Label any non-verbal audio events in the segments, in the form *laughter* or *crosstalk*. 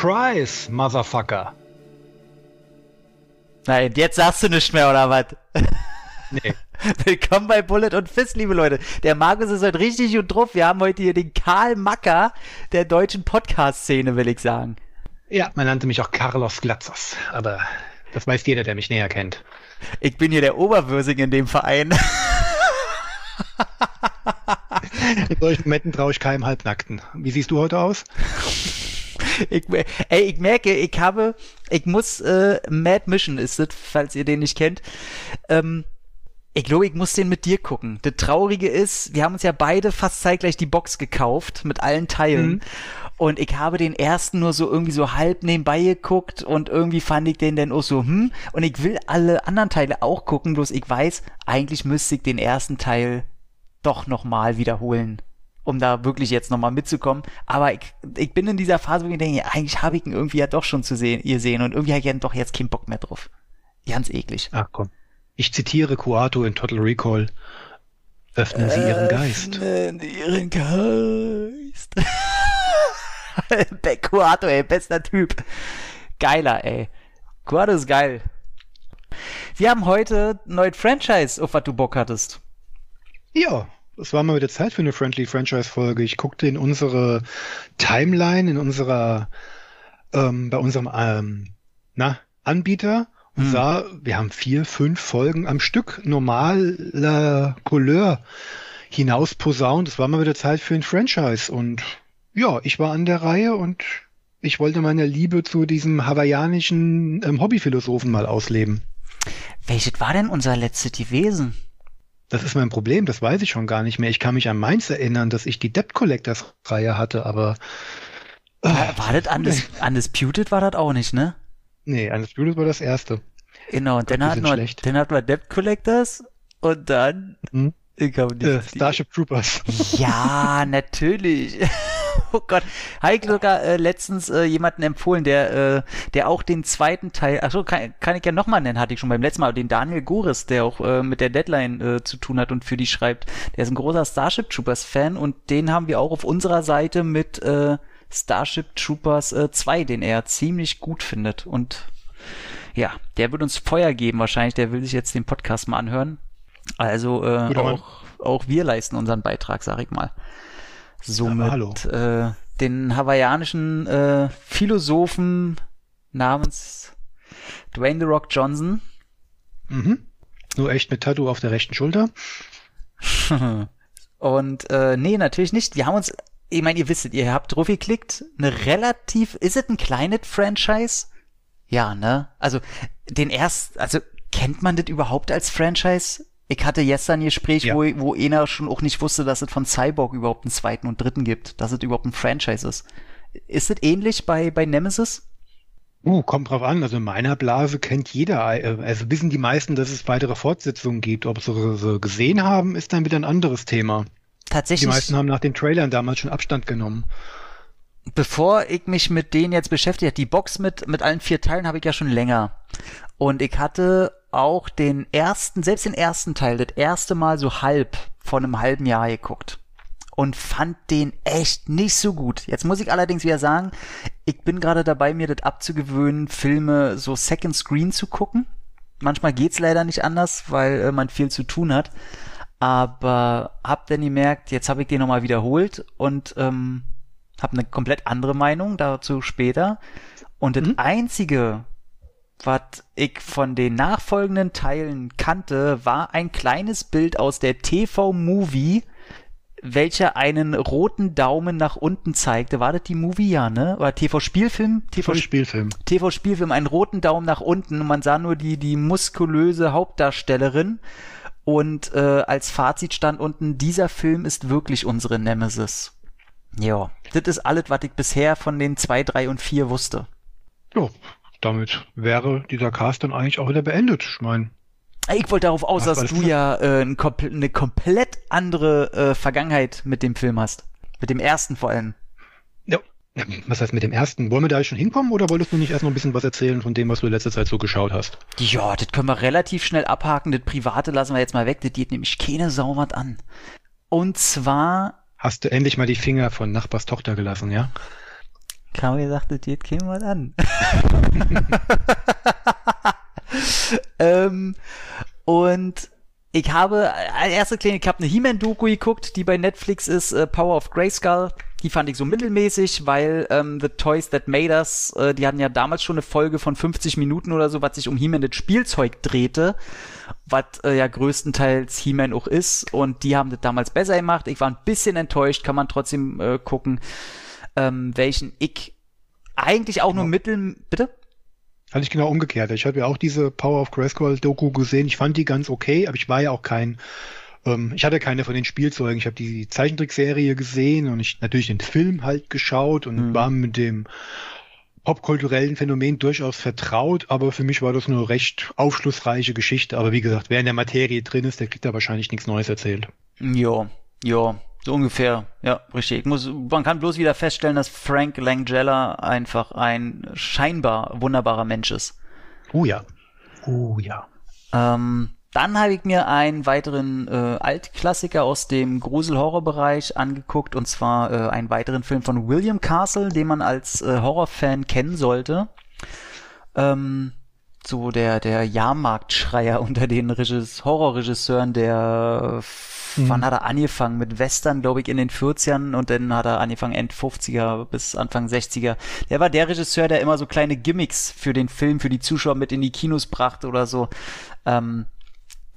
Surprise, Motherfucker. Nein, jetzt sagst du nicht mehr, oder was? Nee. *laughs* Willkommen bei Bullet und Fist, liebe Leute. Der Markus ist heute richtig gut drauf. Wir haben heute hier den Karl Macker der deutschen Podcast-Szene, will ich sagen. Ja, man nannte mich auch Carlos Glatzers, aber das weiß jeder, der mich näher kennt. Ich bin hier der Oberwürsing in dem Verein. *laughs* In solchen Momenten traue ich keinem Halbnackten. Wie siehst du heute aus? Ich, ey, ich merke, ich habe, ich muss, äh, Mad Mission ist es, falls ihr den nicht kennt. Ähm, ich glaube, ich muss den mit dir gucken. Das Traurige ist, wir haben uns ja beide fast zeitgleich die Box gekauft mit allen Teilen. Mhm. Und ich habe den ersten nur so irgendwie so halb nebenbei geguckt und irgendwie fand ich den dann auch so, hm. Und ich will alle anderen Teile auch gucken, bloß ich weiß, eigentlich müsste ich den ersten Teil doch nochmal wiederholen um da wirklich jetzt nochmal mitzukommen. Aber ich, ich bin in dieser Phase, wo ich denke, eigentlich habe ich ihn irgendwie ja doch schon zu sehen, ihr sehen und irgendwie habe ich ja doch jetzt keinen Bock mehr drauf. Ganz eklig. Ach komm. Ich zitiere Kuato in Total Recall. Öffnen Sie Ihren Geist. Öffnen Ihren Geist. *laughs* Kuato, ey, bester Typ. Geiler, ey. Kuato ist geil. Wir haben heute ein neues Franchise, auf was du Bock hattest. Ja, es war mal wieder Zeit für eine Friendly Franchise-Folge. Ich guckte in unsere Timeline, in unserer, ähm, bei unserem ähm, na, Anbieter und hm. sah, wir haben vier, fünf Folgen am Stück normaler Couleur hinaus posaunt. Es war mal wieder Zeit für ein Franchise. Und ja, ich war an der Reihe und ich wollte meine Liebe zu diesem hawaiianischen ähm, Hobbyphilosophen mal ausleben. Welches war denn unser letztes gewesen? Das ist mein Problem, das weiß ich schon gar nicht mehr. Ich kann mich an meins erinnern, dass ich die Debt Collectors Reihe hatte, aber. War, war das Undis Undisputed war das auch nicht, ne? Nee, Undisputed war das erste. Genau, und dann hatten, wir, dann hatten wir Debt Collectors und dann. Hm? Ich nicht. Äh, Starship Troopers. Ja, natürlich. *laughs* *laughs* oh Gott. Habe sogar äh, letztens äh, jemanden empfohlen, der, äh, der auch den zweiten Teil, achso, kann, kann ich ja nochmal nennen, hatte ich schon beim letzten Mal, den Daniel Goris, der auch äh, mit der Deadline äh, zu tun hat und für die schreibt. Der ist ein großer Starship Troopers Fan und den haben wir auch auf unserer Seite mit äh, Starship Troopers äh, 2, den er ziemlich gut findet und ja, der wird uns Feuer geben wahrscheinlich, der will sich jetzt den Podcast mal anhören. Also äh, auch, auch wir leisten unseren Beitrag, sag ich mal somit äh, den hawaiianischen äh, Philosophen namens Dwayne The Rock Johnson. Mhm. Nur echt mit Tattoo auf der rechten Schulter. *laughs* Und äh, nee, natürlich nicht. Wir haben uns, ich meine, ihr wisst, ihr habt drauf geklickt, eine relativ, ist es ein kleines Franchise? Ja, ne? Also den erst, also kennt man das überhaupt als Franchise? Ich hatte gestern ein Gespräch, ja. wo, wo einer schon auch nicht wusste, dass es von Cyborg überhaupt einen zweiten und dritten gibt, dass es überhaupt ein Franchise ist. Ist es ähnlich bei, bei Nemesis? Uh, kommt drauf an. Also in meiner Blase kennt jeder, äh, also wissen die meisten, dass es weitere Fortsetzungen gibt. Ob sie sie gesehen haben, ist dann wieder ein anderes Thema. Tatsächlich. Die meisten haben nach den Trailern damals schon Abstand genommen. Bevor ich mich mit denen jetzt beschäftigt die Box mit, mit allen vier Teilen habe ich ja schon länger. Und ich hatte auch den ersten, selbst den ersten Teil, das erste Mal so halb von einem halben Jahr geguckt und fand den echt nicht so gut. Jetzt muss ich allerdings wieder sagen, ich bin gerade dabei, mir das abzugewöhnen, Filme so Second Screen zu gucken. Manchmal geht's leider nicht anders, weil äh, man viel zu tun hat. Aber hab dann gemerkt, jetzt habe ich den nochmal wiederholt und ähm, habe eine komplett andere Meinung, dazu später. Und das mhm. einzige, was ich von den nachfolgenden Teilen kannte, war ein kleines Bild aus der TV-Movie, welcher einen roten Daumen nach unten zeigte. War das die Movie, ja, ne? Oder TV-Spielfilm? TV-Spielfilm. TV-Spielfilm, einen roten Daumen nach unten und man sah nur die, die muskulöse Hauptdarstellerin. Und äh, als Fazit stand unten, dieser Film ist wirklich unsere Nemesis. Ja, das ist alles, was ich bisher von den zwei, drei und vier wusste. Jo, damit wäre dieser Cast dann eigentlich auch wieder beendet. Ich meine. Ich wollte darauf aus, dass du ja äh, ein kompl eine komplett andere äh, Vergangenheit mit dem Film hast. Mit dem ersten vor allem. Ja. Was heißt mit dem ersten? Wollen wir da schon hinkommen oder wolltest du nicht erst noch ein bisschen was erzählen von dem, was du in letzter Zeit so geschaut hast? Ja, das können wir relativ schnell abhaken. Das Private lassen wir jetzt mal weg. Das geht nämlich keine Sau was an. Und zwar. Hast du endlich mal die Finger von Nachbars Tochter gelassen, ja? Gesagt, das geht keinem was an. *laughs* ähm, und ich habe als erste Klinik, ich habe eine He-Man-Doku geguckt, die bei Netflix ist, äh, Power of Grayskull. Die fand ich so mittelmäßig, weil ähm, The Toys That Made Us, äh, die hatten ja damals schon eine Folge von 50 Minuten oder so, was sich um He-Man das Spielzeug drehte, was äh, ja größtenteils He-Man auch ist. Und die haben das damals besser gemacht. Ich war ein bisschen enttäuscht, kann man trotzdem äh, gucken, ähm, welchen ich eigentlich auch nur mittel... Bitte? Hatte ich genau umgekehrt. Ich habe ja auch diese Power of Grayskull Doku gesehen. Ich fand die ganz okay, aber ich war ja auch kein, ähm, ich hatte keine von den Spielzeugen. Ich habe die Zeichentrickserie gesehen und ich natürlich den Film halt geschaut und mhm. war mit dem popkulturellen Phänomen durchaus vertraut, aber für mich war das eine recht aufschlussreiche Geschichte. Aber wie gesagt, wer in der Materie drin ist, der kriegt da wahrscheinlich nichts Neues erzählt. Ja, ja. So ungefähr, ja, richtig. Muss, man kann bloß wieder feststellen, dass Frank Langella einfach ein scheinbar wunderbarer Mensch ist. Oh ja. Oh ja. Ähm, dann habe ich mir einen weiteren äh, Altklassiker aus dem Grusel-Horror-Bereich angeguckt, und zwar äh, einen weiteren Film von William Castle, den man als äh, Horrorfan kennen sollte. Ähm, so der, der Jahrmarktschreier *laughs* unter den Regis Horrorregisseuren der Mhm. Wann hat er angefangen? Mit Western, glaube ich, in den 40ern und dann hat er angefangen End 50er bis Anfang 60er. Der war der Regisseur, der immer so kleine Gimmicks für den Film, für die Zuschauer mit in die Kinos brachte oder so. Ähm,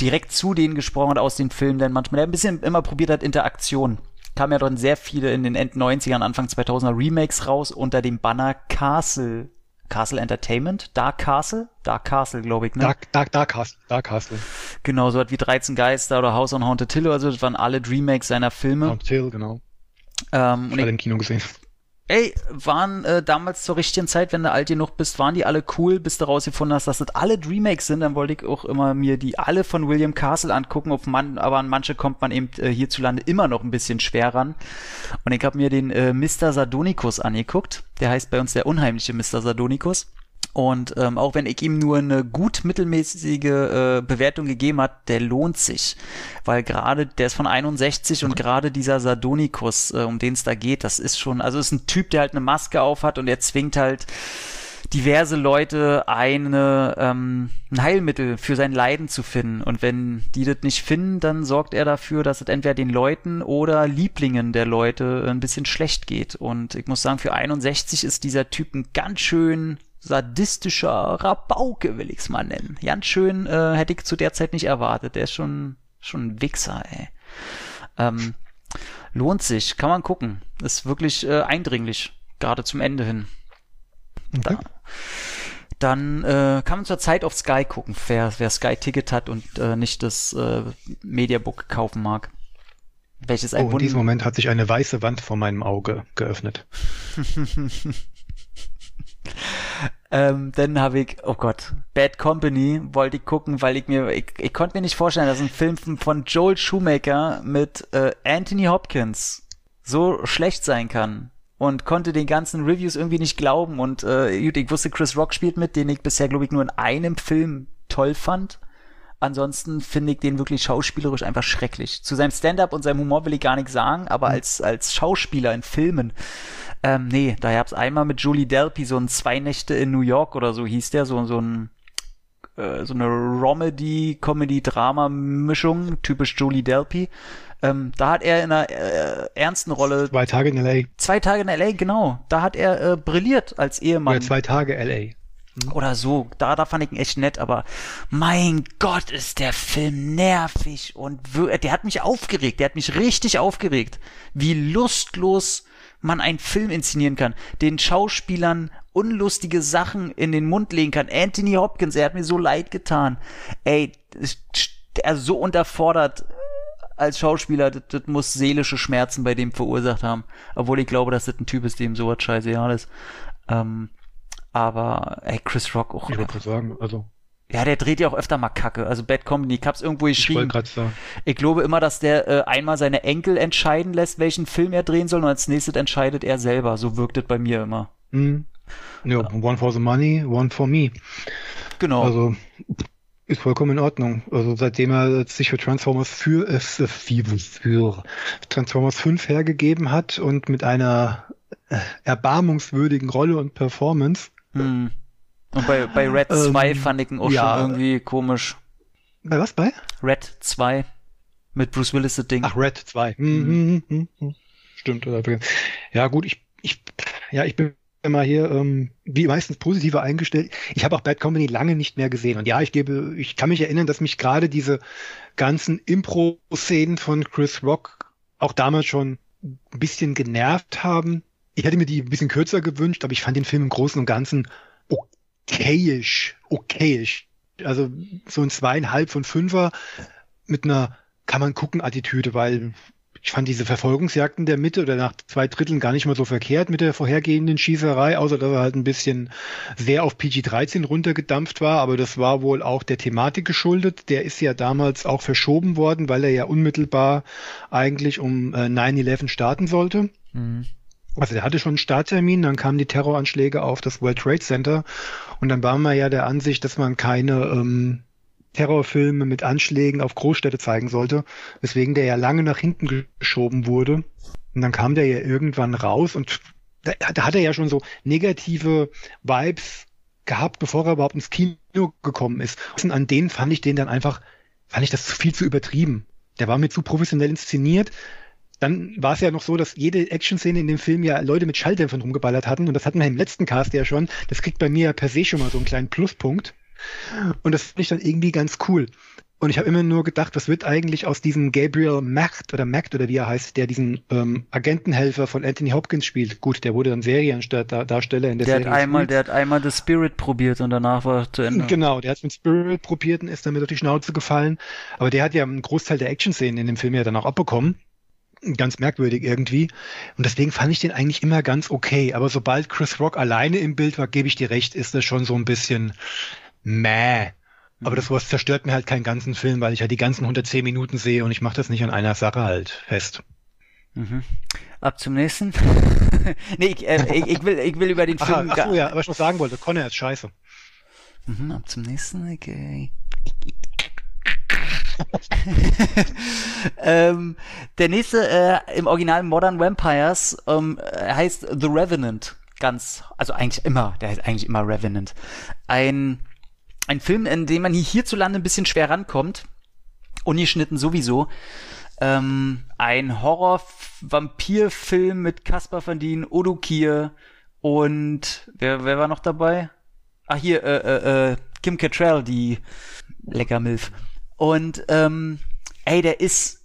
direkt zu denen gesprochen hat aus den Filmen, denn manchmal der ein bisschen immer probiert hat, Interaktion. Kam ja dann sehr viele in den End 90ern, Anfang 2000er Remakes raus unter dem Banner Castle Castle Entertainment, Dark Castle, Dark Castle, glaube ich, ne? Dark, Dark, Dark Castle, Dark Castle. Genau, so hat wie 13 Geister oder House on Haunted Hill, also das waren alle Remakes seiner Filme. Haunted Hill, genau. Ähm, ich habe im Kino gesehen. Ey, waren äh, damals zur richtigen Zeit, wenn du alt genug bist, waren die alle cool, bis du rausgefunden hast, dass das alle Remakes sind, dann wollte ich auch immer mir die alle von William Castle angucken, auf man, aber an manche kommt man eben äh, hierzulande immer noch ein bisschen schwer ran. Und ich habe mir den äh, Mr. Sardonicus angeguckt, der heißt bei uns der unheimliche Mr. Sardonicus. Und ähm, auch wenn ich ihm nur eine gut mittelmäßige äh, Bewertung gegeben hat, der lohnt sich. Weil gerade, der ist von 61 und gerade dieser Sardonikus, äh, um den es da geht, das ist schon, also ist ein Typ, der halt eine Maske auf hat und er zwingt halt diverse Leute eine, ähm, ein Heilmittel für sein Leiden zu finden. Und wenn die das nicht finden, dann sorgt er dafür, dass es entweder den Leuten oder Lieblingen der Leute ein bisschen schlecht geht. Und ich muss sagen, für 61 ist dieser Typ ein ganz schön sadistischer Rabauke, will ich's mal nennen. Ganz schön äh, hätte ich zu der Zeit nicht erwartet. Der ist schon, schon ein Wichser, ey. Ähm, lohnt sich, kann man gucken. Ist wirklich äh, eindringlich, gerade zum Ende hin. Okay. Da. Dann äh, kann man zur Zeit auf Sky gucken, wer, wer Sky-Ticket hat und äh, nicht das äh, Mediabook kaufen mag. Welches ein oh, in diesem Moment hat sich eine weiße Wand vor meinem Auge geöffnet. *laughs* Ähm, dann habe ich, oh Gott, Bad Company wollte ich gucken, weil ich mir, ich, ich konnte mir nicht vorstellen, dass ein Film von Joel Shoemaker mit äh, Anthony Hopkins so schlecht sein kann. Und konnte den ganzen Reviews irgendwie nicht glauben. Und äh, ich wusste, Chris Rock spielt mit, den ich bisher, glaube ich, nur in einem Film toll fand. Ansonsten finde ich den wirklich schauspielerisch einfach schrecklich. Zu seinem Stand-up und seinem Humor will ich gar nichts sagen, aber mhm. als, als Schauspieler in Filmen ähm, nee, da gab's einmal mit Julie Delpy so ein Zwei Nächte in New York oder so hieß der, so, so ein äh, so eine Romedy, Comedy, Drama-Mischung, typisch Julie Delpy. Ähm, da hat er in einer äh, ernsten Rolle. Zwei Tage in LA. Zwei Tage in LA, genau. Da hat er äh, brilliert als Ehemann. Oder zwei Tage LA. Hm. Oder so. Da, da fand ich ihn echt nett, aber mein Gott, ist der Film nervig und der hat mich aufgeregt. Der hat mich richtig aufgeregt. Wie lustlos man einen Film inszenieren kann, den Schauspielern unlustige Sachen in den Mund legen kann. Anthony Hopkins, er hat mir so leid getan. Ey, er so unterfordert als Schauspieler, das, das muss seelische Schmerzen bei dem verursacht haben. Obwohl ich glaube, dass das ein Typ ist, dem sowas scheißegal ist. Ähm, Aber ey, Chris Rock auch. Ich wollte sagen, also. Ja, der dreht ja auch öfter mal Kacke. Also Bad Company, ich hab's irgendwo geschrieben. Ich, sagen. ich glaube immer, dass der äh, einmal seine Enkel entscheiden lässt, welchen Film er drehen soll und als nächstes entscheidet er selber. So wirkt es bei mir immer. Mhm. Ja, one for the money, one for me. Genau. Also ist vollkommen in Ordnung. Also seitdem er sich für Transformers für, äh, für Transformers 5 hergegeben hat und mit einer äh, erbarmungswürdigen Rolle und Performance. Hm. Und bei, bei Red 2 ähm, fand ich ihn auch ja, schon irgendwie komisch. Bei was bei? Red 2. Mit Bruce Willis das Ding. Ach, Red 2. Mhm. Mhm. Mhm. Stimmt. Ja, gut, ich, ich, ja, ich bin immer hier, ähm, wie meistens positiver eingestellt. Ich habe auch Bad Company lange nicht mehr gesehen. Und ja, ich gebe, ich kann mich erinnern, dass mich gerade diese ganzen Impro-Szenen von Chris Rock auch damals schon ein bisschen genervt haben. Ich hätte mir die ein bisschen kürzer gewünscht, aber ich fand den Film im Großen und Ganzen okayisch, okayisch. Also so ein zweieinhalb von fünfer mit einer kann man gucken Attitüde, weil ich fand diese Verfolgungsjagden der Mitte oder nach zwei Dritteln gar nicht mal so verkehrt mit der vorhergehenden Schießerei, außer dass er halt ein bisschen sehr auf PG-13 runtergedampft war, aber das war wohl auch der Thematik geschuldet. Der ist ja damals auch verschoben worden, weil er ja unmittelbar eigentlich um äh, 9-11 starten sollte. Mhm. Also der hatte schon einen Starttermin, dann kamen die Terroranschläge auf das World Trade Center und dann waren wir ja der Ansicht, dass man keine ähm, Terrorfilme mit Anschlägen auf Großstädte zeigen sollte, weswegen der ja lange nach hinten geschoben wurde. Und dann kam der ja irgendwann raus und da, da hat er ja schon so negative Vibes gehabt, bevor er überhaupt ins Kino gekommen ist. Und an denen fand ich den dann einfach, fand ich das viel zu übertrieben. Der war mir zu professionell inszeniert. Dann war es ja noch so, dass jede Action-Szene in dem Film ja Leute mit Schalldämpfern rumgeballert hatten. Und das hatten wir im letzten Cast ja schon. Das kriegt bei mir ja per se schon mal so einen kleinen Pluspunkt. Und das finde ich dann irgendwie ganz cool. Und ich habe immer nur gedacht, was wird eigentlich aus diesem Gabriel Macht oder Macht oder wie er heißt, der diesen ähm, Agentenhelfer von Anthony Hopkins spielt. Gut, der wurde dann Seriendarsteller in der, der Serie. Hat einmal, der hat einmal The Spirit probiert und danach war zu Ende. Genau, der hat mit Spirit probiert und ist damit auf die Schnauze gefallen. Aber der hat ja einen Großteil der Action-Szenen in dem Film ja dann auch abbekommen ganz merkwürdig irgendwie. Und deswegen fand ich den eigentlich immer ganz okay. Aber sobald Chris Rock alleine im Bild war, gebe ich dir recht, ist das schon so ein bisschen, Mäh. Aber das was zerstört mir halt keinen ganzen Film, weil ich halt die ganzen 110 Minuten sehe und ich mache das nicht an einer Sache halt fest. Mhm. Ab zum nächsten. *laughs* nee, ich, äh, ich, ich, will, ich will über den Film. Ach, ach so, ja, aber ich noch sagen wollte, Connor ist scheiße. Mhm, ab zum nächsten, okay. *laughs* ähm, der nächste äh, im Original Modern Vampires ähm, heißt The Revenant. Ganz, also eigentlich immer, der heißt eigentlich immer Revenant. Ein ein Film, in dem man hierzulande ein bisschen schwer rankommt. Ungeschnitten sowieso. Ähm, ein Horror-Vampir-Film mit Caspar van Dien, Odo Kier und wer, wer war noch dabei? Ah, hier, äh, äh, äh, Kim Cattrall, die lecker Milf. Und ähm, ey, der ist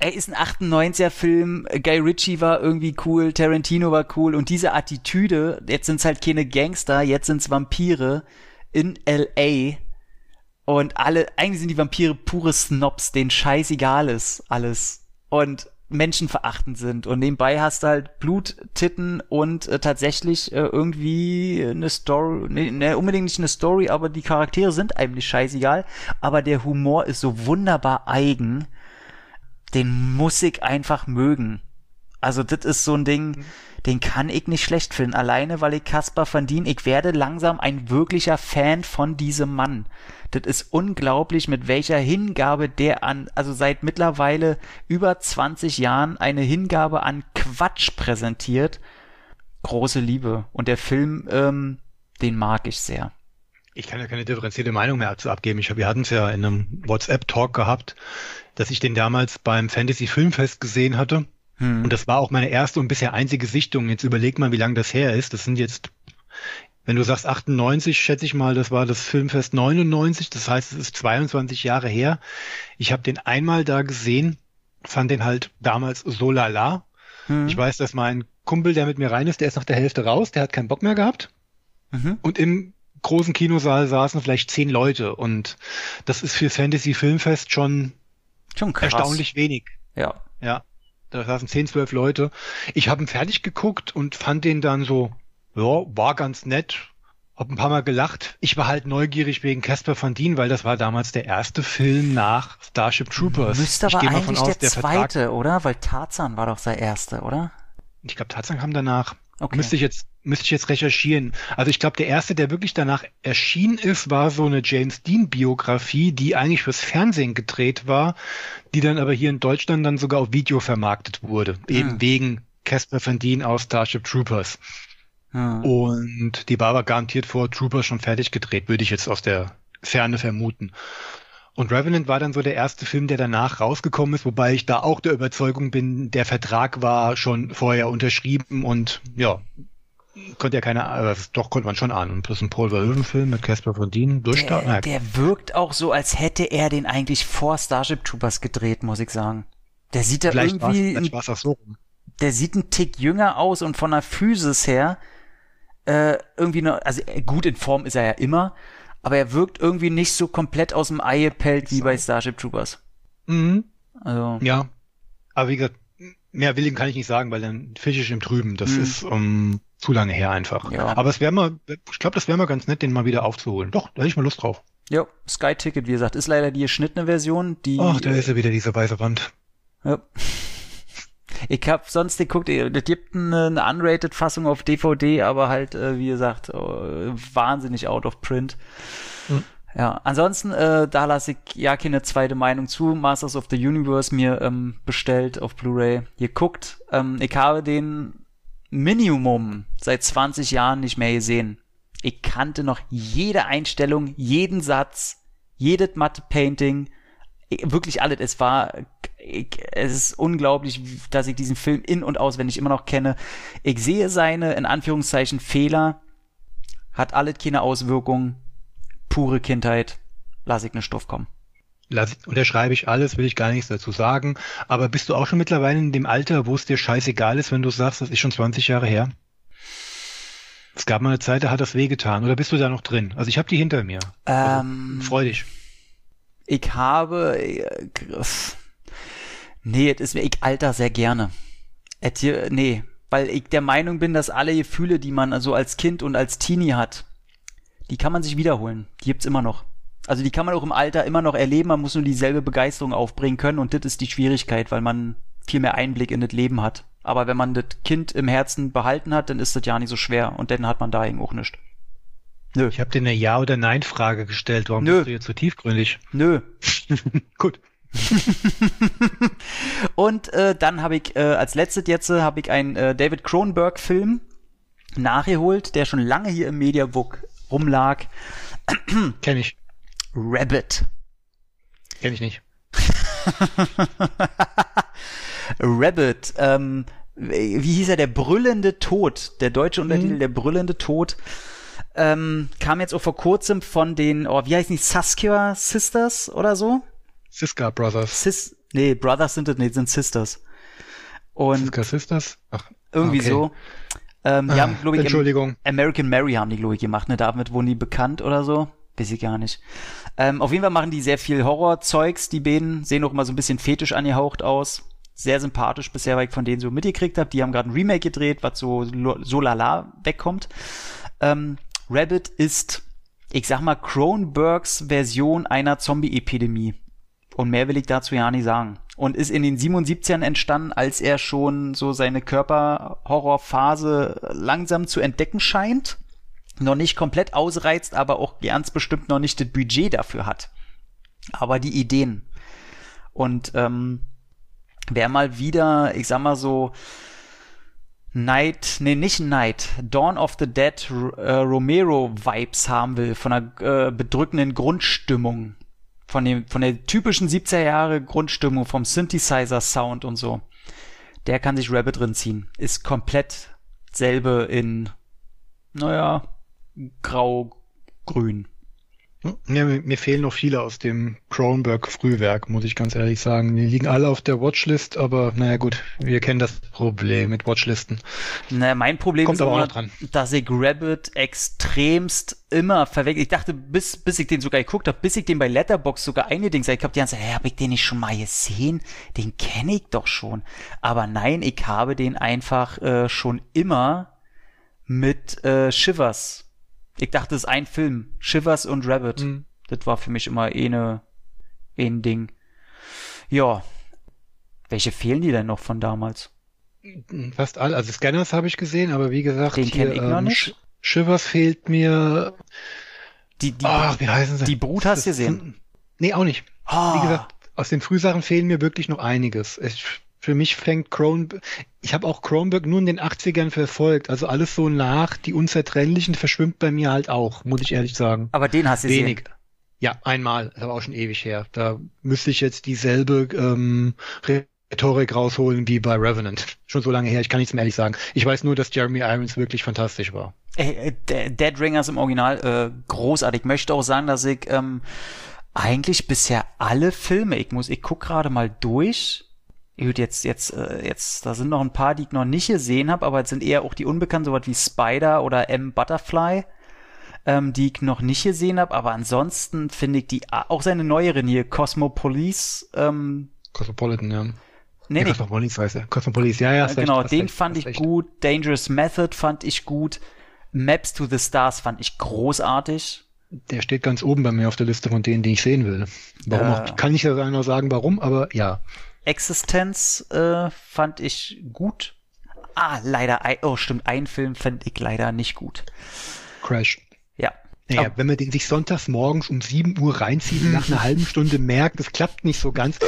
er ist ein 98er Film, Guy Ritchie war irgendwie cool, Tarantino war cool. Und diese Attitüde, jetzt sind's halt keine Gangster, jetzt sind's Vampire, in LA und alle, eigentlich sind die Vampire pure Snobs, denen scheißegal ist alles. Und menschenverachtend sind und nebenbei hast du halt Blut, Titten und äh, tatsächlich äh, irgendwie eine Story, ne, ne, unbedingt nicht eine Story, aber die Charaktere sind eigentlich scheißegal, aber der Humor ist so wunderbar eigen, den muss ich einfach mögen. Also das ist so ein Ding, mhm den kann ich nicht schlecht finden. Alleine, weil ich Caspar van Dien, ich werde langsam ein wirklicher Fan von diesem Mann. Das ist unglaublich, mit welcher Hingabe der an, also seit mittlerweile über 20 Jahren eine Hingabe an Quatsch präsentiert. Große Liebe. Und der Film, ähm, den mag ich sehr. Ich kann ja keine differenzierte Meinung mehr dazu abgeben. Ich hab, wir hatten es ja in einem WhatsApp-Talk gehabt, dass ich den damals beim Fantasy Filmfest gesehen hatte hm. Und das war auch meine erste und bisher einzige Sichtung. Jetzt überleg mal, wie lange das her ist. Das sind jetzt, wenn du sagst 98, schätze ich mal, das war das Filmfest 99. Das heißt, es ist 22 Jahre her. Ich habe den einmal da gesehen, fand den halt damals so lala. Hm. Ich weiß, dass mein Kumpel, der mit mir rein ist, der ist nach der Hälfte raus, der hat keinen Bock mehr gehabt. Mhm. Und im großen Kinosaal saßen vielleicht zehn Leute und das ist für Fantasy Filmfest schon, schon erstaunlich wenig. Ja. Ja. Da saßen 10, 12 Leute. Ich habe ihn fertig geguckt und fand den dann so, ja, war ganz nett. hab ein paar Mal gelacht. Ich war halt neugierig wegen Casper van Dien, weil das war damals der erste Film nach Starship Troopers. Müsste aber eigentlich aus, der, der zweite, Vertrag, oder? Weil Tarzan war doch sein erster, oder? Ich glaube, Tarzan kam danach. Okay. Müsste ich jetzt müsste ich jetzt recherchieren. Also ich glaube, der erste, der wirklich danach erschienen ist, war so eine James Dean Biografie, die eigentlich fürs Fernsehen gedreht war, die dann aber hier in Deutschland dann sogar auf Video vermarktet wurde, eben wegen Casper Van Dien aus Starship Troopers. Ah. Und die war aber garantiert vor Troopers schon fertig gedreht, würde ich jetzt aus der Ferne vermuten. Und Revenant war dann so der erste Film, der danach rausgekommen ist, wobei ich da auch der Überzeugung bin, der Vertrag war schon vorher unterschrieben und ja, konnte ja keine, also doch konnte man schon ahnen. Das ist ein Paul Verhoeven-Film mit Casper von Dien durchstarten. Der, der wirkt auch so, als hätte er den eigentlich vor Starship Troopers gedreht, muss ich sagen. Der sieht da vielleicht irgendwie, war's, vielleicht war's so rum. der sieht ein Tick jünger aus und von der Physis her äh, irgendwie noch, also gut in Form ist er ja immer, aber er wirkt irgendwie nicht so komplett aus dem Ei gepellt wie bei Starship Troopers. Mhm. Also. Ja. Aber wie gesagt, mehr Willen kann ich nicht sagen, weil dann fisch ich im Trüben. Das mhm. ist um, ähm, zu lange her einfach. Ja. Aber es wäre mal, ich glaube, das wäre mal ganz nett, den mal wieder aufzuholen. Doch, da hätte ich mal Lust drauf. Ja, Sky Ticket, wie gesagt, ist leider die geschnittene Version. Die, Ach, da ist ja wieder diese weiße Wand. Ja. Ich hab sonst geguckt, es gibt eine, eine unrated Fassung auf DVD, aber halt, äh, wie gesagt, oh, wahnsinnig out of print. Mhm. Ja, ansonsten, äh, da lasse ich ja keine zweite Meinung zu. Masters of the Universe mir ähm, bestellt auf Blu-ray. Ihr guckt, ähm, ich habe den Minimum seit 20 Jahren nicht mehr gesehen. Ich kannte noch jede Einstellung, jeden Satz, jedes Matte-Painting, wirklich alles. Es war, ich, es ist unglaublich, dass ich diesen Film in- und auswendig immer noch kenne. Ich sehe seine, in Anführungszeichen, Fehler, hat alles keine Auswirkungen pure Kindheit, lass ich einen Stoff kommen. Lass, unterschreibe ich alles, will ich gar nichts dazu sagen. Aber bist du auch schon mittlerweile in dem Alter, wo es dir scheißegal ist, wenn du sagst, das ist schon 20 Jahre her? Es gab mal eine Zeit, da hat das wehgetan. Oder bist du da noch drin? Also ich habe die hinter mir. Also, ähm, also, freu dich. Ich habe... Äh, nee, es ist mir, ich alter sehr gerne. Et, nee, weil ich der Meinung bin, dass alle Gefühle, die man also als Kind und als Teenie hat, die kann man sich wiederholen. Die gibt's immer noch. Also die kann man auch im Alter immer noch erleben, man muss nur dieselbe Begeisterung aufbringen können und das ist die Schwierigkeit, weil man viel mehr Einblick in das Leben hat. Aber wenn man das Kind im Herzen behalten hat, dann ist das ja nicht so schwer und dann hat man da eben auch nichts. Nö. Ich habe dir eine Ja- oder Nein-Frage gestellt. Warum Nö. bist du jetzt so tiefgründig? Nö. *laughs* Gut. *laughs* und äh, dann habe ich äh, als letztes jetzt äh, habe ich einen äh, David Cronenberg-Film nachgeholt, der schon lange hier im Mediabook rumlag. *clears throat* Kenn ich. Rabbit. Kenn ich nicht. *laughs* Rabbit. Ähm, wie hieß er? Der brüllende Tod. Der deutsche Untertitel, mhm. der brüllende Tod. Ähm, kam jetzt auch vor kurzem von den, oh, wie heißen die? Saskia Sisters oder so? Siska Brothers. Sis nee, Brothers sind es nicht, sind Sisters. Und Siska Sisters? Ach, irgendwie okay. so. Ähm, die ah, haben, glaube ich, Entschuldigung. American Mary haben die, glaube ich, gemacht, ne? Damit wurden die bekannt oder so. Weiß ich gar nicht. Ähm, auf jeden Fall machen die sehr viel Horrorzeugs, die beiden. Sehen auch immer so ein bisschen fetisch angehaucht aus. Sehr sympathisch bisher, weil ich von denen so mitgekriegt habe. Die haben gerade ein Remake gedreht, was so, so lala wegkommt. Ähm, Rabbit ist, ich sag mal, Cronenbergs Version einer Zombie-Epidemie. Und mehr will ich dazu ja nicht sagen. Und ist in den 77ern entstanden, als er schon so seine Körperhorrorphase langsam zu entdecken scheint. Noch nicht komplett ausreizt, aber auch ganz bestimmt noch nicht das Budget dafür hat. Aber die Ideen. Und ähm, wer mal wieder, ich sag mal so, Night, nee, nicht Night, Dawn of the Dead äh, Romero Vibes haben will, von einer äh, bedrückenden Grundstimmung, von dem, von der typischen 70er Jahre Grundstimmung, vom Synthesizer Sound und so, der kann sich Rabbit drin ziehen. Ist komplett selbe in, naja, grau-grün. Ja, mir, mir, fehlen noch viele aus dem Cronenberg-Frühwerk, muss ich ganz ehrlich sagen. Die liegen alle auf der Watchlist, aber naja gut, wir kennen das Problem mit Watchlisten. Naja, mein Problem Kommt ist aber immer, dass ich Rabbit extremst immer verwechselt. Ich dachte, bis, bis ich den sogar geguckt habe, bis ich den bei Letterbox sogar eingedings habe, ich habe die ganze Zeit, hey, habe ich den nicht schon mal gesehen? Den kenne ich doch schon. Aber nein, ich habe den einfach äh, schon immer mit äh, Shivers Ich dachte, das ist ein Film. Shivers und Rabbit. Mhm. Das war für mich immer eh ne, eh ein Ding. Ja. Welche fehlen die denn noch von damals? Fast alle. Also Scanners habe ich gesehen, aber wie gesagt, Den hier, kenn ich noch ähm, nicht. Sh- Shivers fehlt mir. Die, die, Ach, wie heißen sie? die Brut hast du gesehen? Nee, auch nicht. Ah, Wie gesagt, aus den Frühsachen fehlen mir wirklich noch einiges. Ich, für mich fängt Cronenberg, ich habe auch Cronenberg nur in den 80ern verfolgt. Also alles so nach, die Unzertrennlichen verschwimmt bei mir halt auch, muss ich ehrlich sagen. aber den hast du gesehen. Wenig. Ja, einmal, ist aber auch schon ewig her. Da müsste ich jetzt dieselbe ähm, Rhetorik rausholen wie bei Revenant. *laughs* Schon so lange her, ich kann nichts mehr ehrlich sagen. Ich weiß nur, dass Jeremy Irons wirklich fantastisch war. Ey, äh, De- Dead Ringers im Original äh, großartig. Ich möchte auch sagen, dass ich ähm, eigentlich bisher alle Filme, ich muss, ich guck gerade mal durch. Gut, jetzt, jetzt, äh, jetzt, da sind noch ein paar, die ich noch nicht gesehen habe, aber es sind eher auch die Unbekannten, sowas wie Spider oder M. Butterfly, ähm, die ich noch nicht gesehen habe. Aber ansonsten finde ich die, auch seine neueren hier, Cosmopolis, ähm, Cosmopolitan, ja. nee, nee, Cosmopolis heißt er. Cosmopolis, ja, ja. recht, genau, hast den recht, fand ich recht. gut. Dangerous Method fand ich gut. Maps to the Stars fand ich großartig. Der steht ganz oben bei mir auf der Liste von denen, die ich sehen will. Warum Äh. auch, kann ich ja noch sagen, warum, aber ja. Existenz äh, fand ich gut. Ah, leider, ein, oh stimmt, einen Film fand ich leider nicht gut. Crash. Ja. Naja, wenn man den sich sonntags morgens um 7 Uhr reinzieht und nach einer *laughs* halben Stunde merkt, das klappt nicht so ganz.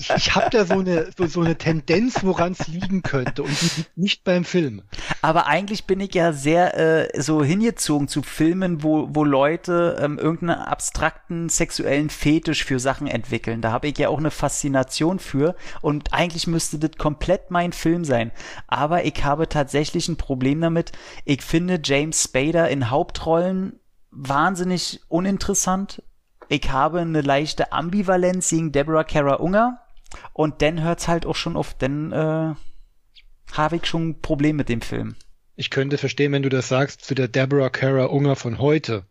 Ich, ich habe da so eine, so, so eine Tendenz, woran es liegen könnte und die liegt nicht beim Film. Aber eigentlich bin ich ja sehr äh, so hingezogen zu Filmen, wo, wo Leute ähm, irgendeinen abstrakten sexuellen Fetisch für Sachen entwickeln. Da habe ich ja auch eine Faszination für und eigentlich müsste das komplett mein Film sein. Aber ich habe tatsächlich ein Problem damit. Ich finde James Spader in Hauptrollen wahnsinnig uninteressant. Ich habe eine leichte Ambivalenz gegen Deborah Kara Unger und dann hört's halt auch schon auf, dann äh, habe ich schon ein Problem mit dem Film. Ich könnte verstehen, wenn du das sagst, zu der Deborah Kara Unger von heute.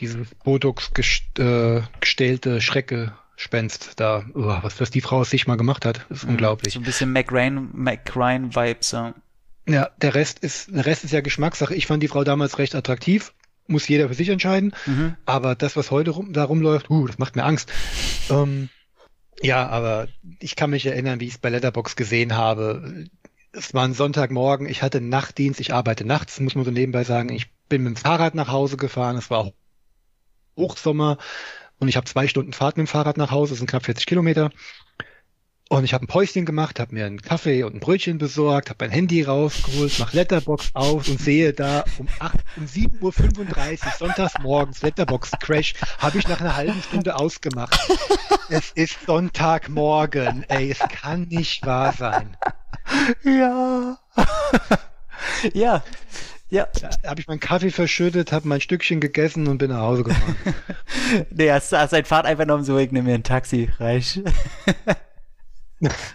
Dieses Botox gest äh, gestellte Schreckgespenst da. Oh, was, was die Frau aus sich mal gemacht hat, ist unglaublich. So ein bisschen McRain, McRain-Vibes. Ja. Ja, der Rest ist, der Rest ist ja Geschmackssache. Ich fand die Frau damals recht attraktiv. Muss jeder für sich entscheiden. Mhm. Aber das, was heute rum, da rumläuft, uh, das macht mir Angst. Ähm, ja, aber ich kann mich erinnern, wie ich es bei Letterbox gesehen habe. Es war ein Sonntagmorgen, ich hatte Nachtdienst, ich arbeite nachts, muss man so nebenbei sagen. Ich bin mit dem Fahrrad nach Hause gefahren, es war Hochsommer und ich habe zwei Stunden Fahrt mit dem Fahrrad nach Hause, das sind knapp 40 Kilometer. Und ich habe ein Päuschen gemacht, habe mir einen Kaffee und ein Brötchen besorgt, habe mein Handy rausgeholt, mach Letterbox auf und sehe da um 8, um 7.35 Uhr sonntags morgens Letterbox Crash, habe ich nach einer halben Stunde ausgemacht. es ist Sonntagmorgen, ey, es kann nicht wahr sein. Ja. ja. Ja. Da habe ich meinen Kaffee verschüttet, habe mein Stückchen gegessen und bin nach Hause gefahren. *laughs* Nee, hast, hast dein Fahrt einfach genommen, so, ich nehme mir ein Taxi, reich.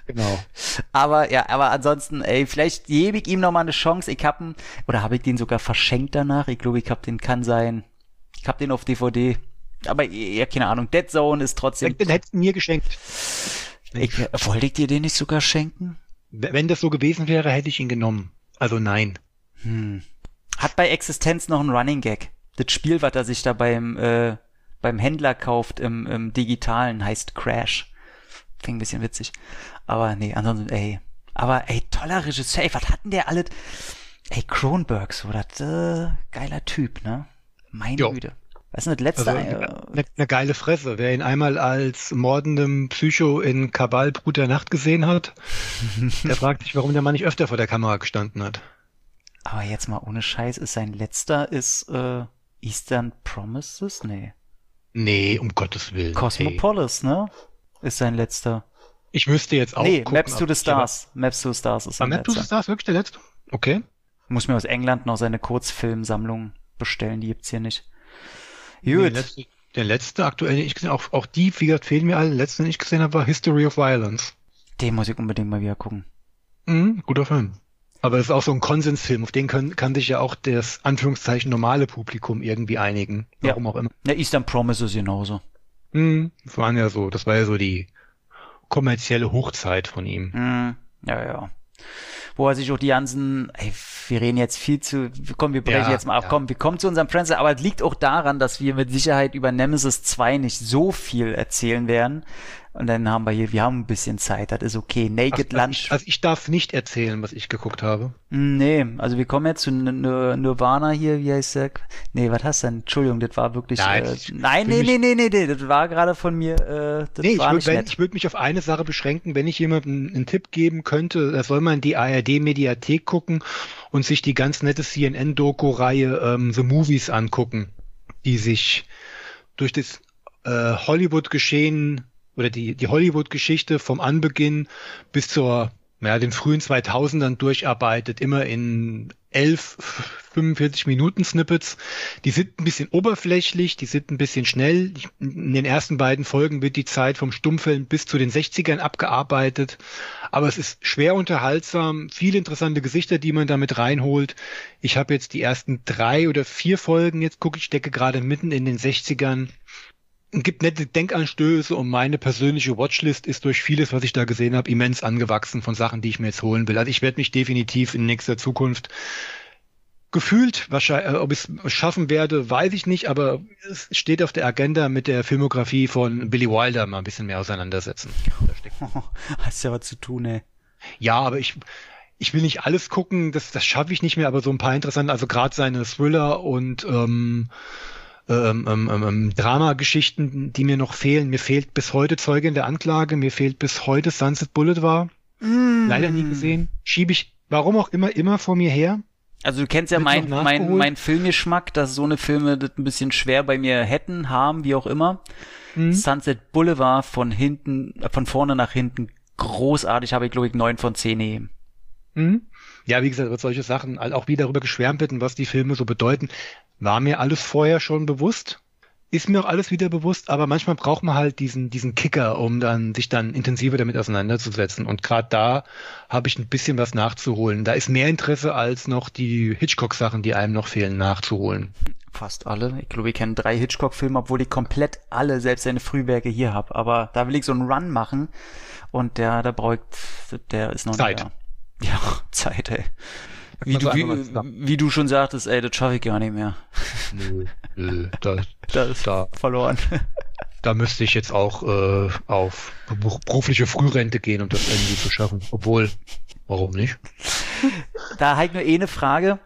Genau. *laughs* Aber ja, aber ansonsten, ey, vielleicht gebe ich ihm noch mal eine Chance. Ich hab ihn, oder habe ich den sogar verschenkt danach? Ich glaube, ich hab den, kann sein. Ich hab den auf DVD. Aber ja, keine Ahnung. Dead Zone ist trotzdem. Den hättest du mir geschenkt. Ich, wollte ich dir den nicht sogar schenken? Wenn das so gewesen wäre, hätte ich ihn genommen. Also nein. Hm. Hat bei Existenz noch einen Running Gag. Das Spiel, was er sich da beim, äh, beim Händler kauft im, im Digitalen, heißt Crash. Klingt ein bisschen witzig. Aber nee, ansonsten, ey. Aber ey, toller Regisseur. Ey, was hatten der alles? Ey, Kronberg, so, das, äh, geiler Typ, ne? Meine Jo. Güte. Was ist denn das letzte? Also äh, eine, eine geile Fresse. Wer ihn einmal als mordendem Psycho in Kabal Brut der Nacht gesehen hat, *laughs* der fragt sich, warum der Mann nicht öfter vor der Kamera gestanden hat. aber jetzt mal ohne Scheiß, ist sein letzter, ist, äh, Eastern Promises? Nee. Nee, um Gottes Willen. Hey. Cosmopolis, ne? Ist sein letzter. Ich müsste jetzt auch nee, gucken, Maps to the Stars. Maps to the Stars ist aber- sein War Maps to the letzter. Stars wirklich der letzte? Okay. Muss mir aus England noch seine Kurzfilmsammlung bestellen, die gibt's hier nicht. Nee, Gut. der, letzte, der letzte aktuell, den ich gesehen auch, auch die, wie gesagt, fehlen mir alle. Der letzte, den ich gesehen habe, war History of Violence. Den muss ich unbedingt mal wieder gucken. Mhm, guter Film. Aber es ist auch so ein Konsensfilm, auf den können, kann sich ja auch das Anführungszeichen normale Publikum irgendwie einigen. Ja. Warum auch immer. Ja, Eastern Promises genauso. Mhm, das waren ja so, das war ja so die kommerzielle Hochzeit von ihm. Hm, ja, ja. wo er sich auch die ganzen, ey, wir reden jetzt viel zu, komm, wir brechen Ja, jetzt mal ab, ja. komm, wir kommen zu unserem Friends, aber es liegt auch daran, dass wir mit Sicherheit über Nemesis 2 nicht so viel erzählen werden. Und dann haben wir hier, wir haben ein bisschen Zeit, das ist okay. Naked Also, Lunch. also ich darf nicht erzählen, was ich geguckt habe. Nee, also wir kommen jetzt zu Nirvana hier, wie heißt der? Nee, was hast du denn? Entschuldigung, das war wirklich. Nein, äh, nein, nee, nee, nee, nee, nee, das war gerade von mir, äh, das Nee, ich würde würd mich auf eine Sache beschränken, wenn ich jemandem einen Tipp geben könnte, da soll man in die ARD-Mediathek gucken und sich die ganz nette CNN-Doku-Reihe ähm, The Movies angucken, die sich durch das äh, Hollywood-Geschehen oder die, die Hollywood-Geschichte vom Anbeginn bis zur, ja, den frühen 2000ern durcharbeitet, immer in 11, 45 Minuten Snippets. Die sind ein bisschen oberflächlich, die sind ein bisschen schnell. In den ersten beiden Folgen wird die Zeit vom Stummfilm bis zu den 60ern abgearbeitet. Aber es ist schwer unterhaltsam, viele interessante Gesichter, die man damit reinholt. Ich habe jetzt die ersten drei oder vier Folgen, jetzt gucke ich, stecke gerade mitten in den 60ern gibt nette Denkanstöße und meine persönliche Watchlist ist durch vieles, was ich da gesehen habe, immens angewachsen von Sachen, die ich mir jetzt holen will. Also ich werde mich definitiv in nächster Zukunft gefühlt, wahrscheinlich, äh, ob ich es schaffen werde, weiß ich nicht, aber es steht auf der Agenda mit der Filmografie von Billy Wilder mal ein bisschen mehr auseinandersetzen. Da steckt *laughs* Hast ja was zu tun, ey. ja, aber ich, ich will nicht alles gucken, das, das schaffe ich nicht mehr, aber so ein paar interessante, also gerade seine Thriller und ähm, ähm, ähm, ähm, ähm, Dramageschichten, die mir noch fehlen. Mir fehlt bis heute Zeuge in der Anklage, mir fehlt bis heute Sunset Boulevard. Leider nie gesehen. Schiebe ich, warum auch immer, immer vor mir her. Also du kennst ja mein, mein, mein Filmgeschmack, dass so eine Filme das ein bisschen schwer bei mir hätten, haben, wie auch immer. Mhm. Sunset Boulevard von hinten, äh, von vorne nach hinten großartig, habe ich glaube ich neun von zehn gegeben. Mhm. Ja, wie gesagt, über solche Sachen, auch wie darüber geschwärmt wird und was die Filme so bedeuten, war mir alles vorher schon bewusst. Ist mir auch alles wieder bewusst, aber manchmal braucht man halt diesen, diesen Kicker, um dann sich dann intensiver damit auseinanderzusetzen. Und gerade da habe ich ein bisschen was nachzuholen. Da ist mehr Interesse als noch die Hitchcock-Sachen, die einem noch fehlen, nachzuholen. Fast alle. Ich glaube, ich kenne drei Hitchcock-Filme, obwohl ich komplett alle, selbst seine Frühwerke hier habe. Aber da will ich so einen Run machen und der, der braucht, der ist noch Zeit. nicht da. Ja, *laughs* Zeit, ey. Wie du, wie, wie du schon sagtest, ey, das schaffe ich gar nicht mehr. Nö, nö, da, *laughs* Das ist da, verloren. *laughs* da müsste ich jetzt auch äh, auf beru- berufliche Frührente gehen, um das irgendwie zu schaffen. Obwohl, warum nicht? Da habe ich nur eh eine Frage.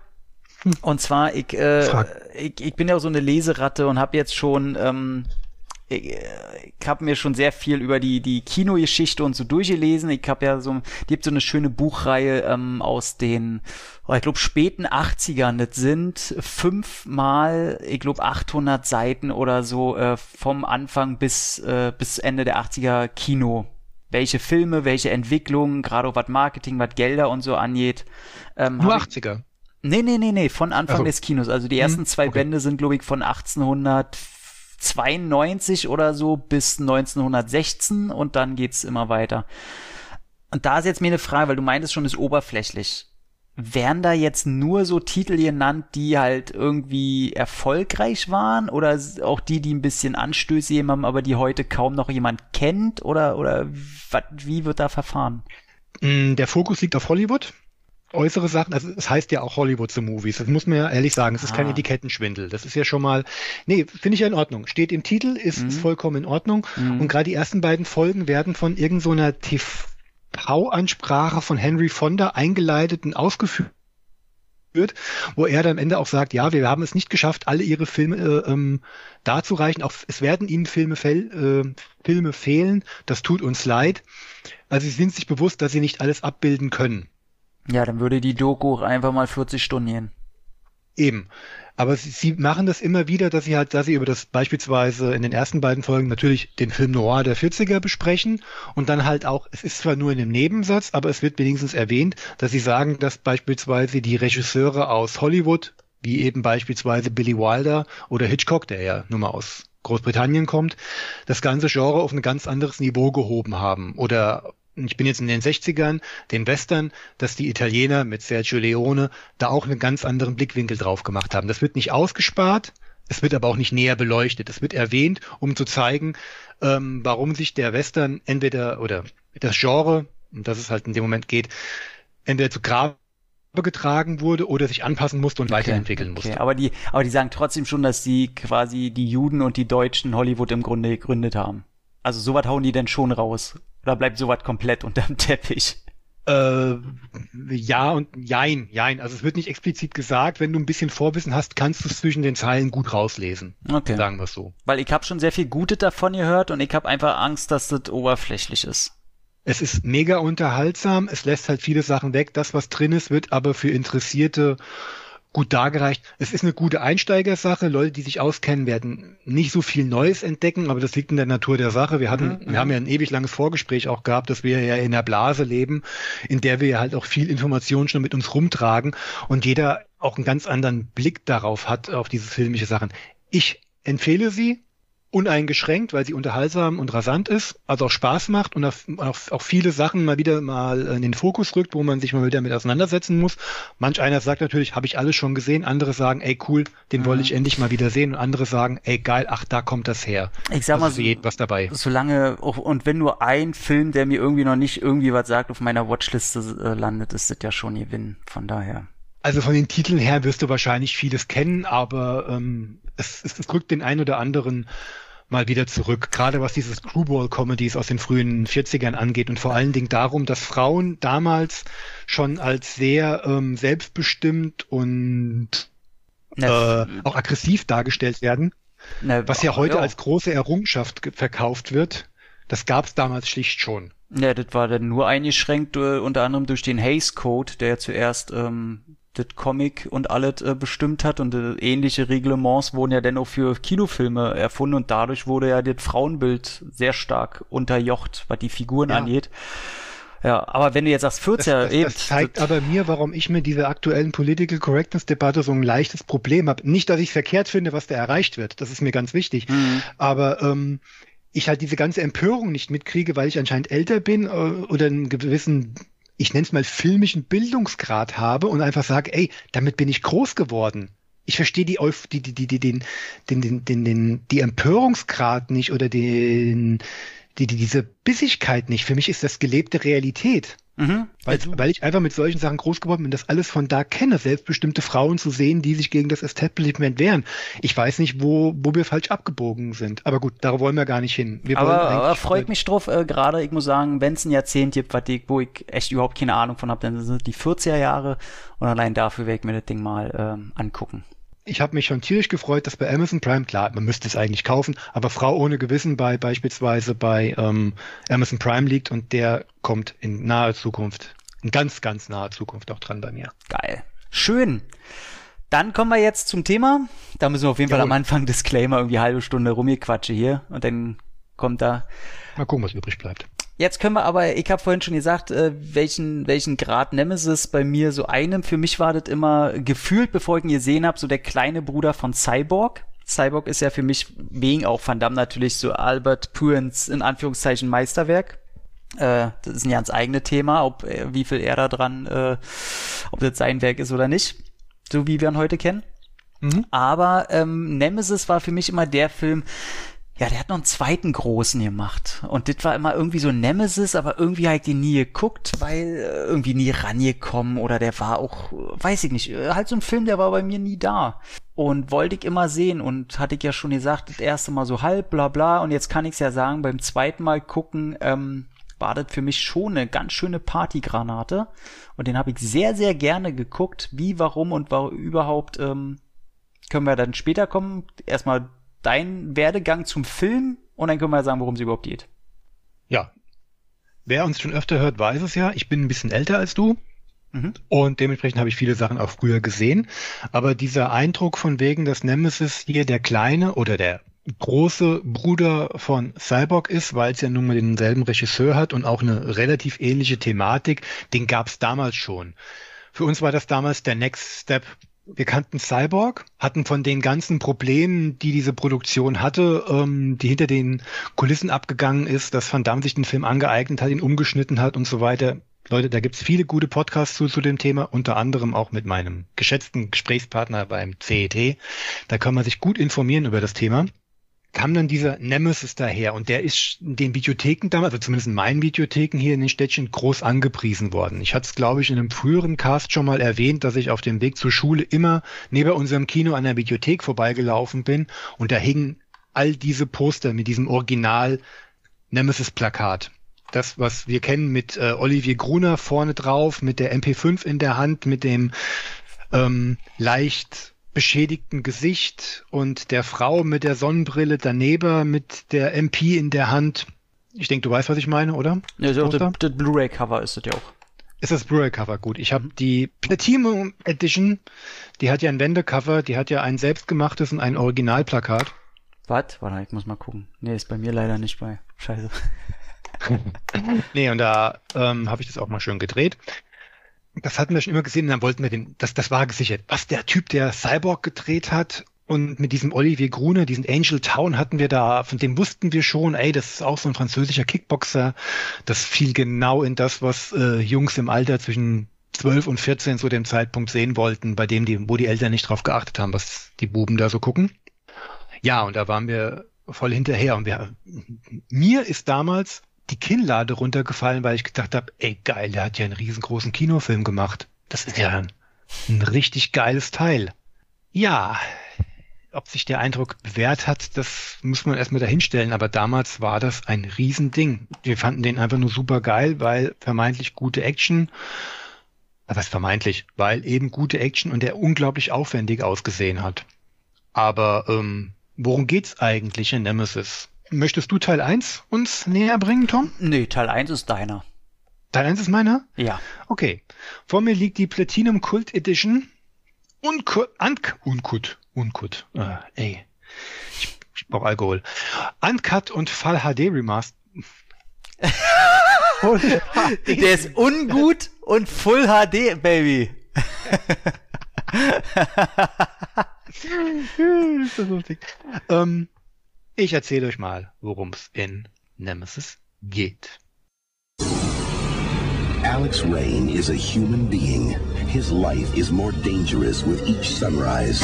Und zwar, ich, äh, ich, ich bin ja auch so eine Leseratte und habe jetzt schon, ähm, ich, äh, habe mir schon sehr viel über die, die Kinogeschichte und so durchgelesen. Ich habe ja so, die gibt so eine schöne Buchreihe ähm, aus den, oh, ich glaube, späten 80ern. Das sind fünfmal, ich glaube, 800 Seiten oder so äh, vom Anfang bis, äh, bis Ende der 80er Kino. Welche Filme, welche Entwicklungen, gerade auch was Marketing, was Gelder und so angeht. Ähm, Nur hab ich- 80er. Nee, nee, nee, nee, von Anfang Ach so. des Kinos. Also die ersten Hm, zwei okay. Bände sind, glaube ich, von 1892 oder so bis 1916 und dann geht's immer weiter. Und da ist jetzt mir eine Frage, weil du meintest schon, ist oberflächlich. Wären da jetzt nur so Titel genannt, die halt irgendwie erfolgreich waren oder auch die, die ein bisschen Anstöße haben, aber die heute kaum noch jemand kennt oder, oder wat, wie wird da verfahren? Mm, Der Fokus liegt auf Hollywood. Äußere Sachen, also es heißt ja auch Hollywood the Movies. Das muss man ja ehrlich sagen. Es ist kein Ah. Etikettenschwindel. Das ist ja schon mal, nee, finde ich ja in Ordnung. Steht im Titel, ist, Mhm. ist vollkommen in Ordnung. Mhm. Und gerade die ersten beiden Folgen werden von irgendeiner TV-Ansprache von Henry Fonda eingeleitet und ausgeführt wo er dann am Ende auch sagt, ja, wir haben es nicht geschafft, alle ihre Filme äh, ähm, darzureichen. Auch es werden ihnen Filme, fehl, äh, Filme fehlen. Das tut uns leid. Also sie sind sich bewusst, dass sie nicht alles abbilden können. Ja, dann würde die Doku einfach mal 40 Stunden gehen. Eben. Aber sie, sie machen das immer wieder, dass sie halt, dass sie über das beispielsweise in den ersten beiden Folgen natürlich den Film Noir der 40er besprechen und dann halt auch, es ist zwar nur in einem Nebensatz, aber es wird wenigstens erwähnt, dass sie sagen, dass beispielsweise die Regisseure aus Hollywood, wie eben beispielsweise Billy Wilder oder Hitchcock, der ja nun mal aus Großbritannien kommt, das ganze Genre auf ein ganz anderes Niveau gehoben haben. Oder ich bin jetzt in den 60ern, den Western, dass die Italiener mit Sergio Leone da auch einen ganz anderen Blickwinkel drauf gemacht haben. Das wird nicht ausgespart, es wird aber auch nicht näher beleuchtet. Es wird erwähnt, um zu zeigen, ähm, warum sich der Western entweder oder das Genre, um das es halt in dem Moment geht, entweder zu Grabe getragen wurde oder sich anpassen musste und okay, weiterentwickeln okay. musste. Aber die, aber die sagen trotzdem schon, dass die quasi die Juden und die Deutschen Hollywood im Grunde gegründet haben. Also sowas hauen die denn schon raus. Oder bleibt sowas komplett unterm *laughs* Teppich? Äh, ja und jein, jein. Also es wird nicht explizit gesagt. Wenn du ein bisschen Vorwissen hast, kannst du es zwischen den Zeilen gut rauslesen. Okay. Sagen wir es so. Weil ich habe schon sehr viel Gutes davon gehört und ich habe einfach Angst, dass das oberflächlich ist. Es ist mega unterhaltsam. Es lässt halt viele Sachen weg. Das, was drin ist, wird aber für Interessierte gut dargereicht. Es ist eine gute Einsteigersache. Leute, die sich auskennen, werden nicht so viel Neues entdecken, aber das liegt in der Natur der Sache. Wir hatten, mhm. wir haben ja ein ewig langes Vorgespräch auch gehabt, dass wir ja in der Blase leben, in der wir ja halt auch viel Information schon mit uns rumtragen und jeder auch einen ganz anderen Blick darauf hat, auf diese filmische Sachen. Ich empfehle sie, uneingeschränkt, weil sie unterhaltsam und rasant ist, also auch Spaß macht und auch, auch, viele Sachen mal wieder mal in den Fokus rückt, wo man sich mal wieder mit auseinandersetzen muss. Manch einer sagt natürlich, habe ich alles schon gesehen, andere sagen, ey cool, den mhm. wollte ich endlich mal wieder sehen und andere sagen, ey geil, ach da kommt das her. Ich sag mal, so, was dabei. Solange und wenn nur ein Film, der mir irgendwie noch nicht irgendwie was sagt, auf meiner Watchliste äh, landet, ist das ja schon Gewinn. Von daher. Also von den Titeln her wirst du wahrscheinlich vieles kennen, aber ähm, es, es, es rückt den einen oder anderen mal wieder zurück, gerade was diese Screwball-Comedies aus den frühen 40ern angeht und vor allen Dingen darum, dass Frauen damals schon als sehr ähm, selbstbestimmt und äh, auch aggressiv dargestellt werden, Na, was ja heute ja. als große Errungenschaft verkauft wird. Das gab es damals schlicht schon. Ja, das war dann nur eingeschränkt äh, unter anderem durch den Hays Code, der zuerst ähm, das Comic und alles äh, bestimmt hat und äh, ähnliche Reglements wurden ja dann auch für Kinofilme erfunden und dadurch wurde ja das Frauenbild sehr stark unterjocht, was die Figuren ja. angeht. Ja, aber wenn du jetzt sagst 14, das, das, eben. Das zeigt das, aber mir, warum ich mit dieser aktuellen Political Correctness Debatte so ein leichtes Problem habe. Nicht, dass ich verkehrt finde, was da erreicht wird. Das ist mir ganz wichtig. Mhm. Aber ähm, ich halt diese ganze Empörung nicht mitkriege, weil ich anscheinend älter bin äh, oder einen gewissen ich nenne es mal filmischen Bildungsgrad habe und einfach sage, ey, damit bin ich groß geworden. Ich verstehe die, die, die, die, den, den, den, den, den, die Empörungsgrad nicht oder den, die, die, diese Bissigkeit nicht. Für mich ist das gelebte Realität. Mhm. Weil, weil ich einfach mit solchen Sachen groß geworden bin, das alles von da kenne, selbstbestimmte Frauen zu sehen, die sich gegen das Establishment wehren. Ich weiß nicht, wo, wo wir falsch abgebogen sind. Aber gut, darauf wollen wir gar nicht hin. Wir aber, aber freut mich drauf, äh, gerade, ich muss sagen, wenn es ein Jahrzehnt gibt, ich, wo ich echt überhaupt keine Ahnung von habe, dann sind die 40er Jahre und allein dafür werde ich mir das Ding mal ähm, angucken ich habe mich schon tierisch gefreut, dass bei Amazon Prime, klar, man müsste es eigentlich kaufen, aber Frau ohne Gewissen bei beispielsweise bei ähm, Amazon Prime liegt und der kommt in naher Zukunft, in ganz, ganz naher Zukunft auch dran bei mir. Geil. Schön. Dann kommen wir jetzt zum Thema. Da müssen wir auf jeden Jawohl. Fall am Anfang Disclaimer irgendwie halbe Stunde rumgequatsche hier und dann kommt da. Mal gucken, was übrig bleibt. Jetzt können wir aber, ich habe vorhin schon gesagt, äh, welchen, welchen Grad Nemesis bei mir so einem. Für mich war das immer gefühlt, bevor ich ihn gesehen habe, so der kleine Bruder von Cyborg. Cyborg ist ja für mich wegen auch Van Damme natürlich so Albert Puens in Anführungszeichen Meisterwerk. Äh, das ist ein ganz eigenes Thema, ob äh, wie viel er da dran, äh, ob das sein Werk ist oder nicht. So wie wir ihn heute kennen. Mhm. Aber ähm, Nemesis war für mich immer der Film, ja, der hat noch einen zweiten großen gemacht. Und das war immer irgendwie so Nemesis, aber irgendwie halt die nie geguckt, weil äh, irgendwie nie rangekommen oder der war auch, weiß ich nicht, äh, halt so ein Film, der war bei mir nie da. Und wollte ich immer sehen und hatte ich ja schon gesagt, das erste Mal so halb, bla bla. Und jetzt kann ich es ja sagen, beim zweiten Mal gucken, ähm, war das für mich schon eine ganz schöne Partygranate. Und den habe ich sehr, sehr gerne geguckt. Wie, warum und warum überhaupt, ähm, können wir dann später kommen. Erstmal dein Werdegang zum Film und dann können wir sagen, worum es überhaupt geht. Ja. Wer uns schon öfter hört, weiß es ja. Ich bin ein bisschen älter als du. Mhm. Und dementsprechend habe ich viele Sachen auch früher gesehen. Aber dieser Eindruck von wegen, dass Nemesis hier der kleine oder der große Bruder von Cyborg ist, weil es ja nun mal denselben Regisseur hat und auch eine relativ ähnliche Thematik, den gab es damals schon. Für uns war das damals der Next Step wir kannten Cyborg, hatten von den ganzen Problemen, die diese Produktion hatte, ähm, die hinter den Kulissen abgegangen ist, dass Van Damme sich den Film angeeignet hat, ihn umgeschnitten hat und so weiter. Leute, da gibt's viele gute Podcasts zu, zu dem Thema, unter anderem auch mit meinem geschätzten Gesprächspartner beim CET. Da kann man sich gut informieren über das Thema. Kam dann dieser Nemesis daher und der ist in den Videotheken damals, also zumindest in meinen Videotheken hier in den Städtchen groß angepriesen worden. Ich hatte es, glaube ich, in einem früheren Cast schon mal erwähnt, dass ich auf dem Weg zur Schule immer neben unserem Kino an der Videothek vorbeigelaufen bin und da hingen all diese Poster mit diesem Original Nemesis-Plakat. Das, was wir kennen mit äh, Olivier Gruner vorne drauf, mit der MP5 in der Hand, mit dem ähm, leicht beschädigten Gesicht und der Frau mit der Sonnenbrille daneben mit der MP in der Hand. Ich denke, du weißt, was ich meine, oder? Ja, ist auch das, das Blu-ray-Cover ist das ja auch. Ist das Blu-ray-Cover gut? Ich habe die Platinum Edition, die hat ja ein Wendecover, die hat ja ein selbstgemachtes und ein Originalplakat. Was? Warte, ich muss mal gucken. Nee, ist bei mir leider nicht bei. Scheiße. *laughs* nee, und da ähm, habe ich das auch mal schön gedreht das hatten wir schon immer gesehen und dann wollten wir den, das, das war gesichert. Was der Typ, der Cyborg gedreht hat und mit diesem Olivier Gruner, diesen Angel Town hatten wir da, von dem wussten wir schon, ey, das ist auch so ein französischer Kickboxer. Das fiel genau in das, was äh, Jungs im Alter zwischen 12 und 14 zu dem Zeitpunkt sehen wollten, bei dem die, wo die Eltern nicht drauf geachtet haben, was die Buben da so gucken. Ja, und da waren wir voll hinterher und wir, mir ist damals die Kinnlade runtergefallen, weil ich gedacht habe, ey geil, der hat ja einen riesengroßen Kinofilm gemacht. Das ist ja ein, ein richtig geiles Teil. Ja, ob sich der Eindruck bewährt hat, das muss man erstmal dahinstellen, aber damals war das ein Riesending. Wir fanden den einfach nur super geil, weil vermeintlich gute Action, was vermeintlich, weil eben gute Action und der unglaublich aufwendig ausgesehen hat. Aber ähm, worum geht's eigentlich in Nemesis? Möchtest du Teil 1 uns näher bringen, Tom? Nee, Teil 1 ist deiner. Teil 1 ist meiner? Ja. Okay. Vor mir liegt die Platinum Cult Edition. Unkut, Uncut, Unkut, Unkut, äh, ey. Ich, ich brauche Alkohol. Uncut und Fall HD Remastered. *laughs* Der ist ungut und Full HD, Baby. *laughs* ist das lustig. Ähm, ich erzähle euch mal, worum es in Nemesis geht. Alex Rain is a human being. His life is more dangerous with each sunrise.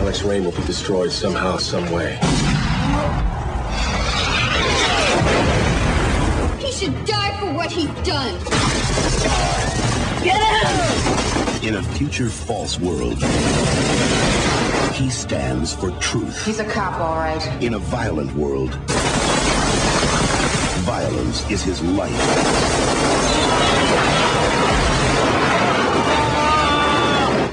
Alex Rain will be destroyed somehow, some way. He should die for what he's done. Get him! In a future false world, he stands for truth. He's a cop, all right. In a violent world, violence is his life.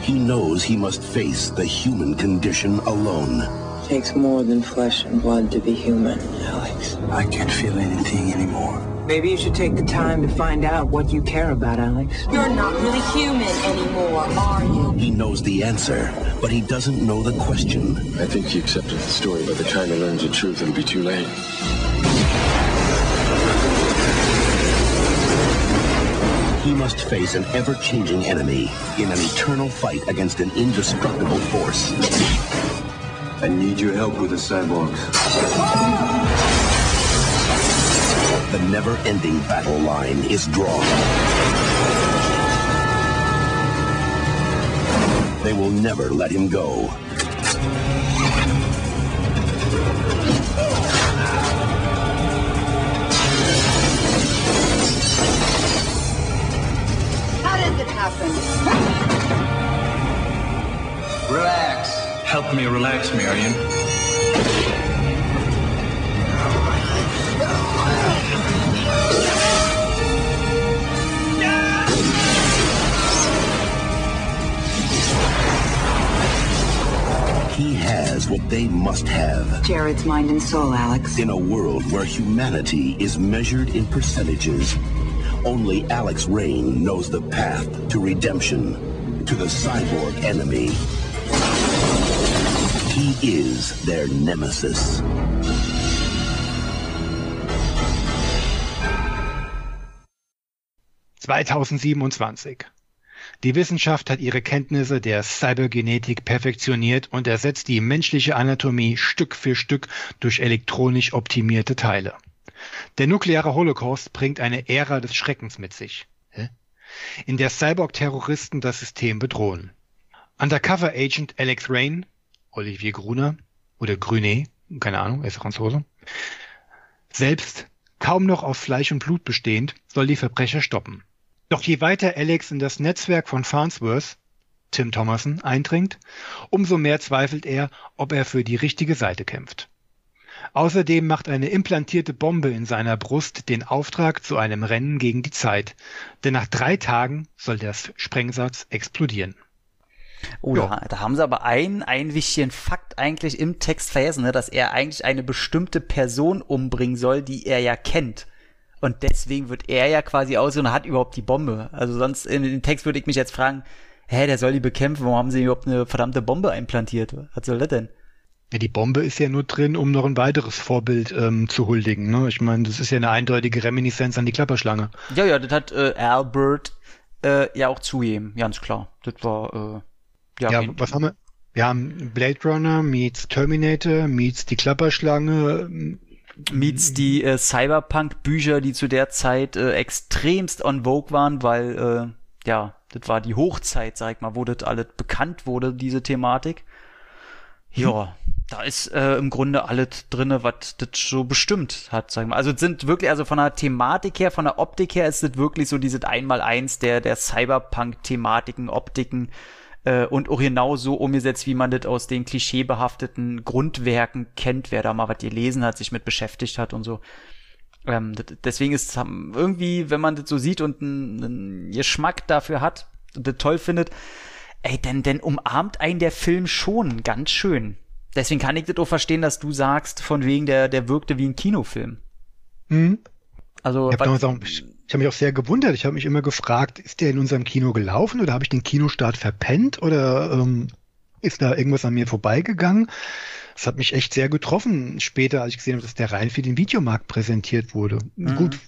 He knows he must face the human condition alone. It takes more than flesh and blood to be human, Alex. I can't feel anything anymore. Maybe you should take the time to find out what you care about, Alex. You're not really human anymore, are you? He knows the answer, but he doesn't know the question. I think he accepted the story. By the time he learns the truth, it'll be too late. He must face an ever-changing enemy in an eternal fight against an indestructible force. I need your help with the cyborgs. Oh! The never-ending battle line is drawn. They will never let him go. How did it happen? Relax. Help me relax, Marion. He has what they must have Jared's mind and soul, Alex. in a world where humanity is measured in percentages. Only Alex Rain knows the path to redemption, to the cyborg enemy. He is their nemesis. ...2027. Die Wissenschaft hat ihre Kenntnisse der Cybergenetik perfektioniert und ersetzt die menschliche Anatomie Stück für Stück durch elektronisch optimierte Teile. Der nukleare Holocaust bringt eine Ära des Schreckens mit sich, in der Cyborg-Terroristen das System bedrohen. Undercover Agent Alex Rain, Olivier Gruner oder Grunet, keine Ahnung, er ist Franzose, selbst kaum noch aus Fleisch und Blut bestehend, soll die Verbrecher stoppen. Doch je weiter Alex in das Netzwerk von Farnsworth, Tim Thomason, eindringt, umso mehr zweifelt er, ob er für die richtige Seite kämpft. Außerdem macht eine implantierte Bombe in seiner Brust den Auftrag zu einem Rennen gegen die Zeit, denn nach drei Tagen soll der Sprengsatz explodieren. Oh, da, da haben sie aber einen, einen wichtigen Fakt eigentlich im Text vergessen, ne, dass er eigentlich eine bestimmte Person umbringen soll, die er ja kennt. Und deswegen wird er ja quasi aus und hat überhaupt die Bombe. Also sonst in dem Text würde ich mich jetzt fragen, hä, der soll die bekämpfen, warum haben sie überhaupt eine verdammte Bombe implantiert? Was soll das denn? Ja, die Bombe ist ja nur drin, um noch ein weiteres Vorbild ähm, zu huldigen. Ne? Ich meine, das ist ja eine eindeutige Reminiszenz an die Klapperschlange. Ja, ja, das hat äh, Albert äh, ja auch zugegeben, ganz klar. Das war, äh, ja. Ja, was haben wir? Wir haben Blade Runner meets Terminator meets die Klapperschlange. Meets die äh, Cyberpunk-Bücher, die zu der Zeit äh, extremst on vogue waren, weil, äh, ja, das war die Hochzeit, sag ich mal, wo das alles bekannt wurde, diese Thematik. Ja, da ist äh, im Grunde alles drinne, was das so bestimmt hat, sag ich mal. Also es sind wirklich, also von der Thematik her, von der Optik her ist das wirklich so dieses Einmaleins der, der Cyberpunk-Thematiken, Optiken, äh, und auch genauso umgesetzt, wie man das aus den klischeebehafteten Grundwerken kennt, wer da mal was gelesen hat, sich mit beschäftigt hat und so. Ähm, das, deswegen ist es haben- irgendwie, wenn man das so sieht und einen, einen Geschmack dafür hat und das toll findet, ey, denn, denn umarmt einen der Film schon ganz schön. Deswegen kann ich das auch verstehen, dass du sagst, von wegen der, der wirkte wie ein Kinofilm. Hm? Also, Ich habe was- damals auch, ich, ich hab mich auch sehr gewundert. Ich habe mich immer gefragt, ist der in unserem Kino gelaufen oder habe ich den Kinostart verpennt oder ähm, ist da irgendwas an mir vorbeigegangen? Das hat mich echt sehr getroffen später, als ich gesehen habe, dass der rein für den Videomarkt präsentiert wurde. Gut,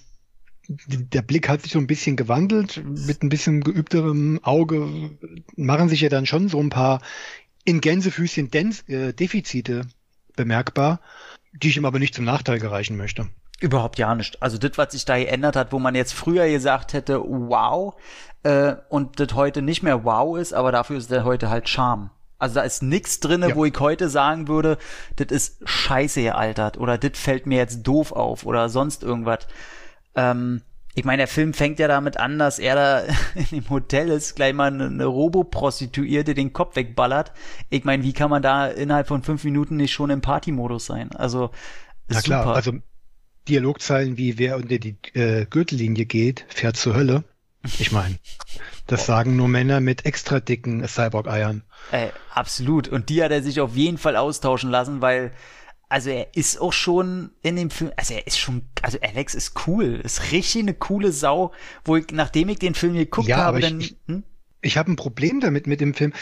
d- der Blick hat sich so ein bisschen gewandelt. Mit ein bisschen geübterem Auge machen sich ja dann schon so ein paar in Gänsefüßchen äh, Defizite bemerkbar, die ich ihm aber nicht zum Nachteil gereichen möchte. Überhaupt ja nicht. Also das, was sich da geändert hat, wo man jetzt früher gesagt hätte, wow, äh, und das heute nicht mehr wow ist, aber dafür ist der heute halt Charme. Also da ist nix drinne, Ja. wo ich heute sagen würde, das ist scheiße gealtert oder das fällt mir jetzt doof auf oder sonst irgendwas. Ähm, ich meine, der Film fängt ja damit an, dass er da *laughs* in dem Hotel ist, gleich mal eine, eine Robo-Prostituierte den Kopf wegballert. Ich meine, wie kann man da innerhalb von fünf Minuten nicht schon im Partymodus sein? Also, ist Na klar, super. also Dialogzeilen wie wer unter die äh, Gürtellinie geht, fährt zur Hölle. Ich meine, das sagen nur Männer mit extra dicken Cyborg-Eiern. Äh, absolut. Und die hat er sich auf jeden Fall austauschen lassen, weil, also er ist auch schon in dem Film, also er ist schon, also Alex ist cool, ist richtig eine coole Sau, wo ich, nachdem ich den Film geguckt Ja, habe, ich- dann, hm? Ich habe ein Problem damit mit dem Film.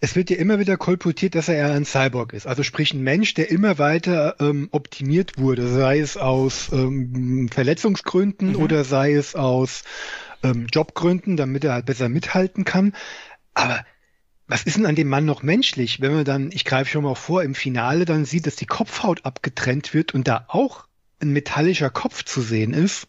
Es wird ja immer wieder kolportiert, dass er ein Cyborg ist. Also sprich ein Mensch, der immer weiter ähm, optimiert wurde, sei es aus ähm, Verletzungsgründen oder sei es aus ähm, Jobgründen, damit er halt besser mithalten kann. Aber was ist denn an dem Mann noch menschlich, wenn man dann, ich greife schon mal vor, im Finale dann sieht, dass die Kopfhaut abgetrennt wird und da auch ein metallischer Kopf zu sehen ist?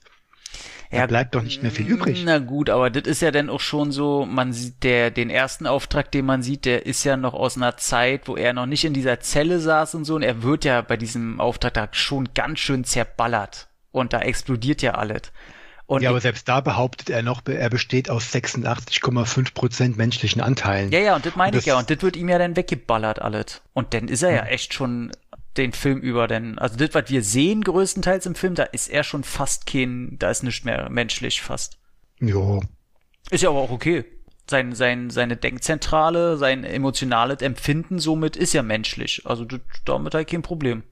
Da bleibt doch nicht mehr viel übrig. Na gut, aber das ist ja dann auch schon so, man sieht der, den ersten Auftrag, den man sieht, der ist ja noch aus einer Zeit, wo er noch nicht in dieser Zelle saß und so, und er wird ja bei diesem Auftrag da schon ganz schön zerballert. Und da explodiert ja alles. Und Ja, aber selbst da behauptet er noch, er besteht aus 86,5 Prozent menschlichen Anteilen. Ja, ja, und das meine Und ich ja. Und das wird ihm ja dann weggeballert alles. Und dann ist er ja echt schon den Film über, denn, also das, was wir sehen größtenteils im Film, da ist er schon fast kein, da ist nicht mehr menschlich fast. Jo. Ist ja aber auch okay. Sein, sein, seine Denkzentrale, sein emotionales Empfinden somit ist ja menschlich. Also das, damit halt kein Problem.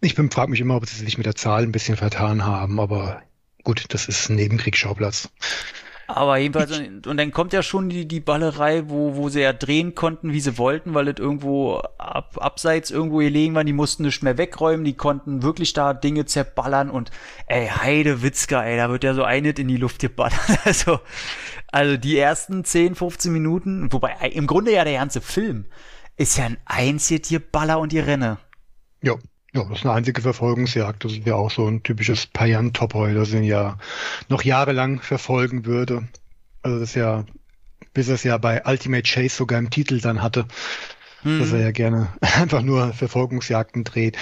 Ich bin, frage mich immer, ob sie sich mit der Zahl ein bisschen vertan haben, aber gut, das ist ein Nebenkriegsschauplatz. Aber jedenfalls, und und dann kommt ja schon die, die Ballerei, wo, wo sie ja drehen konnten, wie sie wollten, weil es irgendwo ab, abseits irgendwo gelegen war, die mussten nicht mehr wegräumen, die konnten wirklich da Dinge zerballern und ey, Heide Witzka, ey, da wird ja so einet in die Luft geballert. *laughs* Also, also die ersten 10, 15 Minuten, wobei im Grunde ja der ganze Film ist ja ein einziges Baller und die Renne. Jo. Ja, das ist eine einzige Verfolgungsjagd. Das ist ja auch so ein typisches Payan-Topoi, das ihn ja noch jahrelang verfolgen würde. Also das ist ja, bis es ja bei Ultimate Chase sogar im Titel dann hatte, dass er ja gerne *laughs* einfach nur Verfolgungsjagden dreht.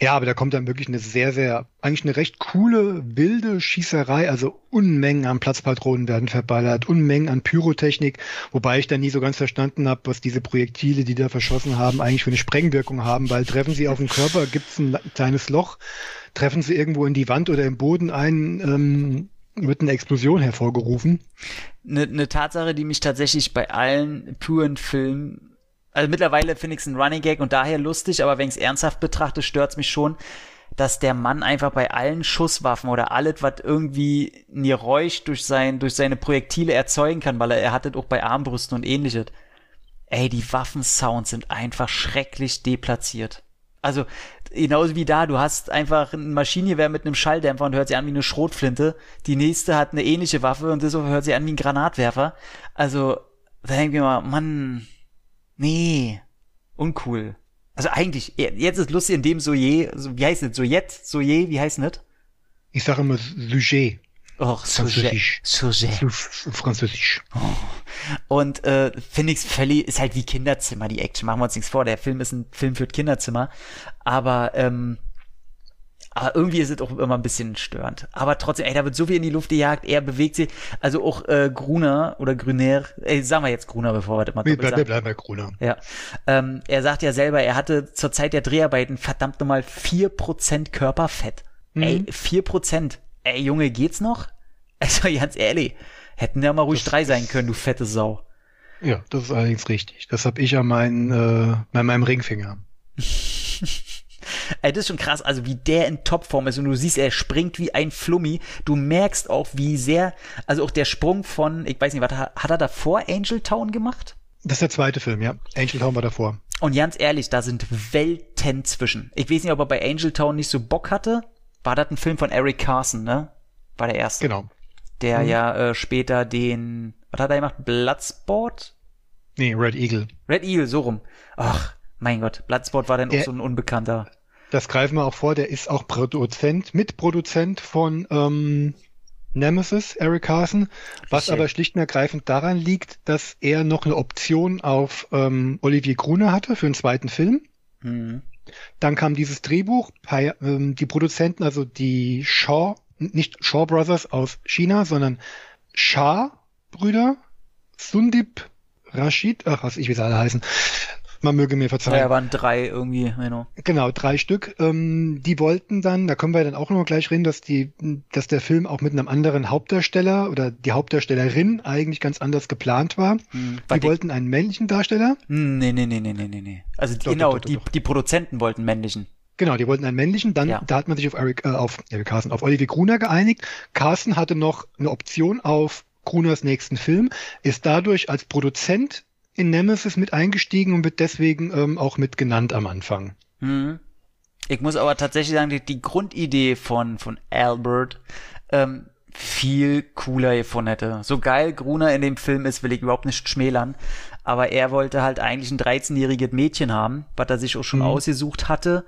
Ja, aber da kommt dann wirklich eine sehr, sehr, eigentlich eine recht coole, wilde Schießerei. Also Unmengen an Platzpatronen werden verballert, Unmengen an Pyrotechnik, wobei ich da nie so ganz verstanden habe, was diese Projektile, die da verschossen haben, eigentlich für eine Sprengwirkung haben, weil treffen sie auf den Körper, gibt's ein kleines Loch, treffen sie irgendwo in die Wand oder im Boden ein, ähm, wird eine Explosion hervorgerufen. Eine ne Tatsache, die mich tatsächlich bei allen puren Filmen also mittlerweile finde ich es ein Running Gag und daher lustig, aber wenn ich es ernsthaft betrachte, stört es mich schon, dass der Mann einfach bei allen Schusswaffen oder alles, was irgendwie ein Geräusch durch, sein, durch seine Projektile erzeugen kann, weil er, er hat das auch bei Armbrüsten und ähnliches. Ey, die Waffensounds sind einfach schrecklich deplatziert. Also, genauso wie da, du hast einfach ein Maschinengewehr mit einem Schalldämpfer und hört sich an wie eine Schrotflinte. Die nächste hat eine ähnliche Waffe und das hört sich an wie ein Granatwerfer. Also, da denke ich mir mal, Mann, Nee, uncool. Also eigentlich, jetzt ist lustig in dem Soje, wie heißt es? Sojet? Soje, wie heißt es? Ich sage immer Sujet. Och, Sujet. Sujet. Französisch. Oh. Und äh, finde ich völlig, ist halt wie Kinderzimmer, die Action. Machen wir uns nichts vor. Der Film ist ein Film für Kinderzimmer. Aber ähm, aber irgendwie ist es auch immer ein bisschen störend. Aber trotzdem, ey, da wird so viel in die Luft gejagt, er bewegt sich. Also auch äh, Gruner oder Gruner, ey, sagen wir jetzt Gruner, bevor wir das mal Wir bleiben, bleiben bei Gruner. Ja. Ähm, er sagt ja selber, er hatte zur Zeit der Dreharbeiten verdammt nochmal vier Prozent Körperfett. Mhm. Ey, vier Prozent. Ey, Junge, geht's noch? *laughs* Also ganz ehrlich, hätten ja mal ruhig das, drei sein können, du fette Sau. Ja, das ist allerdings richtig. Das hab ich an meinen, äh, bei meinem Ringfinger. *laughs* Ey, das ist schon krass, also wie der in Topform ist und du siehst, er springt wie ein Flummi. Du merkst auch, wie sehr, also auch der Sprung von, ich weiß nicht, was hat er davor Angel Town gemacht? Das ist der zweite Film, ja. Angel Town war davor. Und ganz ehrlich, da sind Welten zwischen. Ich weiß nicht, ob er bei Angel Town nicht so Bock hatte. War das ein Film von Eric Carson, ne? War der erste. Genau. Der mhm. ja äh, später den, was hat er gemacht? Bloodsport? Nee, Red Eagle. Red Eagle, so rum. Ach, mein Gott, Bloodsport war dann auch so ein Unbekannter das greifen wir auch vor, der ist auch Produzent, Mitproduzent von ähm, Nemesis, Eric Carson, was aber schlicht und ergreifend daran liegt, dass er noch eine Option auf ähm, Olivier Gruner hatte für einen zweiten Film. Mhm. Dann kam dieses Drehbuch, ähm, die Produzenten, also die Shaw, nicht Shaw Brothers aus China, sondern Shah Brüder, Sundip Rashid, ach was ich wie sie alle heißen, man möge mir verzeihen. Ja, waren drei irgendwie, genau. Genau, drei Stück. Ähm, die wollten dann, da können wir dann auch noch gleich reden, dass die, dass der Film auch mit einem anderen Hauptdarsteller oder die Hauptdarstellerin eigentlich ganz anders geplant war. Hm, die, wollten einen männlichen Darsteller. Hm, nee, nee, nee, nee, nee, nee. Also doch, genau, doch, doch, die, die Produzenten wollten männlichen. Genau, die wollten einen männlichen. Dann, ja. da hat man sich auf Eric, äh, auf Eric Carson, auf Olivier Gruner geeinigt. Carson hatte noch eine Option auf Gruners nächsten Film, ist dadurch als Produzent in Nemesis mit eingestiegen und wird deswegen ähm, auch mit genannt am Anfang. Hm. Ich muss aber tatsächlich sagen, die, die Grundidee von, von Albert ähm, viel cooler gefunden hätte. So geil Gruner in dem Film ist, will ich überhaupt nicht schmälern. Aber er wollte halt eigentlich ein 13-jähriges Mädchen haben, was er sich auch schon mhm. ausgesucht hatte.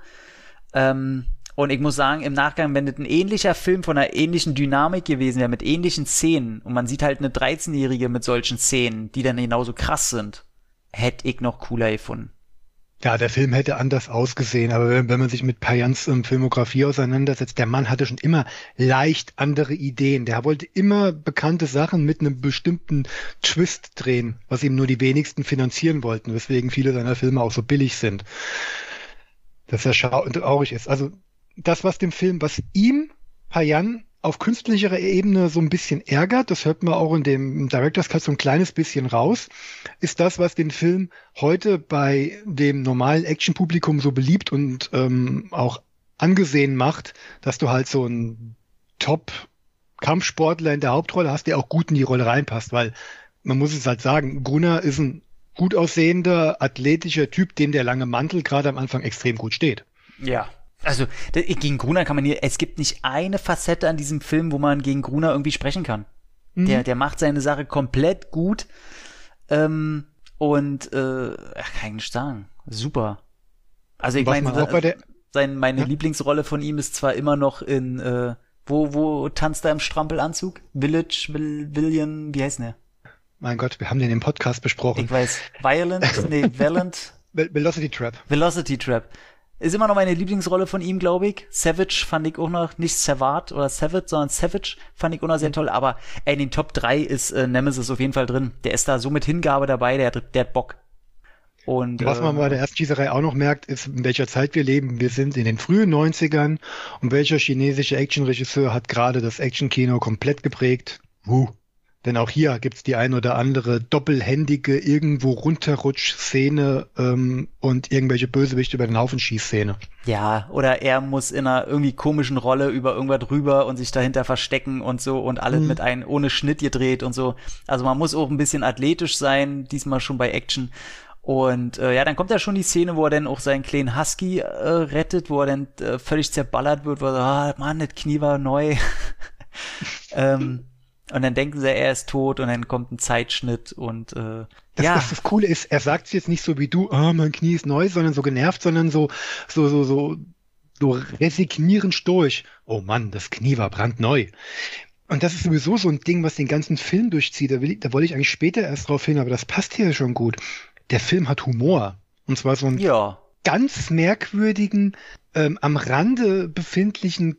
Ähm, und ich muss sagen, im Nachgang, wenn das ein ähnlicher Film von einer ähnlichen Dynamik gewesen wäre, mit ähnlichen Szenen, und man sieht halt eine 13-Jährige mit solchen Szenen, die dann genauso krass sind, hätte ich noch cooler gefunden. Ja, der Film hätte anders ausgesehen, aber wenn, wenn man sich mit Payans ähm, Filmografie auseinandersetzt, der Mann hatte schon immer leicht andere Ideen. Der wollte immer bekannte Sachen mit einem bestimmten Twist drehen, was ihm nur die wenigsten finanzieren wollten, weswegen viele seiner Filme auch so billig sind. Dass er traurig ist. Also das, was dem Film, was ihm, Payan, auf künstlicherer Ebene so ein bisschen ärgert, das hört man auch in dem Director's Cut so ein kleines bisschen raus, ist das, was den Film heute bei dem normalen Action-Publikum so beliebt und ähm, auch angesehen macht, dass du halt so ein Top-Kampfsportler in der Hauptrolle hast, der auch gut in die Rolle reinpasst, weil man muss es halt sagen, Gunnar ist ein gut aussehender, athletischer Typ, dem der lange Mantel gerade am Anfang extrem gut steht. Ja, also gegen Gruner kann man hier, es gibt nicht eine Facette an diesem Film, wo man gegen Gruner irgendwie sprechen kann. Mhm. Der, der macht seine Sache komplett gut. Ähm, und äh, kann ich nicht sagen. Super. Also ich meine, der Sein, meine Ja. Lieblingsrolle von ihm ist zwar immer noch in, äh, wo, wo tanzt er im Strampelanzug? Village, Will, William, wie heißt der? Mein Gott, wir haben den im Podcast besprochen. Ich weiß. Violent, nee, *laughs* Valiant, Vel- Velocity Trap. Velocity Trap. Ist immer noch meine Lieblingsrolle von ihm, glaube ich. Savage fand ich auch noch, nicht Savard oder Savage, sondern Savage fand ich auch noch sehr toll. Aber ey, in den Top 3 ist äh, Nemesis auf jeden Fall drin. Der ist da so mit Hingabe dabei, der, hat- der hat Bock. Und Was man bei der ersten Schießerei auch noch merkt, ist, in welcher Zeit wir leben. Wir sind in den frühen 90ern und welcher chinesische Actionregisseur hat gerade das Actionkino komplett geprägt? Wu. Denn auch hier gibt's die ein oder andere doppelhändige irgendwo runterrutsch-Szene ähm, und irgendwelche Bösewichte über den Haufen Schießszene. Ja, oder er muss in einer irgendwie komischen Rolle über irgendwas drüber und sich dahinter verstecken und so und alles Mhm. mit einem ohne Schnitt gedreht und so. Also man muss auch ein bisschen athletisch sein, diesmal schon bei Action. Und äh, ja, dann kommt ja schon die Szene, wo er dann auch seinen kleinen Husky äh, rettet, wo er dann äh, völlig zerballert wird, wo er so, ah, Mann, das Knie war neu. *laughs* ähm, und dann denken sie, er ist tot und dann kommt ein Zeitschnitt und äh, Das, ja, das, das Coole ist, er sagt es jetzt nicht so wie du, ah, mein Knie ist neu, sondern so genervt, sondern so, so, so, so, so resignierend stoisch. Oh Mann, das Knie war brandneu. Und das ist sowieso so ein Ding, was den ganzen Film durchzieht. Da, will ich, da wollte ich eigentlich später erst drauf hin, aber das passt hier schon gut. Der Film hat Humor. Und zwar so einen ja, ganz merkwürdigen, ähm, am Rande befindlichen,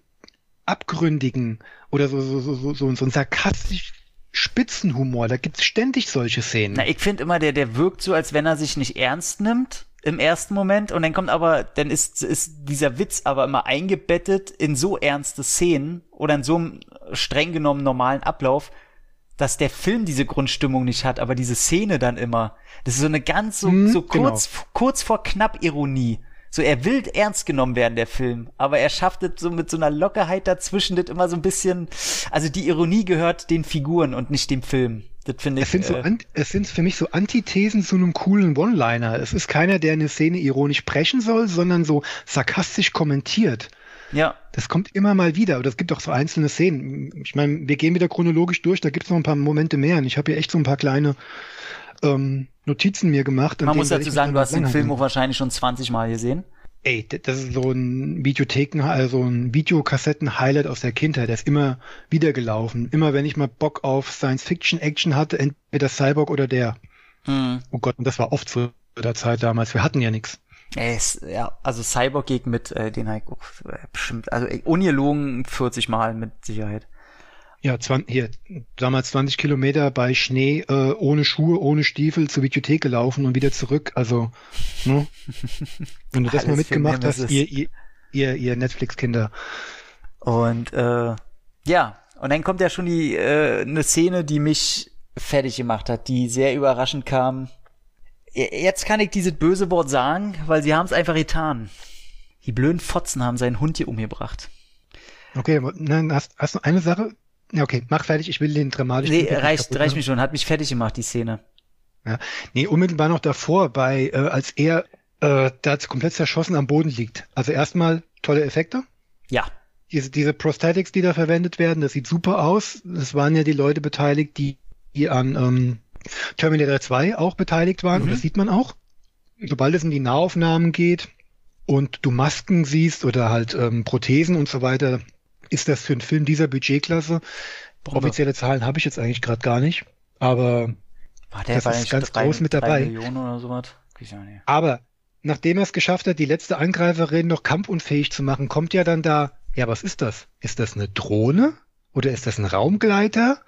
abgründigen oder so, so, so, so, so, so ein sarkastisch Spitzenhumor. Da gibt's ständig solche Szenen. Na, ich finde immer, der, der wirkt so, als wenn er sich nicht ernst nimmt im ersten Moment und dann kommt aber, dann ist, ist dieser Witz aber immer eingebettet in so ernste Szenen oder in so einem streng genommen normalen Ablauf, dass der Film diese Grundstimmung nicht hat, aber diese Szene dann immer. Das ist so eine ganz so, Hm, so genau. kurz, kurz vor knapp Ironie. So, er will ernst genommen werden, der Film, aber er schafft es so mit so einer Lockerheit dazwischen, das immer so ein bisschen, also die Ironie gehört den Figuren und nicht dem Film. Das finde ich. Es sind, so, äh, es sind für mich so Antithesen zu einem coolen One-Liner. Es ist keiner, der eine Szene ironisch brechen soll, sondern so sarkastisch kommentiert. ja. Das kommt immer mal wieder. Oder es gibt auch so einzelne Szenen. Ich meine, wir gehen wieder chronologisch durch, da gibt es noch ein paar Momente mehr. Und ich habe hier echt so ein paar kleine ähm, Notizen mir gemacht. an Man muss dazu ich sagen, du hast den. Film auch wahrscheinlich schon 20 Mal gesehen. Ey, das ist so ein Videotheken, also ein Videokassetten-Highlight aus der Kindheit. Der ist immer wieder gelaufen. Immer wenn ich mal Bock auf Science-Fiction-Action hatte, entweder Cyborg oder der. Hm. Oh Gott, und das war oft zu der Zeit damals. Wir hatten ja nichts. Ey, es, ja, also Cyborg geht mit, äh, den halt auch, äh, bestimmt, also ungelogen 40 Mal mit Sicherheit. Ja, 20, hier, damals 20 Kilometer bei Schnee, äh, ohne Schuhe, ohne Stiefel zur Videothek gelaufen und wieder zurück. Also, ne? *laughs* Wenn du das mal Alles mitgemacht hast, ihr, ihr, ihr, ihr Netflix-Kinder. Und äh, ja, und dann kommt ja schon die äh, eine Szene, die mich fertig gemacht hat, die sehr überraschend kam. Jetzt kann ich dieses böse Wort sagen, weil sie haben es einfach getan. Die blöden Fotzen haben seinen Hund hier umgebracht. Okay, dann hast, hast du eine Sache? Ja, okay, mach fertig, ich will den dramatischen. Nee, reicht, reicht mich schon, hat mich fertig gemacht, die Szene. Ja. Nee, unmittelbar noch davor, bei, äh, als er äh, da komplett zerschossen am Boden liegt. Also erstmal tolle Effekte. Ja. Diese, diese Prosthetics, die da verwendet werden, das sieht super aus. Es waren ja die Leute beteiligt, die, die an ähm, Terminator 2 auch beteiligt waren. Und das sieht man auch. Sobald es in die Nahaufnahmen geht und du Masken siehst oder halt ähm, Prothesen und so weiter, ist das für einen Film dieser Budgetklasse. Bombe. Offizielle Zahlen habe ich jetzt eigentlich gerade gar nicht. Aber War der Das ist ganz drei- groß mit dabei. Millionen oder sowas? Aber nachdem er es geschafft hat, die letzte Angreiferin noch kampfunfähig zu machen, kommt ja dann da, ja, was ist das? Ist das eine Drohne? Oder ist das ein Raumgleiter?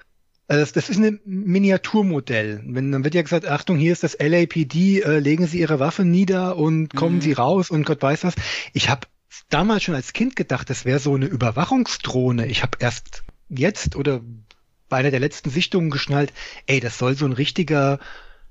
Äh, Das, das ist ein Miniaturmodell. Wenn, dann wird ja gesagt, Achtung, hier ist das LAPD, äh, legen Sie Ihre Waffe nieder und kommen Mhm. Sie raus und Gott weiß was. Ich habe damals schon als Kind gedacht, das wäre so eine Überwachungsdrohne. Ich habe erst jetzt oder bei einer der letzten Sichtungen geschnallt, ey, das soll so ein richtiger,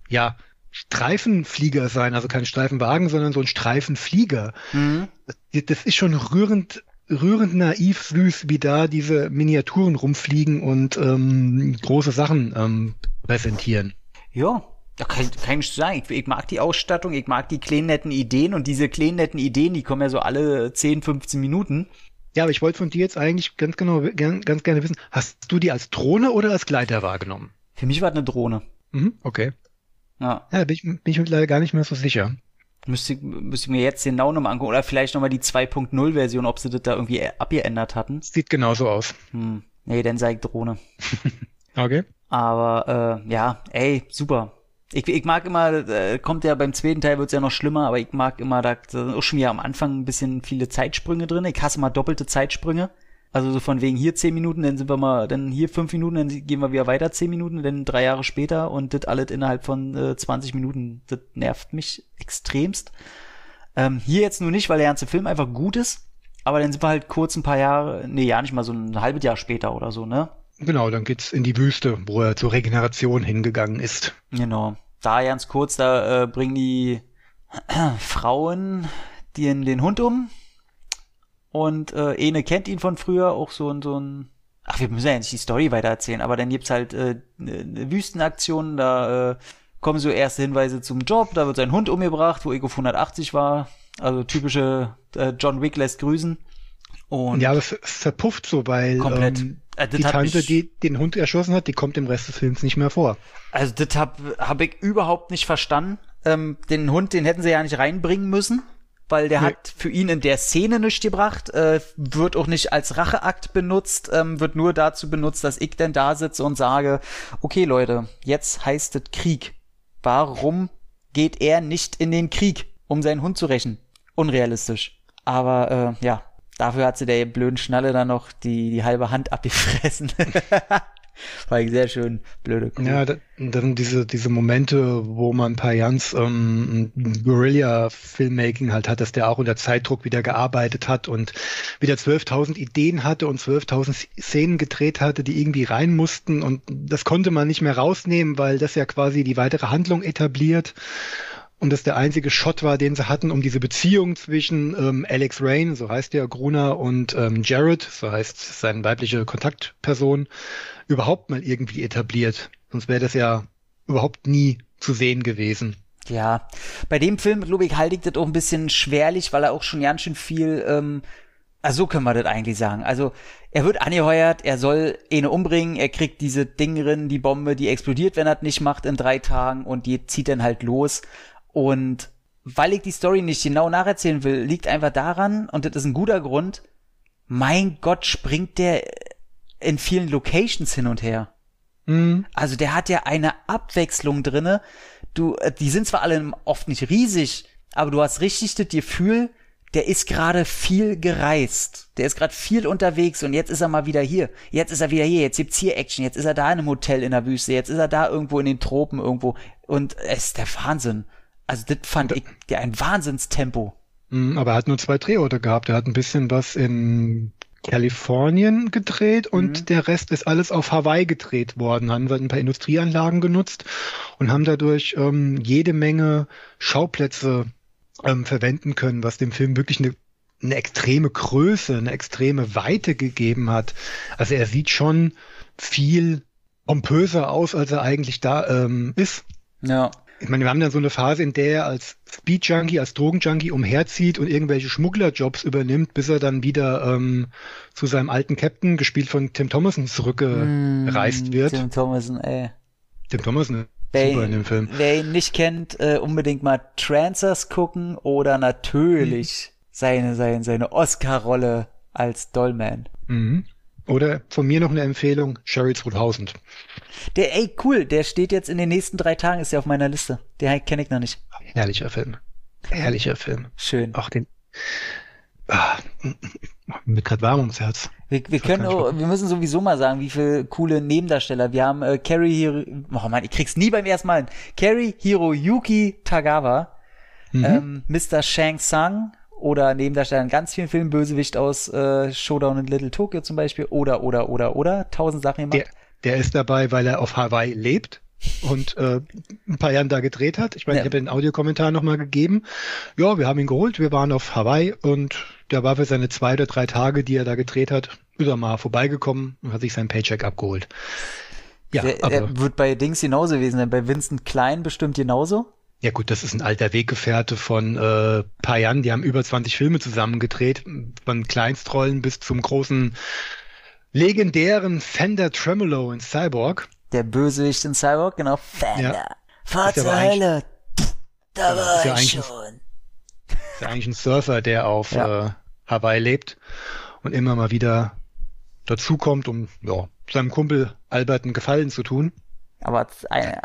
ja, Streifenflieger sein, also kein Streifenwagen, sondern so ein Streifenflieger. Mhm. Das- ist schon rührend, rührend naiv süß, wie da diese Miniaturen rumfliegen und ähm, große Sachen ähm, präsentieren. Ja, da kann, kann ich sagen. Ich, ich mag die Ausstattung, ich mag die kleinen netten Ideen und diese kleinen netten Ideen, die kommen ja so alle 10, 15 Minuten. Ja, aber ich wollte von dir jetzt eigentlich ganz genau, ganz gerne wissen, hast du die als Drohne oder als Gleiter wahrgenommen? Für mich war das eine Drohne. Mhm, okay. Ja. Ja, bin ich, bin ich mir leider gar nicht mehr so sicher. Müsste, müsste ich mir jetzt genau nochmal angucken. Oder vielleicht nochmal die 2.0-Version, ob sie das da irgendwie abgeändert hatten. Sieht genauso aus. Hm. Nee, dann sag ich Drohne. *laughs* Okay. Aber äh, ja, ey, super. Ich, ich mag immer, äh, kommt ja beim zweiten Teil wird's ja noch schlimmer, aber ich mag immer, da, da sind auch schon wieder am Anfang ein bisschen viele Zeitsprünge drin. Ich hasse mal doppelte Zeitsprünge. Also so von wegen hier zehn Minuten, dann sind wir mal, dann hier fünf Minuten, dann gehen wir wieder weiter zehn Minuten, dann drei Jahre später und das alles innerhalb von äh, 20 Minuten. Das nervt mich extremst. Ähm, hier jetzt nur nicht, weil der ganze Film einfach gut ist, aber dann sind wir halt kurz ein paar Jahre, nee, ja nicht mal so ein halbes Jahr später oder so, ne? Genau, dann geht's in die Wüste, wo er zur Regeneration hingegangen ist. Genau. Da ganz kurz, da äh, bringen die *clears throat* Frauen den, den Hund um. Und äh, Ene kennt ihn von früher, auch so ein, so ein. Ach, wir müssen ja nicht die Story weiter erzählen, aber dann gibt's halt äh, eine Wüstenaktion, da äh, kommen so erste Hinweise zum Job, da wird sein Hund umgebracht, wo Ego 180 war. Also typische äh, John Wick lässt grüßen. Und ja, es verpufft so, weil Komplett. Ähm, Das die Tante, mich- die den Hund erschossen hat, die kommt im Rest des Films nicht mehr vor. Also das hab, hab ich überhaupt nicht verstanden. Ähm, den Hund, den hätten sie ja nicht reinbringen müssen, weil der Nee. hat für ihn in der Szene nichts gebracht, äh, wird auch nicht als Racheakt benutzt, ähm, wird nur dazu benutzt, dass ich denn da sitze und sage, okay Leute, jetzt heißt es Krieg. Warum geht er nicht in den Krieg, um seinen Hund zu rächen? Unrealistisch. Aber äh, ja, dafür hat sie der blöden Schnalle dann noch die, die halbe Hand abgefressen. *laughs* War ich sehr schön blöde Kuh. Ja, da, dann diese, diese Momente, wo man Jans ähm, Guerilla-Filmmaking halt hat, dass der auch unter Zeitdruck wieder gearbeitet hat und wieder 12.000 Ideen hatte und 12.000 Szenen gedreht hatte, die irgendwie rein mussten und das konnte man nicht mehr rausnehmen, weil das ja quasi die weitere Handlung etabliert und das der einzige Shot war, den sie hatten, um diese Beziehung zwischen ähm, Alex Rain, so heißt der Gruner, und ähm, Jared, so heißt seine weibliche Kontaktperson, überhaupt mal irgendwie etabliert. Sonst wäre das ja überhaupt nie zu sehen gewesen. Ja, bei dem Film, glaube ich, halte ich das auch ein bisschen schwerlich, weil er auch schon ganz schön viel, ähm, also so können wir das eigentlich sagen. Also er wird angeheuert, er soll eine umbringen, er kriegt diese Dingerin, die Bombe, die explodiert, wenn er das nicht macht in drei Tagen und die zieht dann halt los. Und weil ich die Story nicht genau nacherzählen will, liegt einfach daran, und das ist ein guter Grund, mein Gott, springt der in vielen Locations hin und her. Mhm. Also der hat ja eine Abwechslung drinne. Du, äh, die sind zwar alle oft nicht riesig, aber du hast richtig das Gefühl, der ist gerade viel gereist. Der ist gerade viel unterwegs und jetzt ist er mal wieder hier. Jetzt ist er wieder hier. Jetzt gibt's hier Action. Jetzt ist er da in einem Hotel in der Wüste. Jetzt ist er da irgendwo in den Tropen irgendwo. Und es ist der Wahnsinn. Also das fand ich ja ein Wahnsinnstempo. Mhm, Aber er hat nur zwei Drehorte gehabt. Er hat ein bisschen was in Kalifornien gedreht und der Rest ist alles auf Hawaii gedreht worden. Haben wir ein paar Industrieanlagen genutzt und haben dadurch ähm, jede Menge Schauplätze ähm, verwenden können, was dem Film wirklich eine, eine extreme Größe, eine extreme Weite gegeben hat. Also er sieht schon viel pompöser aus, als er eigentlich da ähm, ist. Ja. Ich meine, wir haben dann so eine Phase, in der er als Speed-Junkie, als Drogenjunkie umherzieht und irgendwelche Schmugglerjobs übernimmt, bis er dann wieder ähm, zu seinem alten Captain, gespielt von Tim Thomason, zurückgereist wird. Tim Thomason, ey. Tim Thomason, Wer, super in dem Film. wer ihn nicht kennt, äh, unbedingt mal Trancers gucken oder natürlich seine, seine, seine Oscar-Rolle als Dollman. Mhm. Oder von mir noch eine Empfehlung, Sherry 2000. Der, ey, cool, der steht jetzt in den nächsten drei Tagen, ist ja auf meiner Liste. Den kenne ich noch nicht. Herrlicher Film. Herrlicher Film. Schön. Auch den... Ah, *laughs* mir gerade warm ums Herz. Wir, wir können, auch, wir müssen sowieso mal sagen, wie viele coole Nebendarsteller. Wir haben äh, Carrie Hiro, oh Mann, ich krieg's nie beim ersten Mal hin. Carrie Hiroyuki Tagawa, Mhm. ähm, Mr. Shang Tsung oder Nebendarsteller in ganz vielen Filmen, Bösewicht aus äh, Showdown in Little Tokyo zum Beispiel oder, oder, oder, oder, tausend Sachen Der, gemacht. der ist dabei, weil er auf Hawaii lebt und äh, ein paar Jahren da gedreht hat. Ich meine, Ja. ich habe den Audiokommentar nochmal gegeben. Ja, wir haben ihn geholt, wir waren auf Hawaii und der war für seine zwei oder drei Tage, die er da gedreht hat, ist er mal vorbeigekommen und hat sich seinen Paycheck abgeholt. Ja, der, aber, der wird bei Dings genauso gewesen sein, bei Vincent Klein bestimmt genauso. Ja gut, das ist ein alter Weggefährte von äh, Payan, die haben über 20 Filme zusammen gedreht, von Kleinstrollen bis zum großen legendären Fender Tremolo in Cyborg. Der Bösewicht in Cyborg, genau. Fender. Ja. Fahr zur Hölle. Da ist war ja ich eigentlich- schon. *laughs* ist ja eigentlich ein Surfer, der auf Ja. äh, Hawaii lebt und immer mal wieder dazukommt, um ja, seinem Kumpel Albert einen Gefallen zu tun. Aber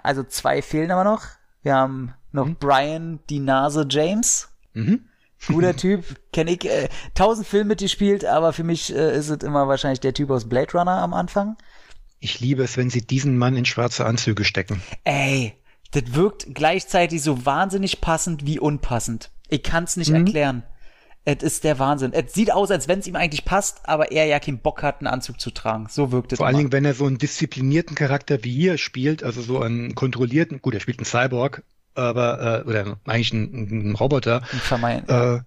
also zwei fehlen aber noch. Wir haben noch Brian die Nase James. Mhm. Guter *laughs* Typ, kenne ich. Äh, tausend Filme mitgespielt, aber für mich äh, ist es immer wahrscheinlich der Typ aus Blade Runner am Anfang. Ich liebe es, wenn sie diesen Mann in schwarze Anzüge stecken. Ey, das wirkt gleichzeitig so wahnsinnig passend wie unpassend. Ich kann's nicht Mhm. erklären. Es ist der Wahnsinn. Es sieht aus, als wenn es ihm eigentlich passt, aber er ja keinen Bock hat, einen Anzug zu tragen. So wirkt es Vor allen. Dingen, wenn er so einen disziplinierten Charakter wie hier spielt, also so einen kontrollierten, gut, er spielt einen Cyborg, aber, äh, oder eigentlich einen, einen Roboter, Ein äh,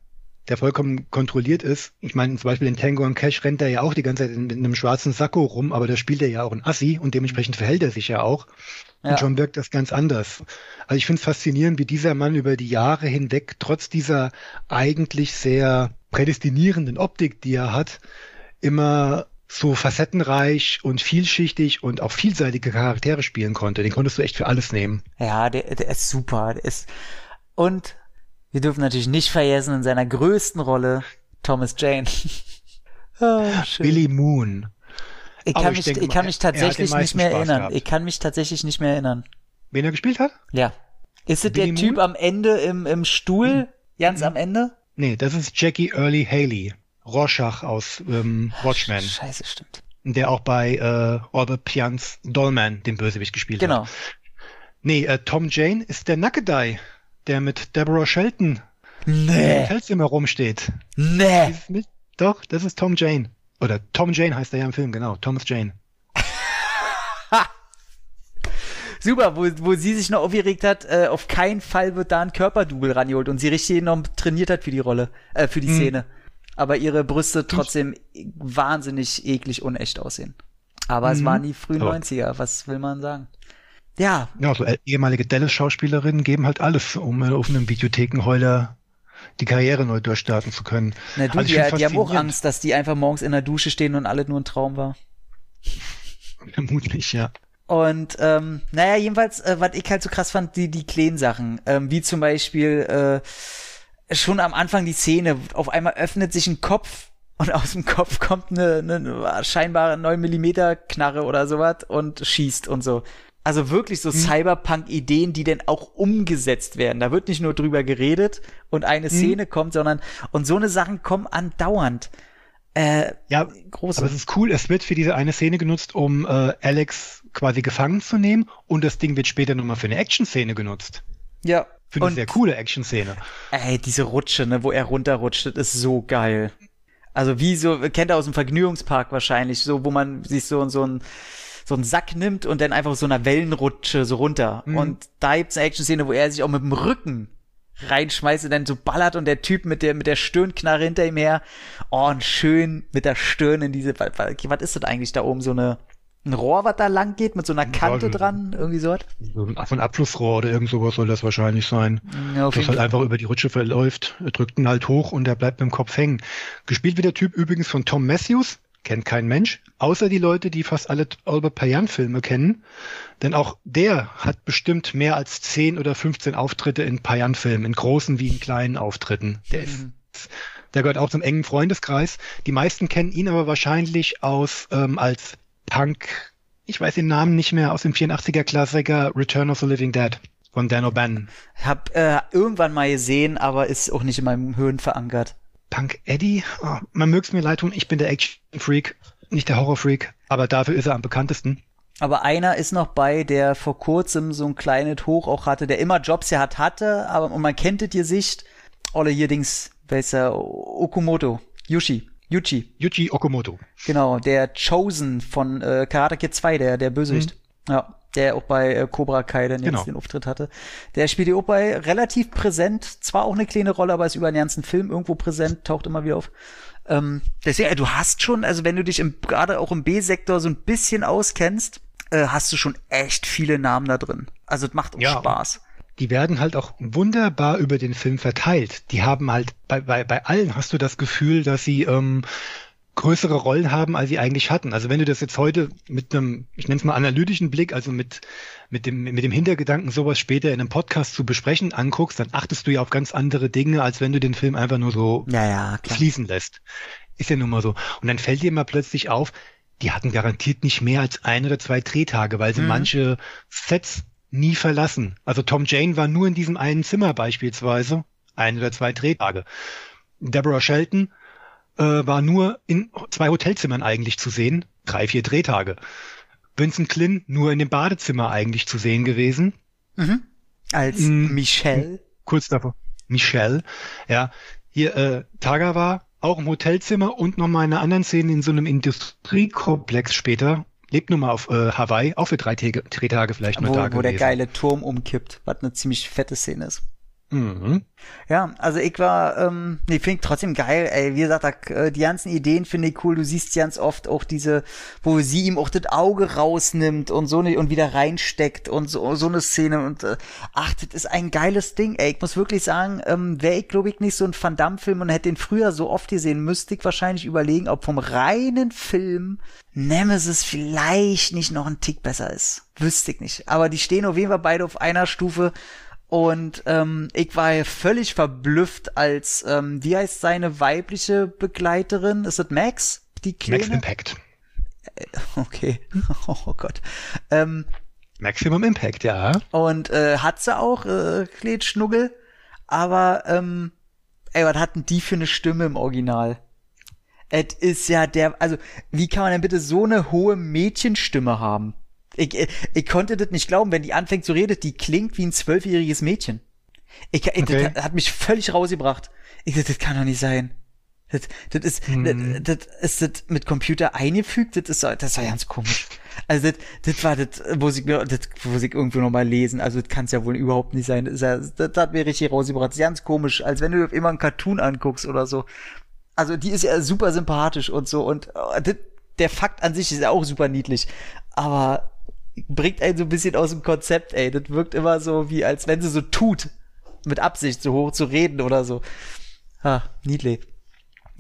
der vollkommen kontrolliert ist. Ich meine, zum Beispiel in Tango und Cash rennt er ja auch die ganze Zeit in, in einem schwarzen Sakko rum, aber da spielt er ja auch ein Assi und dementsprechend verhält er sich ja auch. Ja. Und schon wirkt das ganz anders. Also ich finde es faszinierend, wie dieser Mann über die Jahre hinweg, trotz dieser eigentlich sehr prädestinierenden Optik, die er hat, immer so facettenreich und vielschichtig und auch vielseitige Charaktere spielen konnte. Den konntest du echt für alles nehmen. Ja, der, der ist super. Der ist und wir dürfen natürlich nicht vergessen in seiner größten Rolle Thomas Jane. *laughs* schön. Billy Moon. ich kann ich mich, denke ich kann mich tatsächlich nicht mehr Spaß erinnern. gehabt. Ich kann mich tatsächlich nicht mehr erinnern. Wen er gespielt hat? Ja. Ist es der Billy Typ Moon? am Ende im, im Stuhl? Ganz am Ende? Nee, das ist Jackie Early Haley. Rorschach aus ähm, Watchmen, Scheiße, stimmt. der auch bei äh, Albert Pians Dollman den Bösewicht gespielt Genau. hat. Nee, äh, Tom Jane ist der Nackedei, der mit Deborah Shelton im Nee. Hotelzimmer rumsteht. Nee. Mit- Doch, das ist Tom Jane. Oder Tom Jane heißt er ja im Film, genau. Thomas Jane. *laughs* Super, wo, wo sie sich noch aufgeregt hat, äh, auf keinen Fall wird da ein Körperdouble rangeholt und sie richtig noch trainiert hat für die Rolle, äh, für die Mhm. Szene. Aber ihre Brüste trotzdem wahnsinnig eklig unecht aussehen. Aber es Mhm. waren die frühen Aber- 90er, was will man sagen? Ja, Ja, so äh, ehemalige Dallas-Schauspielerinnen geben halt alles, um äh, auf einem Videothekenheuler die Karriere neu durchstarten zu können. na du, Also die, die haben auch. Angst, dass die einfach morgens in der Dusche stehen und alles nur ein Traum war. *laughs* Vermutlich, ja. Und ähm, naja, jedenfalls, äh, was ich halt so krass fand, die, die kleinen Sachen, ähm, wie zum Beispiel äh, schon am Anfang die Szene, auf einmal öffnet sich ein Kopf und aus dem Kopf kommt eine, eine scheinbare 9 mm Knarre oder sowas und schießt und so. Also wirklich so Cyberpunk-Ideen, die denn auch umgesetzt werden. Da wird nicht nur drüber geredet und eine Szene kommt, sondern und so eine Sachen kommen andauernd. Äh, Ja, große. aber es ist cool, es wird für diese eine Szene genutzt, um äh, Alex quasi gefangen zu nehmen und das Ding wird später nochmal für eine Action-Szene genutzt. ja. Für eine sehr coole Action-Szene. Ey, diese Rutsche, ne, wo er runterrutscht, das ist so geil. Also wie so, kennt ihr aus dem Vergnügungspark wahrscheinlich, so, wo man sich so, so ein so einen Sack nimmt und dann einfach so einer Wellenrutsche so runter. Und da gibt's eine Action-Szene, wo er sich auch mit dem Rücken reinschmeißt und dann so ballert und der Typ mit der, mit der Stirnknarre hinter ihm her. Oh, und schön mit der Stirn in diese, was ist das eigentlich da oben? So eine, ein Rohr, was da lang geht mit so einer Kante so- dran? Irgendwie so was? So ein Abflussrohr oder irgend sowas soll das wahrscheinlich sein. Ja, das halt einfach über die Rutsche verläuft, er drückt ihn halt hoch und er bleibt mit dem Kopf hängen. Gespielt wird der Typ übrigens von Tom Matthews, kennt kein Mensch, außer die Leute, die fast alle Albert Payan-Filme kennen. Denn auch der hat bestimmt mehr als 10 oder 15 Auftritte in Payan-Filmen, in großen wie in kleinen Auftritten. Der ist der gehört auch zum engen Freundeskreis. Die meisten kennen ihn aber wahrscheinlich aus ähm, als Punk, ich weiß den Namen nicht mehr, aus dem 84er Klassiker Return of the Living Dead von Dan O'Bannon. Hab äh, irgendwann mal gesehen, aber ist auch nicht in meinem Hirn verankert. Punk Eddie? Oh, man mög's mir leid tun, ich bin der Action-Freak, nicht der Horror-Freak, aber dafür ist er am bekanntesten. Aber einer ist noch bei, der vor kurzem so ein kleines Hoch auch hatte, der immer Jobs ja hat, hatte, aber und man kennt das Gesicht. Olle hier Dings, wer ist der? Okumoto. Yushi. Yuchi. Yuji Okamoto. Genau, der Chosen von äh, Karate Kid 2, der, der Bösewicht. Ja, der auch bei äh, Cobra Kai dann jetzt Genau. den Auftritt hatte. Der spielt hier auch bei relativ präsent, zwar auch eine kleine Rolle, aber ist über den ganzen Film irgendwo präsent, taucht immer wieder auf. Ähm, deswegen, du hast schon, also wenn du dich im, gerade auch im B-Sektor so ein bisschen auskennst, äh, hast du schon echt viele Namen da drin. Also es macht auch Ja. Spaß. Die werden halt auch wunderbar über den Film verteilt. Die haben halt, bei, bei, bei allen hast du das Gefühl, dass sie ähm, größere Rollen haben, als sie eigentlich hatten. Also wenn du das jetzt heute mit einem, ich nenne es mal analytischen Blick, also mit, mit dem, mit dem Hintergedanken, sowas später in einem Podcast zu besprechen, anguckst, dann achtest du ja auf ganz andere Dinge, als wenn du den Film einfach nur so Ja, ja, klar. fließen lässt. Ist ja nun mal so. Und dann fällt dir mal plötzlich auf, die hatten garantiert nicht mehr als ein oder zwei Drehtage, weil sie manche Sets nie verlassen. Also Tom Jane war nur in diesem einen Zimmer beispielsweise, ein oder zwei Drehtage. Deborah Shelton äh, war nur in zwei Hotelzimmern eigentlich zu sehen, drei, vier Drehtage. Vincent Klin nur in dem Badezimmer eigentlich zu sehen gewesen, Als Mm. Michelle. kurz davor. Michelle, ja. Hier, äh, Tagawa, auch im Hotelzimmer und nochmal in einer anderen Szene in so einem Industriekomplex später. Lebt nun mal auf äh, Hawaii, auch für drei Tage, drei Tage vielleicht nur Wo, da wo der gewesen. geile Turm umkippt, was eine ziemlich fette Szene ist. Mhm. Ja, also ich war, ähm, nee, finde ich trotzdem geil, ey. Wie gesagt, da, äh, die ganzen Ideen finde ich cool. Du siehst ganz oft auch diese, wo sie ihm auch das Auge rausnimmt und so ne, und wieder reinsteckt und so, so eine Szene und äh, ach, das ist ein geiles Ding, ey. Ich muss wirklich sagen, ähm, wäre ich, glaube ich, nicht so ein Van Damme-Film und hätte den früher so oft gesehen, müsste ich wahrscheinlich überlegen, ob vom reinen Film Nemesis vielleicht nicht noch ein Tick besser ist. Wüsste ich nicht. Aber die stehen auf jeden Fall beide auf einer Stufe. Und ähm, ich war ja völlig verblüfft, als, ähm, wie heißt seine weibliche Begleiterin? Ist das Max? Die Kleine? Max Impact. *laughs* Okay. *laughs* Oh Gott. Ähm, Maximum Impact, ja. und äh, hat sie auch, äh, Kleid Schnuggel. Aber, ähm, ey, was hatten die für eine Stimme im Original? Es ist ja der, also, wie kann man denn bitte so eine hohe Mädchenstimme haben? Ich, ich, ich konnte das nicht glauben, wenn die anfängt zu reden, die klingt wie ein zwölfjähriges Mädchen. Ich, ich, Okay. Das hat mich völlig rausgebracht. Ich dachte, das kann doch nicht sein. Das, das ist, Mhm. das, das ist das mit Computer eingefügt, das ist, das war ganz komisch. Also das, das war das, muss ich mir, das muss ich irgendwo noch mal lesen. Also das kann es ja wohl überhaupt nicht sein. Das, ja, das hat mir richtig rausgebracht. Das ist ganz komisch, als wenn du immer einen Cartoon anguckst oder so. Also die ist ja super sympathisch und so und äh, das, der Fakt an sich ist ja auch super niedlich, aber bringt einen so ein bisschen aus dem Konzept, ey. Das wirkt immer so wie, als wenn sie so tut, mit Absicht so hoch zu reden oder so. Ah, niedlich.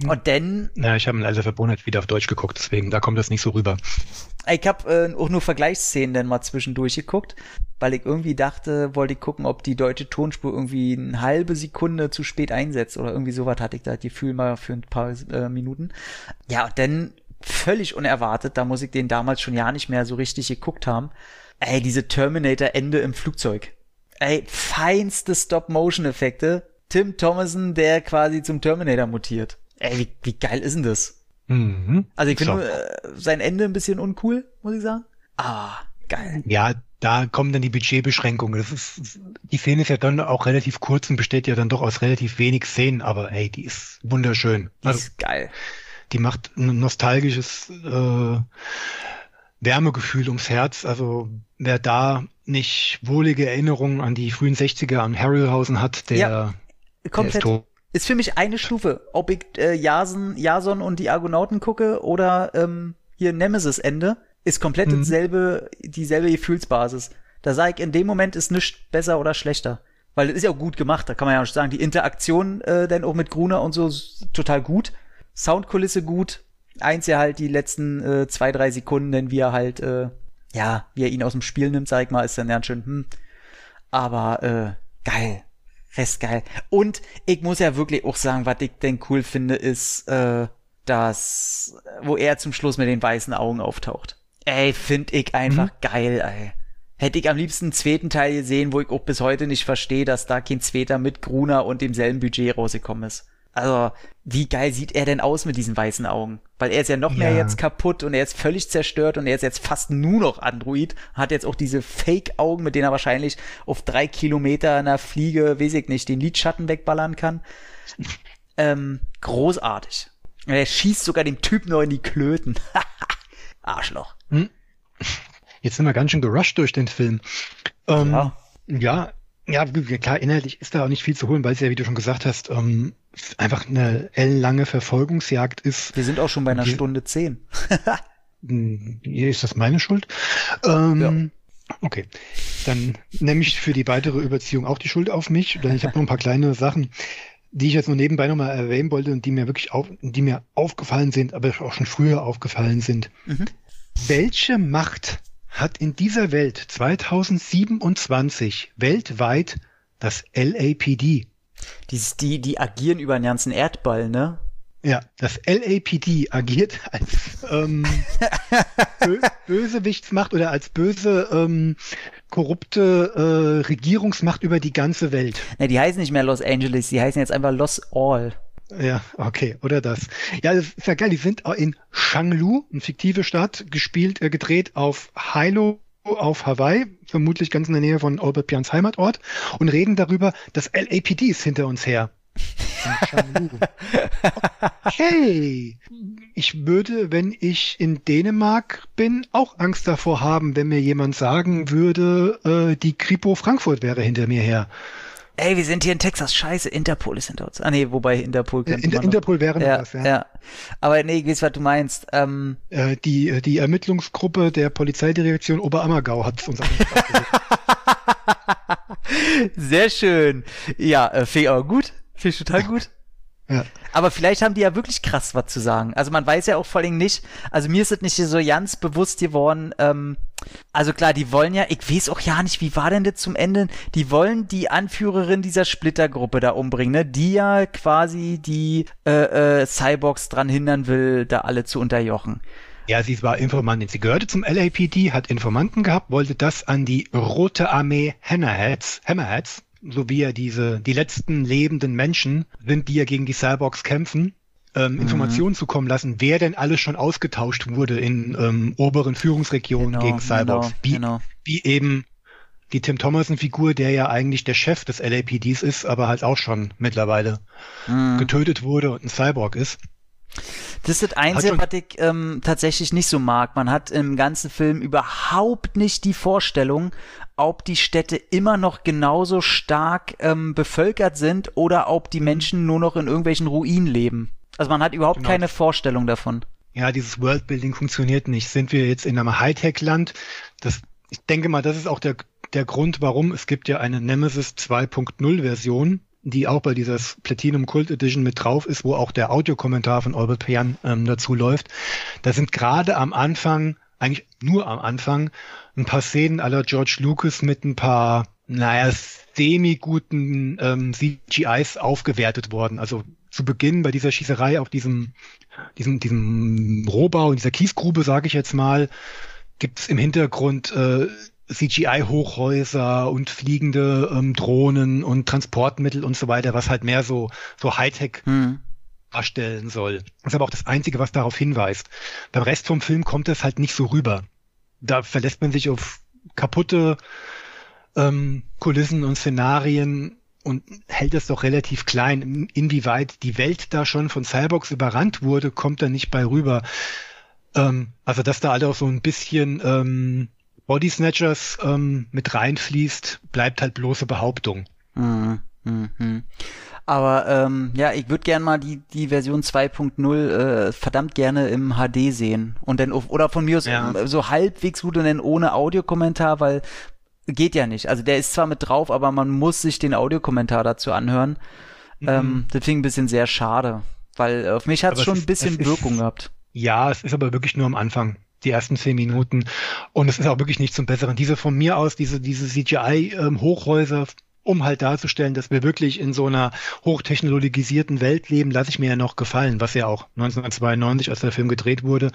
Und dann Ja, ich habe ihn also verbunden wieder auf Deutsch geguckt, deswegen, da kommt das nicht so rüber. Ich habe äh, auch nur Vergleichsszenen dann mal zwischendurch geguckt, weil ich irgendwie dachte, wollte ich gucken, ob die deutsche Tonspur irgendwie eine halbe Sekunde zu spät einsetzt oder irgendwie sowas hatte ich da das Gefühl mal für ein paar äh, Minuten. Ja, und dann völlig unerwartet, da muss ich den damals schon ja nicht mehr so richtig geguckt haben. Ey, diese Terminator-Ende im Flugzeug. Ey, feinste Stop-Motion-Effekte. Tim Thomason, der quasi zum Terminator mutiert. Ey, wie, wie geil ist denn das? Mhm. Also ich finde äh, sein Ende ein bisschen uncool, muss ich sagen. Ah, geil. Ja, da kommen dann die Budgetbeschränkungen. Das ist, die Szene ist ja dann auch relativ kurz und besteht ja dann doch aus relativ wenig Szenen, aber ey, die ist wunderschön. Die Also, ist geil. Die macht ein nostalgisches äh, Wärmegefühl ums Herz. Also wer da nicht wohlige Erinnerungen an die frühen 60er an Harryhausen hat, der, Ja, der ist Komplett. Ist für mich eine Stufe. Ob ich äh, Jason, Jason und die Argonauten gucke oder ähm, hier Nemesis Ende, ist komplett Mhm. dasselbe, dieselbe Gefühlsbasis. Da sage ich, in dem Moment ist nichts besser oder schlechter. Weil es ist ja auch gut gemacht, da kann man ja auch sagen, die Interaktion äh, dann auch mit Gruner und so ist total gut. Soundkulisse gut. Eins ja halt die letzten äh, zwei, drei Sekunden, denn wie er halt, äh, ja, wie er ihn aus dem Spiel nimmt, sag ich mal, ist dann ganz schön, hm. Aber äh, geil. Rest geil. Und ich muss ja wirklich auch sagen, was ich denn cool finde, ist, äh, dass, wo er zum Schluss mit den weißen Augen auftaucht. Ey, find ich einfach geil, ey. Hätte ich am liebsten einen zweiten Teil gesehen, wo ich auch bis heute nicht verstehe, dass da kein zweiter mit Gruner und demselben Budget rausgekommen ist. Also, wie geil sieht er denn aus mit diesen weißen Augen? Weil er ist ja noch mehr Ja. jetzt kaputt und er ist völlig zerstört und er ist jetzt fast nur noch Android, hat jetzt auch diese Fake-Augen, mit denen er wahrscheinlich auf drei Kilometer einer Fliege, weiß ich nicht, den Lidschatten wegballern kann. *laughs* Ähm, großartig. Und Er schießt sogar dem Typen noch in die Klöten. *laughs* Arschloch. Jetzt sind wir ganz schön gerusht durch den Film. Ähm, Ja. ja. ja, klar, inhaltlich ist da auch nicht viel zu holen, weil es ja, wie du schon gesagt hast, ähm, einfach eine ellenlange Verfolgungsjagd ist. Wir sind auch schon bei einer Okay. Stunde zehn. *laughs* Hm, Ist das meine Schuld? Ähm, Okay, dann nehme ich für die weitere Überziehung auch die Schuld auf mich, denn ich habe noch ein paar kleine Sachen. die ich jetzt nur nebenbei nochmal erwähnen wollte und die mir wirklich auf, die mir aufgefallen sind, aber auch schon früher aufgefallen sind. Mhm. Welche Macht hat in dieser Welt 2027 weltweit das LAPD? Die, die, die agieren über einen ganzen Erdball, ne? Ja, das LAPD agiert *laughs* als ähm, Bö Bösewichtsmacht oder als böse ähm, korrupte äh, Regierungsmacht über die ganze Welt. Ne, die heißen nicht mehr Los Angeles, die heißen jetzt einfach Los All. Ja, okay, oder das. Ja, das ist ja geil. Die sind auch in Shanglu, eine fiktive Stadt, gespielt, äh, gedreht auf Hilo auf Hawaii, vermutlich ganz in der Nähe von Albert Pians Heimatort, und reden darüber, das LAPD ist hinter uns her. *laughs* Okay. Ich würde, wenn ich in Dänemark bin, auch Angst davor haben, wenn mir jemand sagen würde, äh, die Kripo Frankfurt wäre hinter mir her. Ey, wir sind hier in Texas. Scheiße, Interpol ist hinter uns. Ah nee, wobei Interpol könnte noch- Interpol wäre ja, was, ja. ja. Aber nee, ich weiß, was du meinst. Ähm, Äh, die, die Ermittlungsgruppe der Polizeidirektion Oberammergau hat uns angezeigt. *laughs* sehr schön. Ja, äh, finde ich aber gut. Finde ich total gut. Ja. Aber vielleicht haben die ja wirklich krass was zu sagen. Also man weiß ja auch vor allem nicht, also mir ist es nicht so ganz bewusst geworden, ähm, also klar, die wollen ja, ich weiß auch ja nicht, wie war denn das zum Ende? Die wollen die Anführerin dieser Splittergruppe da umbringen, ne? Die ja quasi die äh, äh, Cyborgs dran hindern will, da alle zu unterjochen. ja, sie war Informantin. Sie gehörte zum LAPD, hat Informanten gehabt, wollte das an die Rote Armee Hammerheads, Hammerheads, so wie ja diese, die letzten lebenden Menschen sind, die ja gegen die Cyborgs kämpfen, ähm, Informationen zukommen lassen, wer denn alles schon ausgetauscht wurde in ähm, oberen Führungsregionen Genau, gegen Cyborgs. genau, wie, genau. wie eben die Tim Thomason-Figur, der ja eigentlich der Chef des LAPDs ist, aber halt auch schon mittlerweile Mhm. getötet wurde und ein Cyborg ist. Das ist das Einzige, was ich ähm, tatsächlich nicht so mag. Man hat im ganzen Film überhaupt nicht die Vorstellung, ob die Städte immer noch genauso stark ähm, bevölkert sind oder ob die Menschen nur noch in irgendwelchen Ruinen leben. Also man hat überhaupt Genau. keine Vorstellung davon. ja, dieses Worldbuilding funktioniert nicht. Sind wir jetzt in einem Hightech-Land? Das, ich denke mal, das ist auch der, der Grund, warum es gibt ja eine Nemesis 2.0 Version, die auch bei dieser Platinum Cult Edition mit drauf ist, wo auch der Audiokommentar von Albert Pian ähm, dazu läuft. Da sind gerade am Anfang, eigentlich nur am Anfang, ein paar Szenen aller George Lucas mit ein paar, naja, semi-guten ähm, CGIs aufgewertet worden. Also zu Beginn bei dieser Schießerei auf diesem, diesem, diesem Rohbau, in dieser Kiesgrube, sage ich jetzt mal, gibt es im Hintergrund äh, CGI-Hochhäuser und fliegende ähm, Drohnen und Transportmittel und so weiter, was halt mehr so, so Hightech Hm. darstellen soll. Das ist aber auch das Einzige, was darauf hinweist. Beim Rest vom Film kommt das halt nicht so rüber. Da verlässt man sich auf kaputte ähm, Kulissen und Szenarien und hält das doch relativ klein. Inwieweit die Welt da schon von Cyborgs überrannt wurde, kommt da nicht bei rüber. Ähm, also, dass da alle auch so ein bisschen ähm, Body Snatchers ähm, mit reinfließt, bleibt halt bloße Behauptung. Mhm. Mhm. Aber ähm, ja, ich würde gern mal die, die Version 2.0 äh, verdammt gerne im HD sehen. Und dann oder von mir aus Ja. ähm, so halbwegs gut und dann ohne Audiokommentar, weil geht ja nicht. Also der ist zwar mit drauf, aber man muss sich den Audiokommentar dazu anhören. Ähm, das finde ich ein bisschen sehr schade. Weil auf mich hat es schon ein bisschen ist- Wirkung gehabt. Ja, es ist aber wirklich nur am Anfang, die ersten zehn Minuten. Und es ist auch wirklich nicht zum Besseren. Diese von mir aus, diese, diese CGI-Hochhäuser, um halt darzustellen, dass wir wirklich in so einer hochtechnologisierten Welt leben, lasse ich mir ja noch gefallen, was ja auch 1992, als der Film gedreht wurde,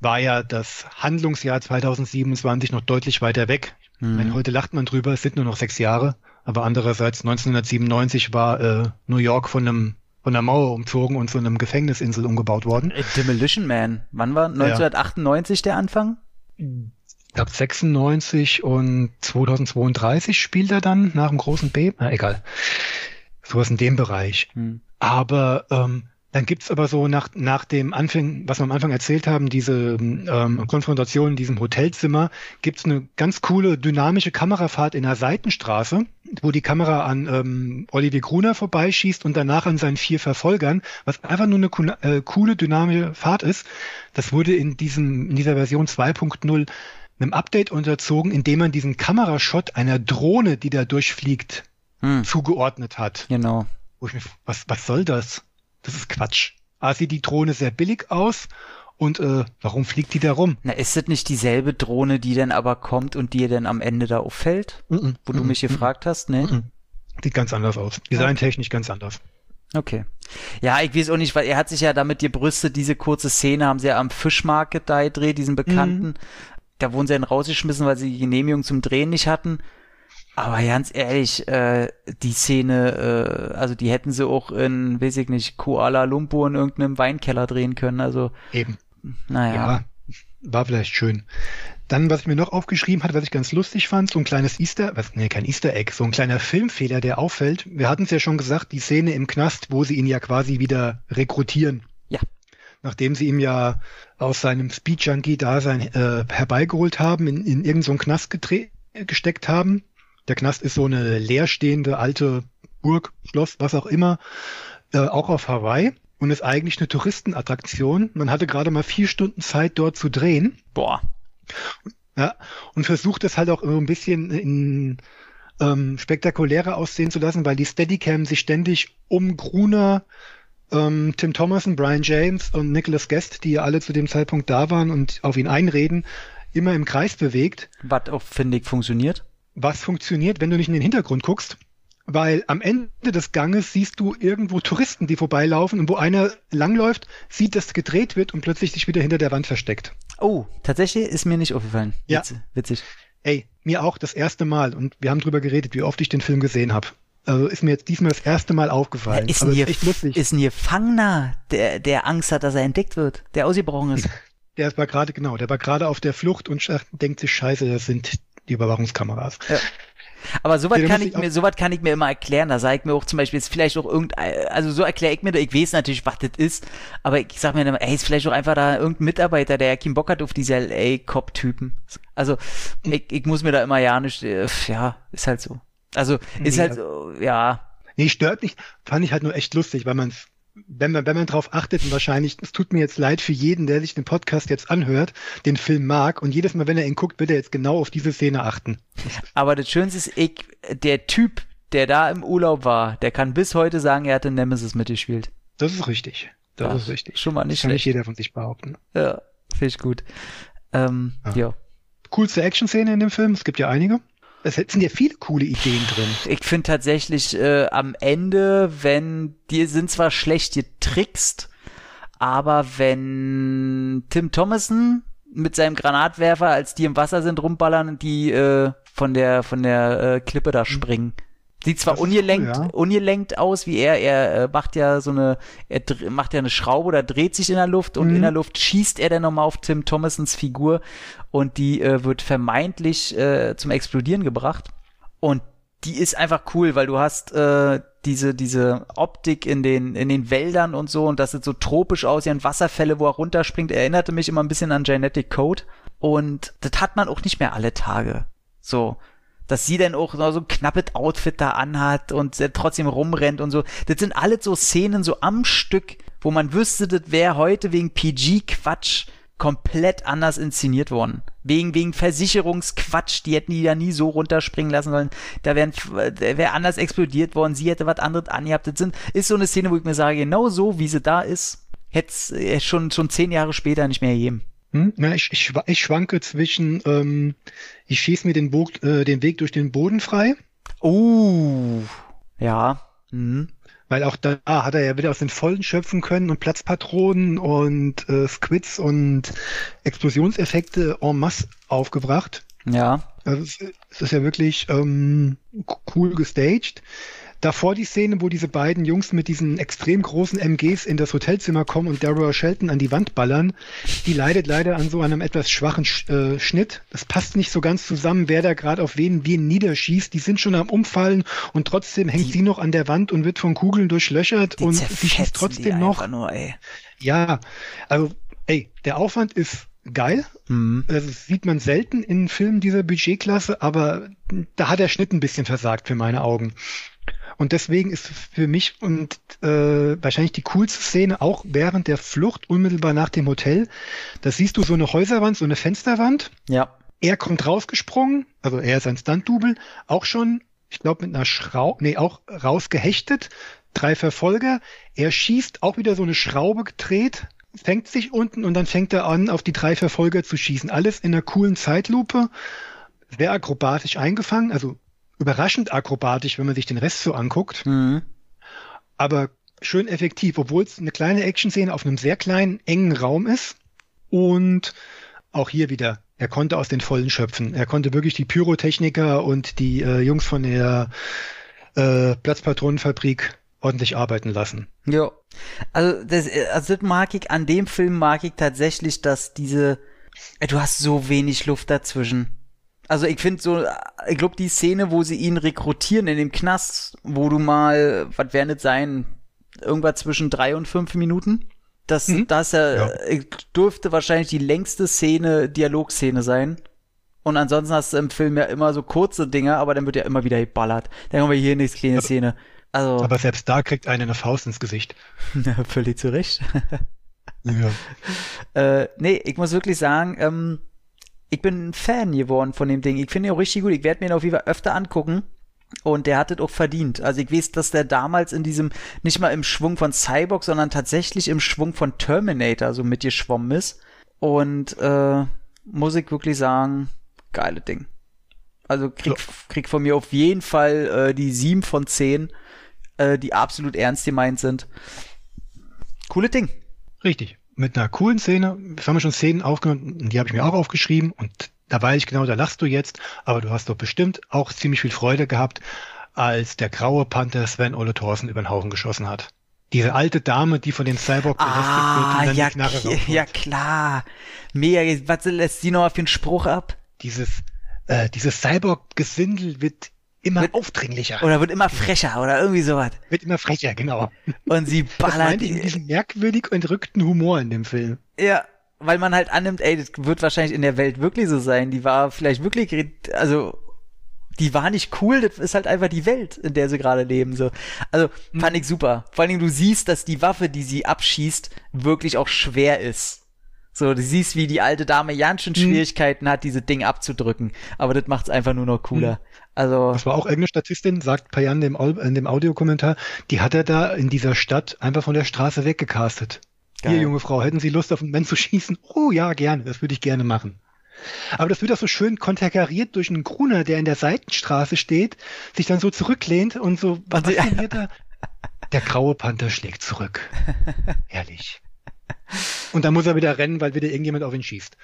war ja das Handlungsjahr 2027 noch deutlich weiter weg. Ich meine, heute lacht man drüber, es sind nur noch sechs Jahre, aber andererseits 1997 war äh, New York von einem von einer Mauer umzogen und zu einem Gefängnisinsel umgebaut worden. Äh, Demolition Man. Wann war 1998 der Anfang? Ich glaube 96 und 2032 spielt er dann nach dem großen B. Na egal. Sowas in dem Bereich. Hm. Aber ähm, dann gibt's aber so nach, nach dem Anfang, was wir am Anfang erzählt haben, diese ähm, Konfrontation in diesem Hotelzimmer, gibt's eine ganz coole dynamische Kamerafahrt in einer Seitenstraße, wo die Kamera an ähm, Olivier Gruner vorbeischießt und danach an seinen vier Verfolgern, was einfach nur eine äh, coole dynamische Fahrt ist. Das wurde in diesem in dieser Version 2.0 einem Update unterzogen, indem man diesen Kamerashot einer Drohne, die da durchfliegt, Hm. zugeordnet hat. Genau. Wo ich mir, was, was soll das? Das ist Quatsch. A, sieht die Drohne sehr billig aus und äh, warum fliegt die da rum? Na, ist das nicht dieselbe Drohne, die dann aber kommt und dir dann am Ende da auffällt? Mhm, Wo du mhm, mich mhm. gefragt hast, ne? Mhm. Sieht ganz anders aus. Designtechnisch ganz anders. Okay. Ja, ich weiß auch nicht, weil er hat sich ja damit gebrüstet, diese kurze Szene haben sie ja am Fischmarket da gedreht, diesen Bekannten. Da wurden sie dann rausgeschmissen, weil sie die Genehmigung zum Drehen nicht hatten. Aber ganz ehrlich, äh, die Szene, äh, also die hätten sie auch in, weiß ich nicht, Kuala Lumpur in irgendeinem Weinkeller drehen können. Also, Eben. naja. Ja, war vielleicht schön. Dann, was ich mir noch aufgeschrieben hatte, was ich ganz lustig fand, so ein kleines Easter, was, nee, kein Easter Egg, so ein kleiner Filmfehler, der auffällt. Wir hatten es ja schon gesagt, die Szene im Knast, wo sie ihn ja quasi wieder rekrutieren. Ja. Nachdem sie ihm ja aus seinem Speed-Junkie-Dasein äh, herbeigeholt haben, in, in irgendeinen so Knast gesteckt haben. Der Knast ist so eine leerstehende alte Burg, Schloss, was auch immer, äh, auch auf Hawaii und ist eigentlich eine Touristenattraktion. Man hatte gerade mal vier Stunden Zeit, dort zu drehen. Boah. Ja, und versucht es halt auch immer ein bisschen in ähm, spektakulärer aussehen zu lassen, weil die Steadicam sich ständig um Gruner, ähm, Tim Thomason, Brian James und Nicholas Guest, die ja alle zu dem Zeitpunkt da waren und auf ihn einreden, immer im Kreis bewegt. Was auch, finde ich, funktioniert. Was funktioniert, wenn du nicht in den Hintergrund guckst? Weil am Ende des Ganges siehst du irgendwo Touristen, die vorbeilaufen und wo einer langläuft, sieht, dass gedreht wird und plötzlich sich wieder hinter der Wand versteckt. Oh, tatsächlich ist mir nicht aufgefallen. Ja. Witz, witzig. Ey, mir auch das erste Mal und wir haben drüber geredet, wie oft ich den Film gesehen habe. Also ist mir jetzt diesmal das erste Mal aufgefallen. ist, Aber ein ist hier, echt lustig. ist ein Gefangener, der, der Angst hat, dass er entdeckt wird, der ausgebrochen ist. *laughs* der war gerade, genau, der war gerade auf der Flucht und denkt sich, scheiße, das sind die Überwachungskameras. Aber sowas Ja, kann ich ich mir, sowas kann ich mir immer erklären. Da sage ich mir auch zum Beispiel, ist vielleicht auch irgendein, also so erkläre ich mir, das, ich weiß natürlich, was das ist, aber ich sag mir dann, ey, ist vielleicht auch einfach da irgendein Mitarbeiter, der ja keinen Bock hat auf diese LA-Cop-Typen. Also, ich, ich muss mir da immer ja nicht, äh, ja, ist halt so. Also, ist Nee, halt so, ja, Nee, stört nicht. Fand ich halt nur echt lustig, weil man wenn man, wenn man drauf achtet und wahrscheinlich, es tut mir jetzt leid für jeden, der sich den Podcast jetzt anhört, den Film mag und jedes Mal, wenn er ihn guckt, wird er jetzt genau auf diese Szene achten. Aber das Schönste ist, ich, der Typ, der da im Urlaub war, der kann bis heute sagen, er hatte Nemesis mitgespielt. Das ist richtig. Das Ja, ist richtig. schon mal nicht das kann nicht jeder von sich behaupten. Ja, finde ich gut. Ähm, Ja. ja. Coolste Action-Szene in dem Film, es gibt ja einige. Es sind ja viele coole Ideen drin. Ich finde tatsächlich äh, am Ende, wenn die sind zwar schlecht getrickst, aber wenn Tim Thomason mit seinem Granatwerfer, als die im Wasser sind, rumballern und die äh, von der von der äh, Klippe da springen. Sieht zwar ungelenkt, cool, ja. ungelenkt aus wie er, er äh, macht ja so eine, er macht ja eine Schraube oder dreht sich in der Luft und Mhm. in der Luft schießt er dann nochmal auf Tim Thomasons Figur und die äh, wird vermeintlich äh, zum Explodieren gebracht. Und die ist einfach cool, weil du hast äh, diese diese Optik in den in den Wäldern und so und das sieht so tropisch aus, wie ein Wasserfälle, wo er runterspringt. Erinnerte mich immer ein bisschen an Genetic Code und das hat man auch nicht mehr alle Tage. So, dass sie dann auch so ein knappes Outfit da anhat und äh, trotzdem rumrennt und so. Das sind alles so Szenen so am Stück, wo man wüsste, das wäre heute wegen PG-Quatsch komplett anders inszeniert worden. Wegen, wegen Versicherungsquatsch, die hätten die da nie so runterspringen lassen sollen. Da wären, wäre anders explodiert worden, sie hätte was anderes angehabt. Das sind, ist so eine Szene, wo ich mir sage, genau so, wie sie da ist, hätte es schon, schon zehn Jahre später nicht mehr gegeben. Hm? Na, ich, ich, ich schwanke zwischen, ähm, ich schieße mir den, Bog, äh, den Weg durch den Boden frei, Uh, ja, mhm. weil auch da hat er ja wieder aus den Vollen schöpfen können und Platzpatronen und äh, Squids und Explosionseffekte en masse aufgebracht. ja, Also es, ist ja wirklich ähm, cool gestaged. Davor die Szene, wo diese beiden Jungs mit diesen extrem großen MGs in das Hotelzimmer kommen und Deborah Shelton an die Wand ballern, die leidet leider an so einem etwas schwachen Sch äh, Schnitt. Das passt nicht so ganz zusammen, wer da gerade auf wen wen niederschießt. Die sind schon am Umfallen und trotzdem hängt Die- sie noch an der Wand und wird von Kugeln durchlöchert und sie schießt trotzdem noch. Nur. Ja, also ey, der Aufwand ist geil. Mhm. Also das sieht man selten in Filmen dieser Budgetklasse, aber da hat der Schnitt ein bisschen versagt für meine Augen. Und deswegen ist für mich und äh, wahrscheinlich die coolste Szene auch während der Flucht unmittelbar nach dem Hotel. Da siehst du so eine Häuserwand, so eine Fensterwand. Ja. Er kommt rausgesprungen, also er ist ein Stunt-Double, auch schon, ich glaube mit einer Schraube, nee, auch rausgehechtet. drei Verfolger, er schießt auch wieder so eine Schraube gedreht, fängt sich unten und dann fängt er an, auf die drei Verfolger zu schießen. Alles in einer coolen Zeitlupe, sehr akrobatisch eingefangen, also überraschend akrobatisch, wenn man sich den Rest so anguckt. Mhm. aber schön effektiv, obwohl es eine kleine Action-Szene auf einem sehr kleinen, engen Raum ist. Und auch hier wieder, er konnte aus den Vollen schöpfen. Er konnte wirklich die Pyrotechniker und die äh, Jungs von der äh, Platzpatronenfabrik ordentlich arbeiten lassen. Ja. Also das, äh, also das mag ich, an dem Film mag ich tatsächlich, dass diese, äh, du hast so wenig Luft dazwischen. Also ich finde so, ich glaube die Szene, wo sie ihn rekrutieren in dem Knast, wo du mal, was werden das sein, irgendwas zwischen drei und fünf Minuten? Das, Mhm. das Ja. ich dürfte wahrscheinlich die längste Szene, Dialogszene sein. Und ansonsten hast du im Film ja immer so kurze Dinge, aber dann wird ja immer wieder geballert. Dann haben wir hier eine kleine Szene. Also, Aber selbst da kriegt einer eine Faust ins Gesicht. *laughs* völlig zu Recht. Ja. *laughs* Äh, nee, ich muss wirklich sagen, ähm, ich bin ein Fan geworden von dem Ding. Ich finde ihn auch richtig gut. Ich werde mir ihn auf jeden Fall öfter angucken. Und der hat es auch verdient. Also ich weiß, dass der damals in diesem, nicht mal im Schwung von Cyborg, sondern tatsächlich im Schwung von Terminator so mitgeschwommen ist. Und äh, muss ich wirklich sagen, geile Ding. Also krieg, krieg von mir auf jeden Fall äh, die 7 von 10, äh, die absolut ernst gemeint sind. Coole Ding. Richtig. Mit einer coolen Szene. Wir haben schon Szenen aufgenommen, die habe ich mir auch aufgeschrieben und da weiß ich genau, da lachst du jetzt, aber du hast doch bestimmt auch ziemlich viel Freude gehabt, als der graue Panther Sven Ole Thorsen über den Haufen geschossen hat. Diese alte Dame, die von dem Cyborg belästigt wird Ah, und dann ja, die Knarre k- rausholt. ja klar. Mega, was lässt sie noch für einen Spruch ab? Dieses, äh, dieses Cyborg-Gesindel wird immer Wird- aufdringlicher. Oder wird immer frecher oder irgendwie sowas. wird immer frecher, genau. Und sie Das ballert. meinte ich mit diesem merkwürdig entrückten Humor in dem Film. Ja, weil man halt annimmt, ey, das wird wahrscheinlich in der Welt wirklich so sein. Die war vielleicht wirklich, also, die war nicht cool, das ist halt einfach die Welt, in der sie gerade leben, so. Also, fand ich super. Vor allen Dingen, du siehst, dass die Waffe, die sie abschießt, wirklich auch schwer ist. So, du siehst, wie die alte Dame ganz schön Schwierigkeiten hat, diese Ding abzudrücken. Aber das macht's einfach nur noch cooler. Also, Das war auch irgendeine Statistin, sagt Payan in dem, Audiokommentar, die hat er da in dieser Stadt einfach von der Straße weggecastet. Geil. Hier, junge Frau, hätten Sie Lust auf einen Mann zu schießen? Oh ja, gerne, das würde ich gerne machen. Aber das wird auch so schön konterkariert durch einen Gruner, der in der Seitenstraße steht, sich dann so zurücklehnt und so, was Und die- passiert da? *laughs* Der graue Panther schlägt zurück. Herrlich. Und dann muss er wieder rennen, weil wieder irgendjemand auf ihn schießt.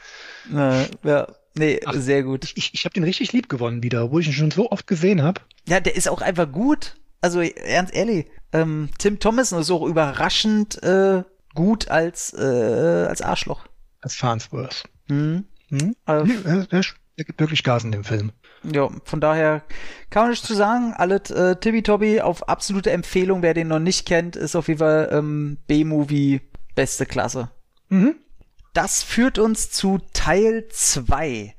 äh, ja, nee, Ach. sehr gut. Ich, ich, ich habe den richtig lieb gewonnen wieder, obwohl ich ihn schon so oft gesehen habe. Ja, der ist auch einfach gut. Also ernst ehrlich, ähm, Tim Thomason ist auch überraschend äh, gut als äh, als Arschloch. Als Farnsworth. Hm? Hm? Also, Nee, er, er, er gibt wirklich Gas in dem Film. ja, von daher kann man nichts zu sagen. Alles äh, Tibi-Tobi auf absolute Empfehlung. Wer den noch nicht kennt, ist auf jeden Fall ähm, B-Movie beste Klasse. Mhm. Das führt uns zu Teil 2,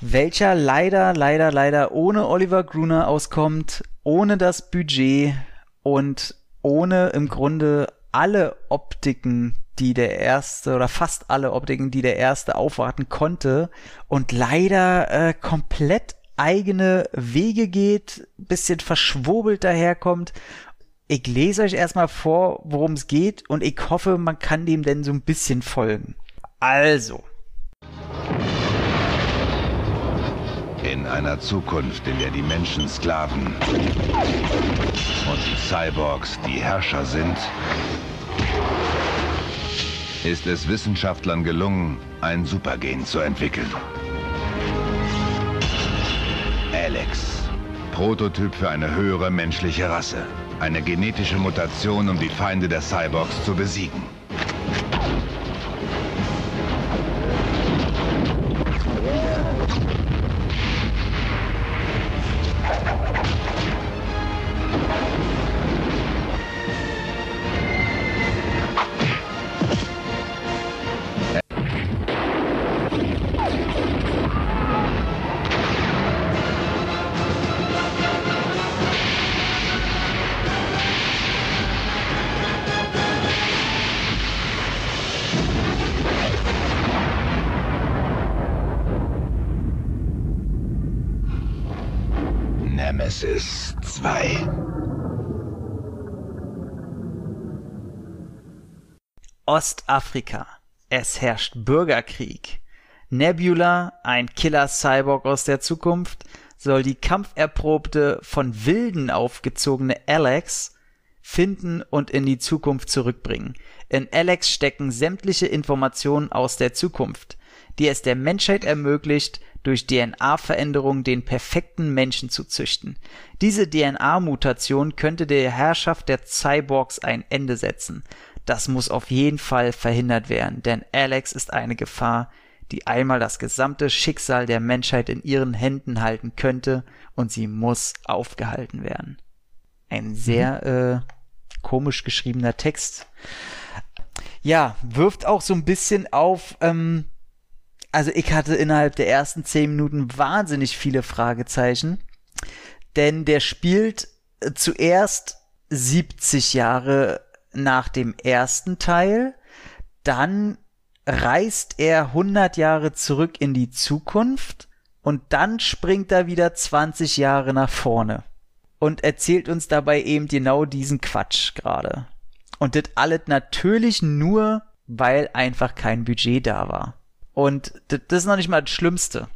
welcher leider, leider, leider ohne Oliver Gruner auskommt, ohne das Budget und ohne im Grunde alle Optiken, die der erste oder fast alle Optiken, die der erste aufwarten konnte und leider äh, komplett eigene Wege geht, bisschen verschwurbelt daherkommt. Ich lese euch erstmal vor, worum es geht und ich hoffe, man kann dem denn so ein bisschen folgen. Also, In einer Zukunft, in der die Menschen Sklaven und die Cyborgs die Herrscher sind, ist es Wissenschaftlern gelungen, ein Supergen zu entwickeln. Alex. Prototyp für eine höhere menschliche Rasse. Eine genetische Mutation, um die Feinde der Cyborgs zu besiegen. Ostafrika. Es herrscht Bürgerkrieg. Nebula, ein Killer-Cyborg aus der Zukunft, soll die kampferprobte, von Wilden aufgezogene Alex finden und in die Zukunft zurückbringen. In Alex stecken sämtliche Informationen aus der Zukunft, die es der Menschheit ermöglicht, durch DNA-Veränderung den perfekten Menschen zu züchten. Diese DNA-Mutation könnte der Herrschaft der Cyborgs ein Ende setzen. Das muss auf jeden Fall verhindert werden, denn Alex ist eine Gefahr, die einmal das gesamte Schicksal der Menschheit in ihren Händen halten könnte und sie muss aufgehalten werden. Ein sehr mhm. äh, komisch geschriebener Text. Ja, wirft auch so ein bisschen auf, ähm, also ich hatte innerhalb der ersten zehn Minuten wahnsinnig viele Fragezeichen, denn der spielt äh, zuerst 70 Jahre nach dem ersten Teil, dann reist er 100 Jahre zurück in die Zukunft und dann springt er wieder 20 Jahre nach vorne und erzählt uns dabei eben genau diesen Quatsch gerade. Und das alles natürlich nur, weil einfach kein Budget da war. Und das, ist noch nicht mal das Schlimmste.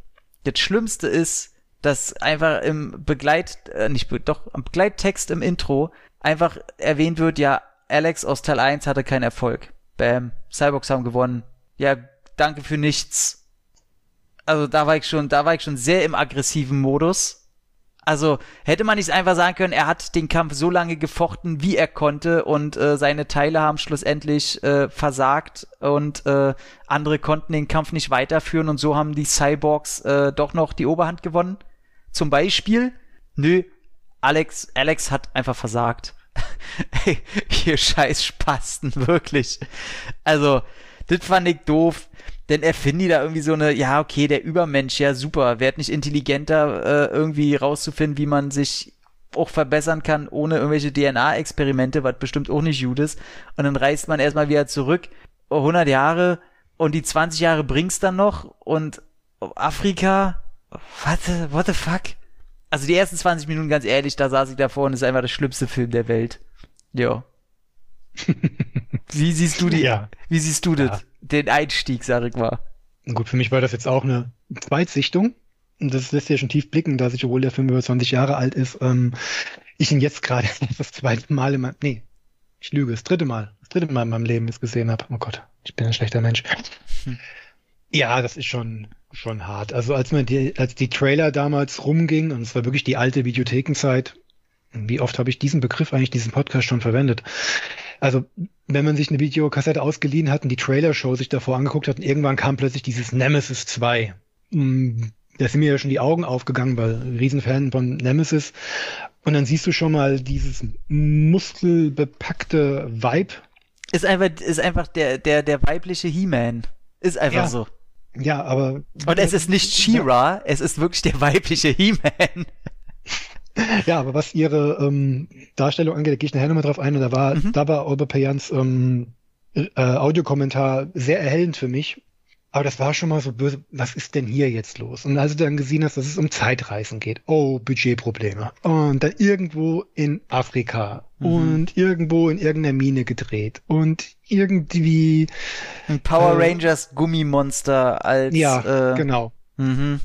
Das Schlimmste ist, dass einfach im Begleit, äh, nicht, doch, im Begleittext im Intro einfach erwähnt wird, ja, Alex aus Teil 1 hatte keinen Erfolg. Bam, Cyborgs haben gewonnen, ja, danke für nichts. Also da war ich schon, da war ich schon sehr im aggressiven Modus. Also hätte man nicht einfach sagen können, er hat den Kampf so lange gefochten, wie er konnte und äh, seine Teile haben schlussendlich äh, versagt und äh, andere konnten den Kampf nicht weiterführen und so haben die Cyborgs äh, doch noch die Oberhand gewonnen. Zum Beispiel, nö, Alex, Alex hat einfach versagt. *laughs* Ey, hier scheiß Spasten, *laughs* wirklich. Also, das fand ich doof. Denn erfinden die da irgendwie so eine, ja, okay, der Übermensch, ja, super. Werd nicht intelligenter, äh, irgendwie rauszufinden, wie man sich auch verbessern kann, ohne irgendwelche DNA-Experimente, was bestimmt auch nicht gut ist. Und dann reist man erstmal wieder zurück, 100 Jahre, und die 20 Jahre bringst dann noch, und Afrika, what what the fuck? Also die ersten 20 Minuten, ganz ehrlich, da saß ich davor und ist einfach der schlimmste Film der Welt. Ja. *laughs* Wie siehst du die? Ja. Wie siehst du das? Ja. Den Einstieg, sag ich mal. Gut, für mich war das jetzt auch eine Zweitsichtung. Und das lässt ja schon tief blicken, dass ich, obwohl der Film über 20 Jahre alt ist, ähm, ich ihn jetzt gerade *laughs* das zweite Mal in meinem, nee, ich lüge, das dritte Mal, das dritte Mal in meinem Leben jetzt gesehen habe. Oh Gott, ich bin ein schlechter Mensch. Hm. Ja, das ist schon, schon hart. Also als man die, als die Trailer damals rumging, und es war wirklich die alte Videothekenzeit, wie oft habe ich diesen Begriff eigentlich diesen Podcast schon verwendet? Also, wenn man sich eine Videokassette ausgeliehen hat und die Trailer-Show sich davor angeguckt hat und irgendwann kam plötzlich dieses Nemesis 2. Mm, da sind mir ja schon die Augen aufgegangen, weil Riesenfan von Nemesis. Und dann siehst du schon mal dieses muskelbepackte Vibe. Ist einfach, ist einfach der, der, der weibliche He-Man. Ist einfach ja. so. Ja, aber. Und es ist nicht She-Ra, ja. es ist wirklich der weibliche He-Man. *laughs* Ja, aber was ihre ähm, Darstellung angeht, da gehe ich nachher nochmal drauf ein. Und da war, mhm. da war Olber Payans ähm, äh, Audiokommentar sehr erhellend für mich. Aber das war schon mal so böse, was ist denn hier jetzt los? Und als du dann gesehen hast, dass es um Zeitreisen geht, oh, Budgetprobleme. Und dann irgendwo in Afrika mhm. und irgendwo in irgendeiner Mine gedreht und irgendwie ein Power äh, Rangers Gummimonster als ja, äh, genau. Mhm.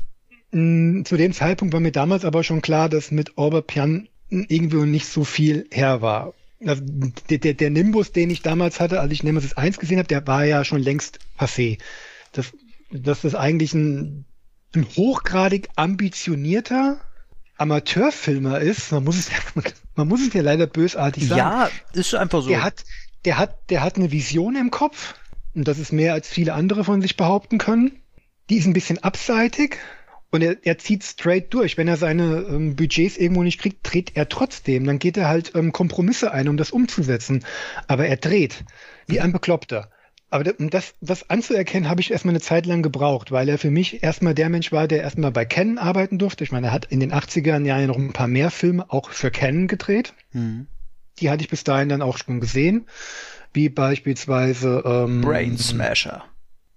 Mm, zu dem Zeitpunkt war mir damals aber schon klar, dass mit Oberpian irgendwo nicht so viel her war. Also der, der, der Nimbus, den ich damals hatte, als ich Nemesis 1 gesehen habe, der war ja schon längst passé. Das, dass das eigentlich ein, ein hochgradig ambitionierter Amateurfilmer ist, man muss es ja, *laughs* man muss es ja leider bösartig sagen. Ja, ist einfach so. Der hat, der hat, der hat eine Vision im Kopf. Und das ist mehr als viele andere von sich behaupten können. Die ist ein bisschen abseitig, und er, er zieht straight durch. Wenn er seine ähm, Budgets irgendwo nicht kriegt, dreht er trotzdem. Dann geht er halt ähm, Kompromisse ein, um das umzusetzen. Aber er dreht, wie ein Bekloppter. Aber um das, das anzuerkennen, habe ich erstmal eine Zeit lang gebraucht, weil er für mich erstmal der Mensch war, der erstmal bei Canon arbeiten durfte. Ich meine, er hat in den 80ern ja noch ein paar mehr Filme auch für Canon gedreht. Mhm. Die hatte ich bis dahin dann auch schon gesehen. Wie beispielsweise ähm, Brain Smasher.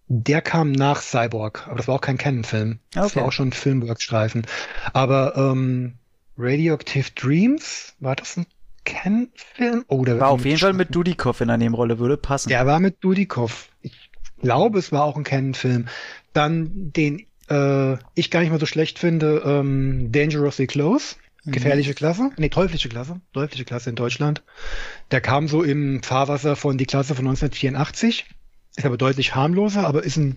Der kam nach Cyborg, aber das war auch kein Canon-Film. Das okay. war auch schon ein Filmworks-Streifen. Aber ähm, Radioactive Dreams, war das ein Ken-Film? Oh, der War auf jeden Fall mit Dudikoff in der Nebenrolle, würde passen. Der war mit Dudikoff. Ich glaube, es war auch ein Ken-Film. Dann den äh, ich gar nicht mal so schlecht finde, ähm, Dangerously Close. Mhm. Gefährliche Klasse? Nee, teuflische Klasse. Teuflische Klasse in Deutschland. Der kam so im Fahrwasser von die Klasse von 1984. Ist aber deutlich harmloser, aber ist ein,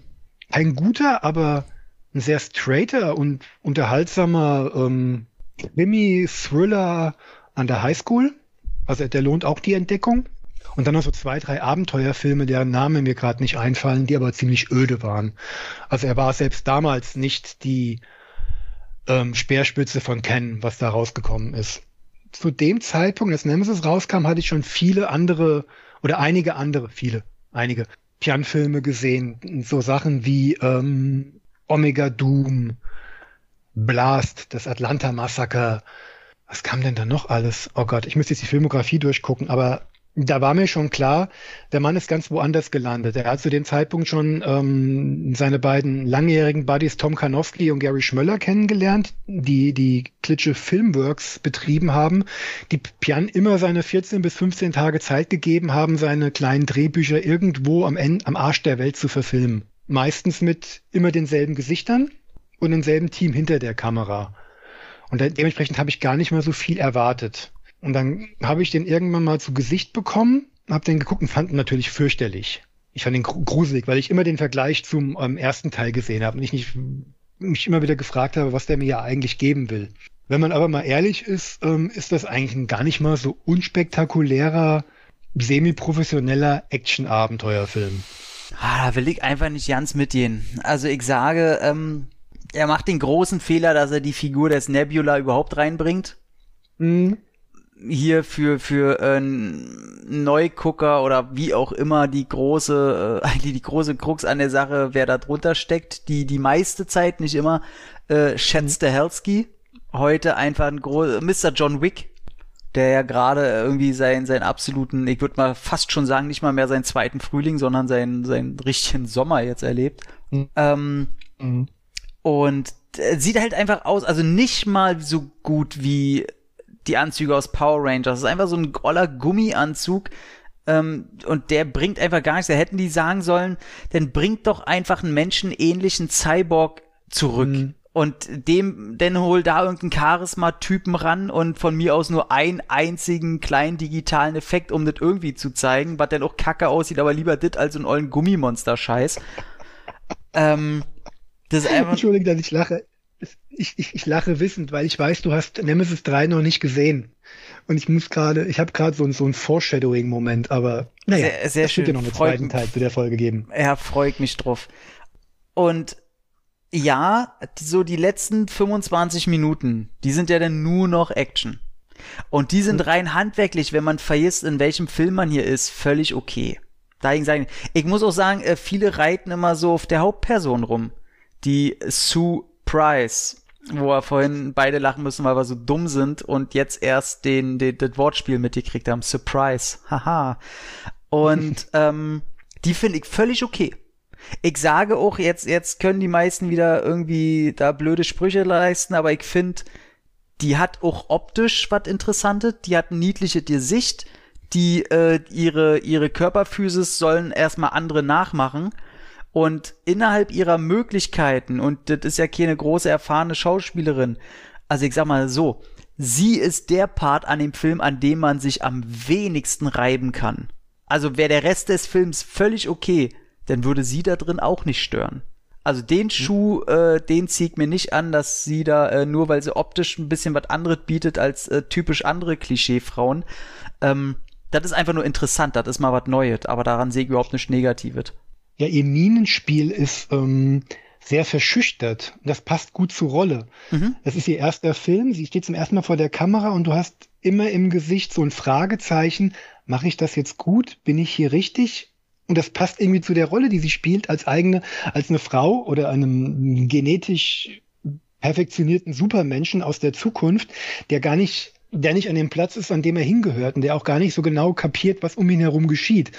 kein guter, aber ein sehr straighter und unterhaltsamer ähm, Krimi-Thriller an der Highschool. Also der lohnt auch die Entdeckung. Und dann noch so zwei, drei Abenteuerfilme, deren Namen mir gerade nicht einfallen, die aber ziemlich öde waren. Also er war selbst damals nicht die ähm, Speerspitze von Ken, was da rausgekommen ist. Zu dem Zeitpunkt, als Nemesis rauskam, hatte ich schon viele andere oder einige andere, viele, einige Pian-Filme gesehen. So Sachen wie ähm, Omega Doom, Blast, das Atlanta-Massaker. Was kam denn da noch alles? Oh Gott, ich müsste jetzt die Filmografie durchgucken, aber da war mir schon klar, der Mann ist ganz woanders gelandet. Er hat zu dem Zeitpunkt schon ähm, seine beiden langjährigen Buddies Tom Kanowski und Gary Schmöller kennengelernt, die die Klitsche Filmworks betrieben haben, die Pian immer seine 14 bis 15 Tage Zeit gegeben haben, seine kleinen Drehbücher irgendwo am, Ende, am Arsch der Welt zu verfilmen. Meistens mit immer denselben Gesichtern und demselben Team hinter der Kamera. Und dementsprechend habe ich gar nicht mal so viel erwartet. Und dann habe ich den irgendwann mal zu Gesicht bekommen, habe den geguckt und fand ihn natürlich fürchterlich. Ich fand ihn gruselig, weil ich immer den Vergleich zum ähm, ersten Teil gesehen habe und ich nicht, mich immer wieder gefragt habe, was der mir ja eigentlich geben will. Wenn man aber mal ehrlich ist, ähm, ist das eigentlich ein gar nicht mal so unspektakulärer, semi-professioneller Action-Abenteuerfilm. Ah, da will ich einfach nicht ganz mitgehen. Also ich sage, ähm, er macht den großen Fehler, dass er die Figur des Nebula überhaupt reinbringt. Mhm hier für für äh, Neugucker oder wie auch immer die große äh, *laughs* eigentlich die große Krux an der Sache, wer da drunter steckt, die die meiste Zeit nicht immer äh, schätzt der Helsky heute einfach ein großer Mr. John Wick, der ja gerade irgendwie seinen seinen absoluten, ich würde mal fast schon sagen, nicht mal mehr seinen zweiten Frühling, sondern seinen seinen richtigen Sommer jetzt erlebt. Mhm. Ähm, mhm. Und äh, sieht halt einfach aus, also nicht mal so gut wie die Anzüge aus Power Rangers. Das ist einfach so ein groller Gummianzug. Ähm, und der bringt einfach gar nichts. Da hätten die sagen sollen, dann bringt doch einfach einen menschenähnlichen Cyborg zurück. Mhm. Und dem, dann hol da irgendeinen Charisma-Typen ran und von mir aus nur einen einzigen kleinen digitalen Effekt, um das irgendwie zu zeigen, was dann auch kacke aussieht, aber lieber das als so ein ollen Gummimonster-Scheiß. ähm, das ist einfach. Entschuldigung, dass ich lache ich, ich, ich lache wissend, weil ich weiß, du hast Nemesis 3 noch nicht gesehen. Und ich muss gerade, ich habe gerade so, so ein Foreshadowing-Moment, aber naja, sehr, sehr es wird ja noch einen zweiten Teil zu der Folge geben. Ja, freut mich drauf. Und ja, so die letzten 25 Minuten, die sind ja dann nur noch Action. Und die sind rein handwerklich, wenn man vergisst, in welchem Film man hier ist, völlig okay. Dahin sagen, ich muss auch sagen, äh, viele reiten immer so auf der Hauptperson rum. Die Sue Price, wo wir vorhin beide lachen müssen, weil wir so dumm sind und jetzt erst den, den das Wortspiel mitgekriegt haben. Surprise. Haha. Und *laughs* ähm, die finde ich völlig okay. Ich sage auch, jetzt, jetzt können die meisten wieder irgendwie da blöde Sprüche leisten, aber ich finde, die hat auch optisch was Interessantes, die hat niedliche Gesicht, die äh, ihre, ihre Körperphysis sollen erstmal andere nachmachen und innerhalb ihrer Möglichkeiten, und das ist ja keine große erfahrene Schauspielerin, also ich sag mal so, sie ist der Part an dem Film, an dem man sich am wenigsten reiben kann. Also wäre der Rest des Films völlig okay, dann würde sie da drin auch nicht stören. Also den Schuh, äh, den zieht mir nicht an, dass sie da äh, nur, weil sie optisch ein bisschen was anderes bietet als äh, typisch andere Klischeefrauen. Ähm, das ist einfach nur interessant, das ist mal was Neues, aber daran sehe ich überhaupt nichts Negatives. Ja, ihr Minenspiel ist ähm, sehr verschüchtert. Das passt gut zur Rolle. Mhm. Das ist ihr erster Film. Sie steht zum ersten Mal vor der Kamera und du hast immer im Gesicht so ein Fragezeichen. Mache ich das jetzt gut? Bin ich hier richtig? Und das passt irgendwie zu der Rolle, die sie spielt als eigene, als eine Frau oder einem genetisch perfektionierten Supermenschen aus der Zukunft, der gar nicht der nicht an dem Platz ist, an dem er hingehört und der auch gar nicht so genau kapiert, was um ihn herum geschieht.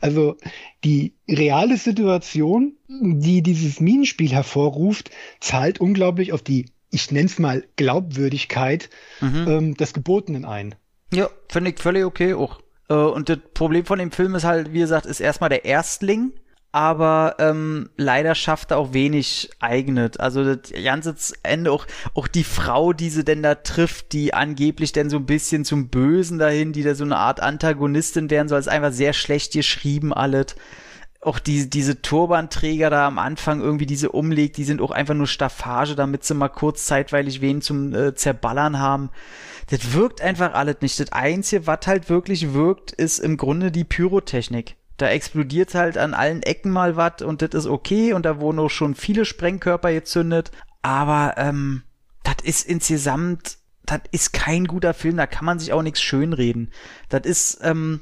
Also die reale Situation, die dieses Minenspiel hervorruft, zahlt unglaublich auf die, ich nenne es mal, Glaubwürdigkeit mhm. ähm, des Gebotenen ein. Ja, finde ich völlig okay auch. Äh, und das Problem von dem Film ist halt, wie gesagt, ist erstmal der Erstling, aber ähm, leider schafft er auch wenig eignet. Also das ganze Ende auch, auch die Frau, die sie denn da trifft, die angeblich denn so ein bisschen zum Bösen dahin, die da so eine Art Antagonistin werden soll, ist einfach sehr schlecht geschrieben alles auch die, diese Turbanträger da am Anfang irgendwie diese umlegt, die sind auch einfach nur Staffage, damit sie mal kurz zeitweilig wen zum äh, Zerballern haben. Das wirkt einfach alles nicht. Das Einzige, was halt wirklich wirkt, ist im Grunde die Pyrotechnik. Da explodiert halt an allen Ecken mal was und das ist okay und da wurden auch schon viele Sprengkörper gezündet. Aber ähm, das ist insgesamt, das ist kein guter Film, da kann man sich auch nichts schönreden. Das ist, ähm,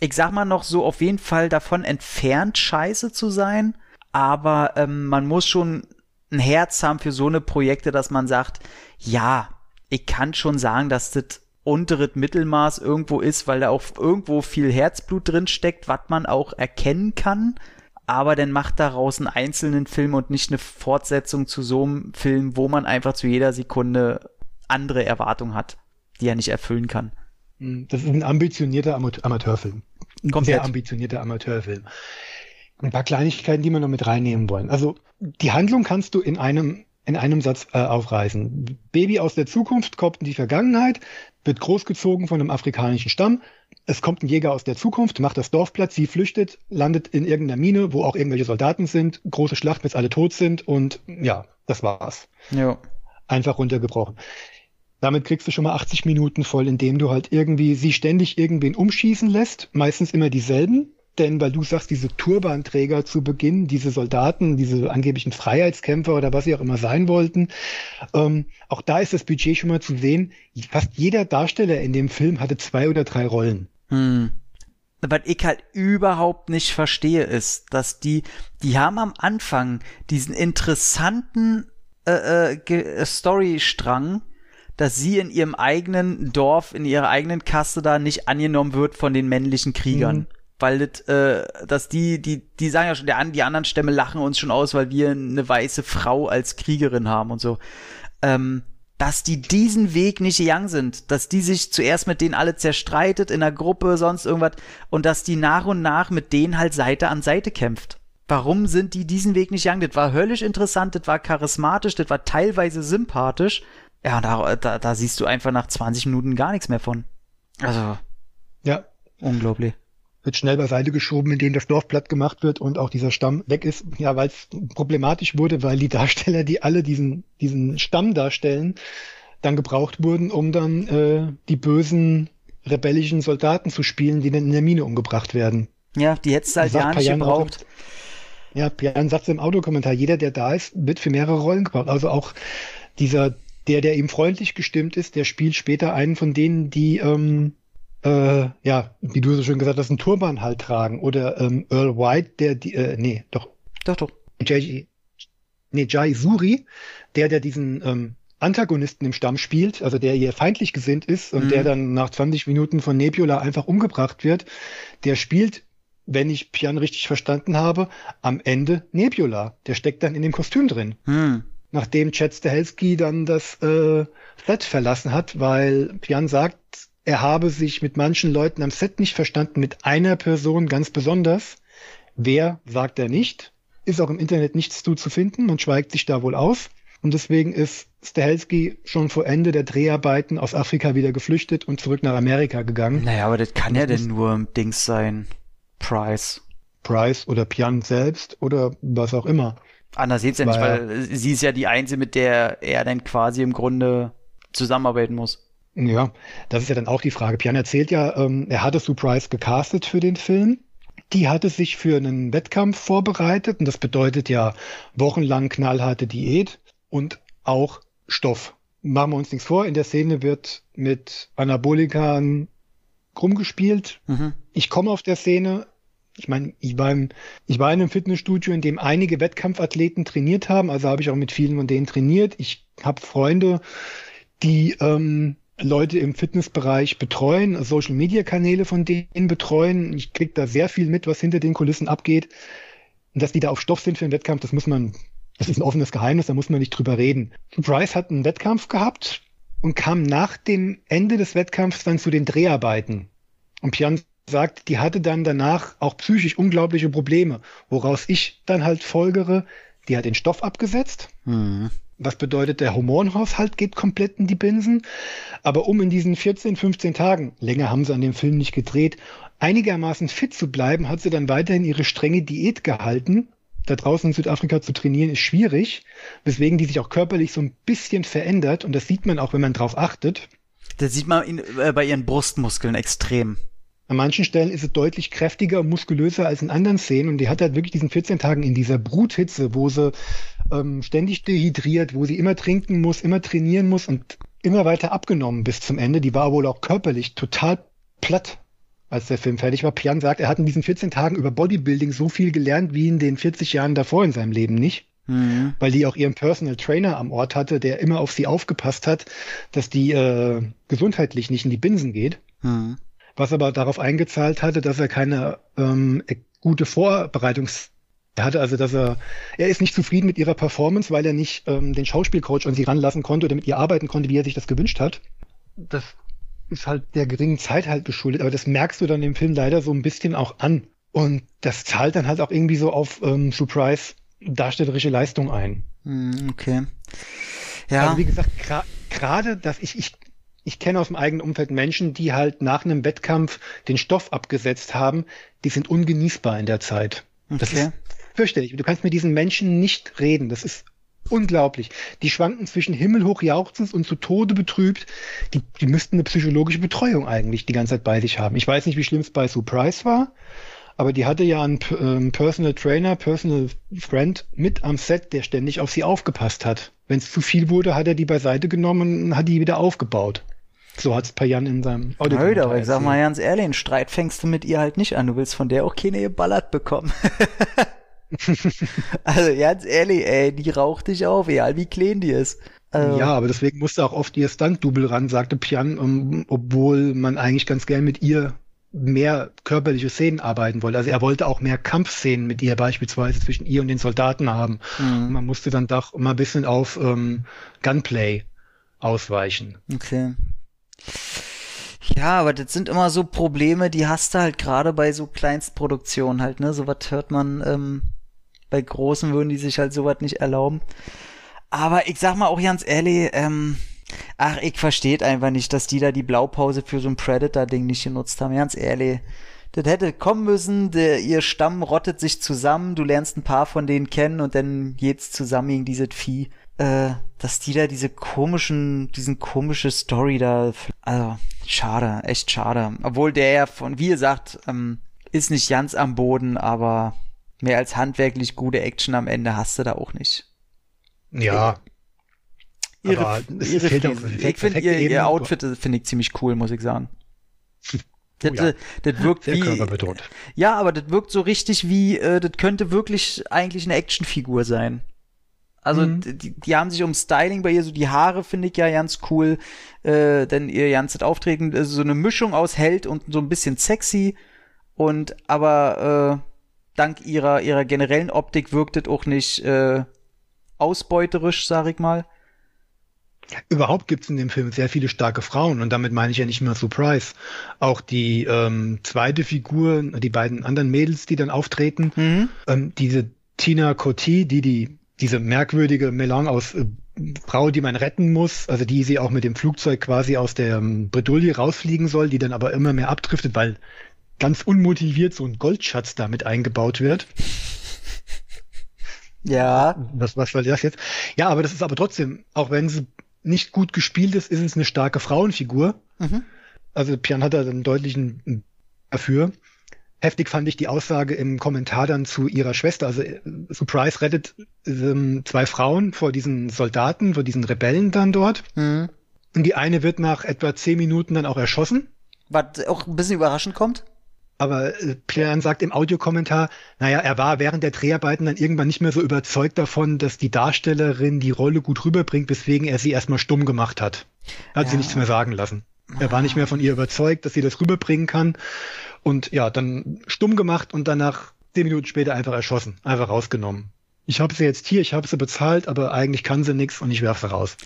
ich sag mal noch so auf jeden Fall davon entfernt, scheiße zu sein. Aber ähm, man muss schon ein Herz haben für so eine Projekte, dass man sagt, ja, ich kann schon sagen, dass das unteres Mittelmaß irgendwo ist, weil da auch irgendwo viel Herzblut drin steckt, was man auch erkennen kann. Aber dann macht daraus einen einzelnen Film und nicht eine Fortsetzung zu so einem Film, wo man einfach zu jeder Sekunde andere Erwartungen hat, die er nicht erfüllen kann. Das ist ein ambitionierter Amateurfilm. Komplett. sehr ambitionierter Amateurfilm. Ein paar Kleinigkeiten, die wir noch mit reinnehmen wollen. Also die Handlung kannst du in einem in einem Satz äh, aufreißen. Baby aus der Zukunft kommt in die Vergangenheit, wird großgezogen von einem afrikanischen Stamm. Es kommt ein Jäger aus der Zukunft, macht das Dorf platt, sie flüchtet, landet in irgendeiner Mine, wo auch irgendwelche Soldaten sind. Große Schlacht, bis alle tot sind und ja, das war's. Ja. Einfach runtergebrochen. Damit kriegst du schon mal 80 Minuten voll, indem du halt irgendwie sie ständig irgendwen umschießen lässt, meistens immer dieselben. Denn weil du sagst, diese Turbanträger zu Beginn, diese Soldaten, diese angeblichen Freiheitskämpfer oder was sie auch immer sein wollten, ähm, auch da ist das Budget schon mal zu sehen. Fast jeder Darsteller in dem Film hatte zwei oder drei Rollen. Hm. Was ich halt überhaupt nicht verstehe, ist, dass die, die haben am Anfang diesen interessanten äh, äh, Storystrang, dass sie in ihrem eigenen Dorf, in ihrer eigenen Kaste da nicht angenommen wird von den männlichen Kriegern. Mhm. Weil das, äh, dass die, die, die sagen ja schon, der, die anderen Stämme lachen uns schon aus, weil wir eine weiße Frau als Kriegerin haben und so. Ähm, dass die diesen Weg nicht gegangen sind, dass die sich zuerst mit denen alle zerstreitet in der Gruppe, sonst irgendwas, und dass die nach und nach mit denen halt Seite an Seite kämpft. Warum sind die diesen Weg nicht gegangen? Das war höllisch interessant, das war charismatisch, das war teilweise sympathisch, ja, da, da, da siehst du einfach nach 20 Minuten gar nichts mehr von. Also. Ja. Unglaublich. Wird schnell beiseite geschoben, indem das Dorf platt gemacht wird und auch dieser Stamm weg ist. Ja, weil es problematisch wurde, weil die *laughs* Darsteller, die alle diesen, diesen Stamm darstellen, dann gebraucht wurden, um dann äh, die bösen rebellischen Soldaten zu spielen, die dann in der Mine umgebracht werden. Ja, die hättest du halt ja nicht gebraucht. Ja, Jan sagt im Autokommentar, jeder, der da ist, wird für mehrere Rollen gebraucht. Also auch dieser der, der ihm freundlich gestimmt ist, der spielt später einen von denen, die, ähm, äh, ja, wie du so schön gesagt hast, einen Turban halt tragen. Oder ähm, Earl White, der, die, äh, nee, doch. Doch, doch. Jai, nee, Jai Suri, der, der diesen ähm, Antagonisten im Stamm spielt, also der hier feindlich gesinnt ist und mhm. der dann nach 20 Minuten von Nebula einfach umgebracht wird, der spielt, wenn ich Pian richtig verstanden habe, am Ende Nebula. Der steckt dann in dem Kostüm drin. Mhm nachdem Chad Stahelski dann das äh, Set verlassen hat, weil Pian sagt, er habe sich mit manchen Leuten am Set nicht verstanden, mit einer Person ganz besonders. Wer sagt er nicht? Ist auch im Internet nichts zu, zu finden und schweigt sich da wohl aus. Und deswegen ist Stahelski schon vor Ende der Dreharbeiten aus Afrika wieder geflüchtet und zurück nach Amerika gegangen. Naja, aber das kann ja denn nur Dings sein. Price. Price oder Pian selbst oder was auch immer. Anders geht's ja nicht, weil sie ist ja die Einzige, mit der er dann quasi im Grunde zusammenarbeiten muss. Ja, das ist ja dann auch die Frage. Pian erzählt ja, ähm, er hatte Sue Price gecastet für den Film. Die hatte sich für einen Wettkampf vorbereitet und das bedeutet ja wochenlang knallharte Diät und auch Stoff. Machen wir uns nichts vor, in der Szene wird mit Anabolikern rumgespielt. Mhm. Ich komme auf der Szene, ich meine, ich war, im, ich war in einem Fitnessstudio, in dem einige Wettkampfathleten trainiert haben, also habe ich auch mit vielen von denen trainiert. Ich habe Freunde, die ähm, Leute im Fitnessbereich betreuen, Social-Media-Kanäle von denen betreuen. Ich kriege da sehr viel mit, was hinter den Kulissen abgeht. Und dass die da auf Stoff sind für einen Wettkampf, das muss man, das ist ein offenes Geheimnis, da muss man nicht drüber reden. Bryce hat einen Wettkampf gehabt, und kam nach dem Ende des Wettkampfs dann zu den Dreharbeiten. Und Pian sagt, die hatte dann danach auch psychisch unglaubliche Probleme, woraus ich dann halt folgere, die hat den Stoff abgesetzt. Mhm. Was bedeutet, der Hormonhaushalt geht komplett in die Binsen. Aber um in diesen 14, 15 Tagen, länger haben sie an dem Film nicht gedreht, einigermaßen fit zu bleiben, hat sie dann weiterhin ihre strenge Diät gehalten. Da draußen in Südafrika zu trainieren ist schwierig, weswegen die sich auch körperlich so ein bisschen verändert. Und das sieht man auch, wenn man drauf achtet. Das sieht man in, äh, bei ihren Brustmuskeln extrem. An manchen Stellen ist es deutlich kräftiger und muskulöser als in anderen Szenen. Und die hat halt wirklich diesen 14 Tagen in dieser Bruthitze, wo sie ähm, ständig dehydriert, wo sie immer trinken muss, immer trainieren muss und immer weiter abgenommen bis zum Ende. Die war wohl auch körperlich total platt, als der Film fertig war. Pian sagt, er hat in diesen 14 Tagen über Bodybuilding so viel gelernt wie in den 40 Jahren davor in seinem Leben nicht. Mhm. Weil die auch ihren Personal Trainer am Ort hatte, der immer auf sie aufgepasst hat, dass die äh, gesundheitlich nicht in die Binsen geht. Mhm. Was aber darauf eingezahlt hatte, dass er keine ähm, gute Vorbereitungs er hatte also, dass er, er ist nicht zufrieden mit ihrer Performance, weil er nicht ähm, den Schauspielcoach an sie ranlassen konnte oder mit ihr arbeiten konnte, wie er sich das gewünscht hat. Das ist halt der geringen Zeit halt geschuldet, aber das merkst du dann im Film leider so ein bisschen auch an. Und das zahlt dann halt auch irgendwie so auf ähm, Surprise darstellerische Leistung ein. Mhm, okay. Ja. Also wie gesagt, gerade, dass ich, ich, ich kenne aus dem eigenen Umfeld Menschen, die halt nach einem Wettkampf den Stoff abgesetzt haben, die sind ungenießbar in der Zeit. Das Okay. ist fürchterlich. Du kannst mit diesen Menschen nicht reden. Das ist unglaublich. Die schwanken zwischen himmelhoch jauchzend und zu Tode betrübt. Die, die müssten eine psychologische Betreuung eigentlich die ganze Zeit bei sich haben. Ich weiß nicht, wie schlimm es bei Surprise war, aber die hatte ja einen ähm, Personal Trainer, Personal Friend mit am Set, der ständig auf sie aufgepasst hat. Wenn es zu viel wurde, hat er die beiseite genommen und hat die wieder aufgebaut. So hat es Payan in seinem Audio. Blöd, aber ich sag mal ganz ehrlich, einen Streit fängst du mit ihr halt nicht an. Du willst von der auch keine geballert bekommen. *laughs* also ganz ehrlich, ey, die raucht dich auf, egal wie klein die ist. Also, Ja, aber deswegen musste auch oft ihr Stunt-Double ran, sagte Pian, um, obwohl man eigentlich ganz gern mit ihr mehr körperliche Szenen arbeiten wollte. Also er wollte auch mehr Kampfszenen mit ihr beispielsweise zwischen ihr und den Soldaten haben. Mhm. Man musste dann doch mal ein bisschen auf ähm, Gunplay ausweichen. Okay. Ja, aber das sind immer so Probleme, die hast du halt gerade bei so Kleinstproduktionen halt, ne? Sowas hört man, ähm, bei großen würden die sich halt sowas nicht erlauben. Aber ich sag mal auch ganz ehrlich, ähm, ach, ich versteht einfach nicht, dass die da die Blaupause für so ein Predator-Ding nicht genutzt haben, ganz ehrlich. Das hätte kommen müssen, der, ihr Stamm rottet sich zusammen, du lernst ein paar von denen kennen und dann geht's zusammen gegen dieses Vieh. Äh, dass die da diese komischen, diesen komische Story da, also, schade, echt schade. Obwohl der ja von, wie ihr sagt, ähm, ist nicht ganz am Boden, aber mehr als handwerklich gute Action am Ende hast du da auch nicht. Ja. Ihre, Aber ihre ich finde ihr, ihr Outfit äh, finde ich ziemlich cool, muss ich sagen. *laughs* Das, Oh ja. äh, das wirkt Sehr wie, ja, aber das wirkt so richtig wie, das könnte wirklich eigentlich eine Actionfigur sein. Also Mhm. die, die haben sich um Styling bei ihr, so die Haare finde ich ja ganz cool, äh, denn ihr ganzes Auftreten, also so eine Mischung aus Held und so ein bisschen sexy und aber äh, dank ihrer ihrer generellen Optik wirkt es auch nicht äh, ausbeuterisch, sag ich mal. Überhaupt gibt es in dem Film sehr viele starke Frauen und damit meine ich ja nicht nur Surprise. Auch die ähm, zweite Figur, die beiden anderen Mädels, die dann auftreten, Mhm. ähm, diese Tina Cotti, die die diese merkwürdige Melange aus äh, Frau, die man retten muss, also die sie auch mit dem Flugzeug quasi aus der ähm, Bredouille rausfliegen soll, die dann aber immer mehr abdriftet, weil ganz unmotiviert so ein Goldschatz damit eingebaut wird. *laughs* Ja. Was, was soll das jetzt? Ja, aber das ist aber trotzdem, auch wenn sie nicht gut gespielt ist, ist es eine starke Frauenfigur. Mhm. Also Pian hat da einen deutlichen dafür. Heftig fand ich die Aussage im Kommentar dann zu ihrer Schwester. Also äh, Surprise rettet ähm, zwei Frauen vor diesen Soldaten, vor diesen Rebellen dann dort. Mhm. Und die eine wird nach etwa zehn Minuten dann auch erschossen. Was auch ein bisschen überraschend kommt. Aber äh, Pian sagt im Audiokommentar, naja, er war während der Dreharbeiten dann irgendwann nicht mehr so überzeugt davon, dass die Darstellerin die Rolle gut rüberbringt, weswegen er sie erstmal stumm gemacht hat. Er hat sie Ja. nichts mehr sagen lassen. Er war nicht mehr von ihr überzeugt, dass sie das rüberbringen kann. Und ja, dann stumm gemacht und danach zehn Minuten später einfach erschossen, einfach rausgenommen. Ich habe sie jetzt hier, ich habe sie bezahlt, aber eigentlich kann sie nichts und ich werfe sie raus.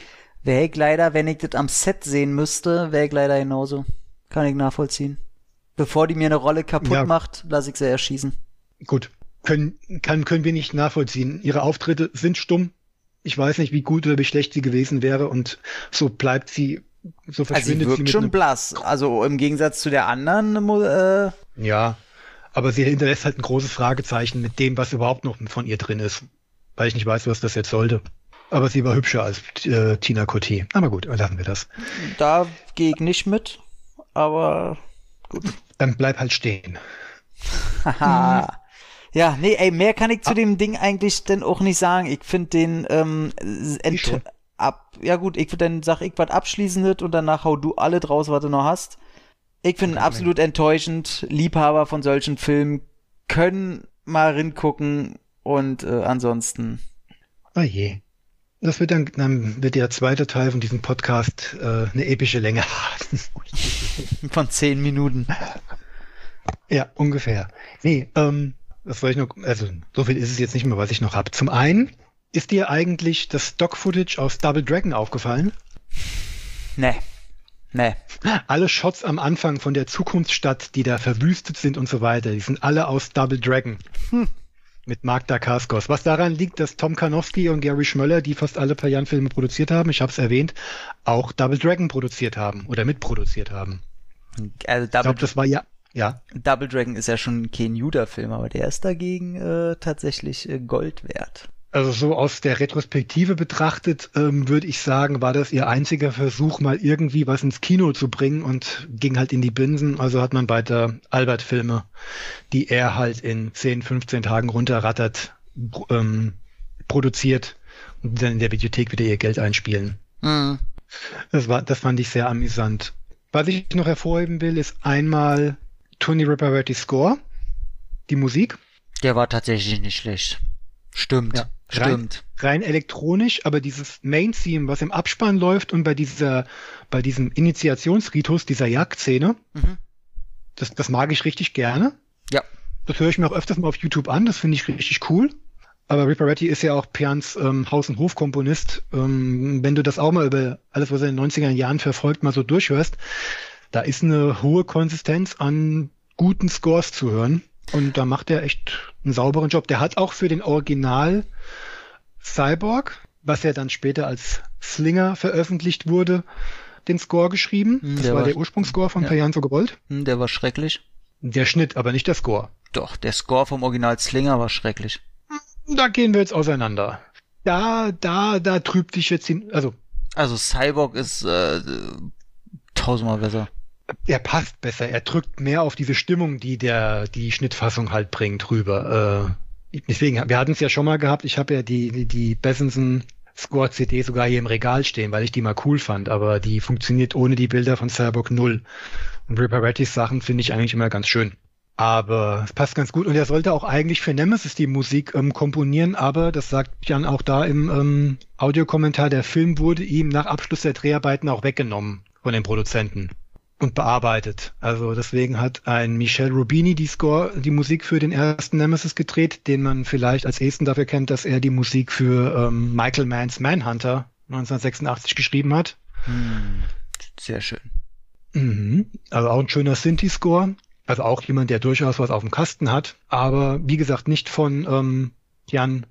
Wäre ich leider, wenn ich das am Set sehen müsste, wäre ich leider genauso. Kann ich nachvollziehen. Bevor die mir eine Rolle kaputt Ja. macht, lasse ich sie erschießen. Gut, können, kann, können wir nicht nachvollziehen. Ihre Auftritte sind stumm. Ich weiß nicht, wie gut oder wie schlecht sie gewesen wäre und so bleibt sie, so Also sie verschwindet sie, wirkt mit schon blass. Also im Gegensatz zu der anderen, äh, Ja, aber sie hinterlässt halt ein großes Fragezeichen mit dem, was überhaupt noch von ihr drin ist. Weil ich nicht weiß, was das jetzt sollte. Aber sie war hübscher als äh, Tina Coté. Aber gut, lassen wir das. da gehe ich nicht mit. Aber Dann bleib halt stehen. Haha. Ja, nee, ey, mehr kann ich zu dem Ding eigentlich denn auch nicht sagen. Ich finde den ähm, ent. Ab. Ja gut, ich dann sag ich was abschließendes und danach hau du alle draus, was du noch hast. Ich finde absolut enttäuschend. Liebhaber von solchen Filmen können mal ringucken und äh, ansonsten. Ah je. Das wird dann, dann wird der zweite Teil von diesem Podcast äh, eine epische Länge haben. *laughs* Von zehn Minuten. Ja, ungefähr. Nee, ähm, das wollte ich noch, also so viel ist es jetzt nicht mehr, was ich noch habe. Zum einen, ist dir eigentlich das Stock-Footage aus Double Dragon aufgefallen? Nee. Nee. Alle Shots am Anfang von der Zukunftsstadt, die da verwüstet sind und so weiter, die sind alle aus Double Dragon. Mit Mark Dacascos. Was daran liegt, dass Tom Karnowski und Gary Schmöller, die fast alle per Jan Filme produziert haben, ich habe es erwähnt, auch Double Dragon produziert haben oder mitproduziert haben. Also Ich glaube, das war ja, ja, Double Dragon ist ja schon kein Judah-Film, aber der ist dagegen äh, tatsächlich äh, Gold wert. Also so aus der Retrospektive betrachtet, ähm, würde ich sagen, war das ihr einziger Versuch, mal irgendwie was ins Kino zu bringen und ging halt in die Binsen. Also hat man weiter Albert-Filme, die er halt in 10, 15 Tagen runterrattert, ähm, produziert und dann in der Videothek wieder ihr Geld einspielen. Mhm. Das war, das fand ich sehr amüsant. Was ich noch hervorheben will, ist einmal Tony Riparetti Score, die Musik. Der war tatsächlich nicht schlecht. Stimmt. Ja, Stimmt. rein elektronisch, aber dieses Main-Theme, was im Abspann läuft und bei dieser, bei diesem Initiationsritus, dieser Jagdszene, Mhm. das, das mag ich richtig gerne. Ja. Das höre ich mir auch öfters mal auf YouTube an, das finde ich richtig cool. Aber Riparetti ist ja auch Pians ähm, Haus- und Hofkomponist. Ähm, wenn du das auch mal über alles, was er in den 90er Jahren verfolgt, mal so durchhörst, da ist eine hohe Konsistenz an guten Scores zu hören. Und da macht er echt einen sauberen Job. Der hat auch für den Original Cyborg, was ja dann später als Slinger veröffentlicht wurde, den Score geschrieben. Hm, das der war der Ursprungsscore von ja. So gewollt. Hm, Der war schrecklich. Der Schnitt, aber nicht der Score. Doch, der Score vom Original Slinger war schrecklich. Da gehen wir jetzt auseinander. Da, da, da trübt sich jetzt hin, also Also Cyborg ist äh, tausendmal besser. Er passt besser, er drückt mehr auf diese Stimmung, die der, die Schnittfassung halt bringt, rüber. Äh, deswegen, wir hatten es ja schon mal gehabt, ich habe ja die, die, die Bessenson Score CD sogar hier im Regal stehen, weil ich die mal cool fand, aber die funktioniert ohne die Bilder von Cyborg null. Und Riparettis Sachen finde ich eigentlich immer ganz schön. Aber es passt ganz gut und er sollte auch eigentlich für Nemesis die Musik ähm, komponieren, aber das sagt Jan auch da im ähm, Audiokommentar, der Film wurde ihm nach Abschluss der Dreharbeiten auch weggenommen von den Produzenten und bearbeitet. Also deswegen hat ein Michel Rubini die Score, die Musik für den ersten Nemesis gedreht, den man vielleicht als ehesten dafür kennt, dass er die Musik für ähm, Michael Manns Manhunter 1986 geschrieben hat. Hm, sehr schön. Mhm. Also auch ein schöner Synthi-Score. Also auch jemand, der durchaus was auf dem Kasten hat. Aber wie gesagt, nicht von ähm, Jan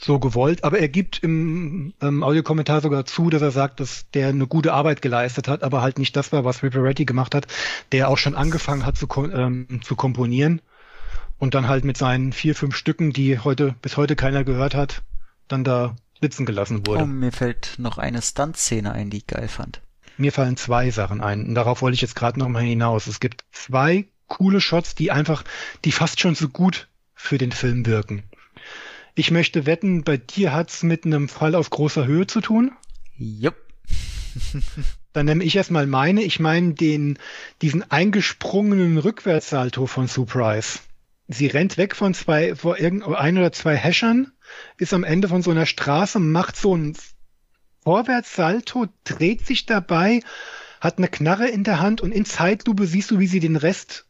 so gewollt. Aber er gibt im ähm, Audiokommentar sogar zu, dass er sagt, dass der eine gute Arbeit geleistet hat, aber halt nicht das war, was Riparetti gemacht hat, der auch schon angefangen hat zu, ähm, zu komponieren und dann halt mit seinen vier, fünf Stücken, die heute bis heute keiner gehört hat, dann da sitzen gelassen wurde. Oh, mir fällt noch eine Stunt-Szene ein, die ich geil fand. Mir fallen zwei Sachen ein. Und darauf wollte ich jetzt gerade noch mal hinaus. Es gibt zwei coole Shots, die einfach, die fast schon so gut für den Film wirken. Ich möchte wetten, bei dir hat's mit einem Fall aus großer Höhe zu tun. Jupp. *laughs* Dann nehme ich erstmal meine. Ich meine den, diesen eingesprungenen Rückwärtssalto von Surprise. Sie rennt weg von zwei, vor irgend, ein oder zwei Häschern, ist am Ende von so einer Straße, macht so ein Vorwärtssalto, dreht sich dabei, hat eine Knarre in der Hand und in Zeitlupe siehst du, wie sie den Rest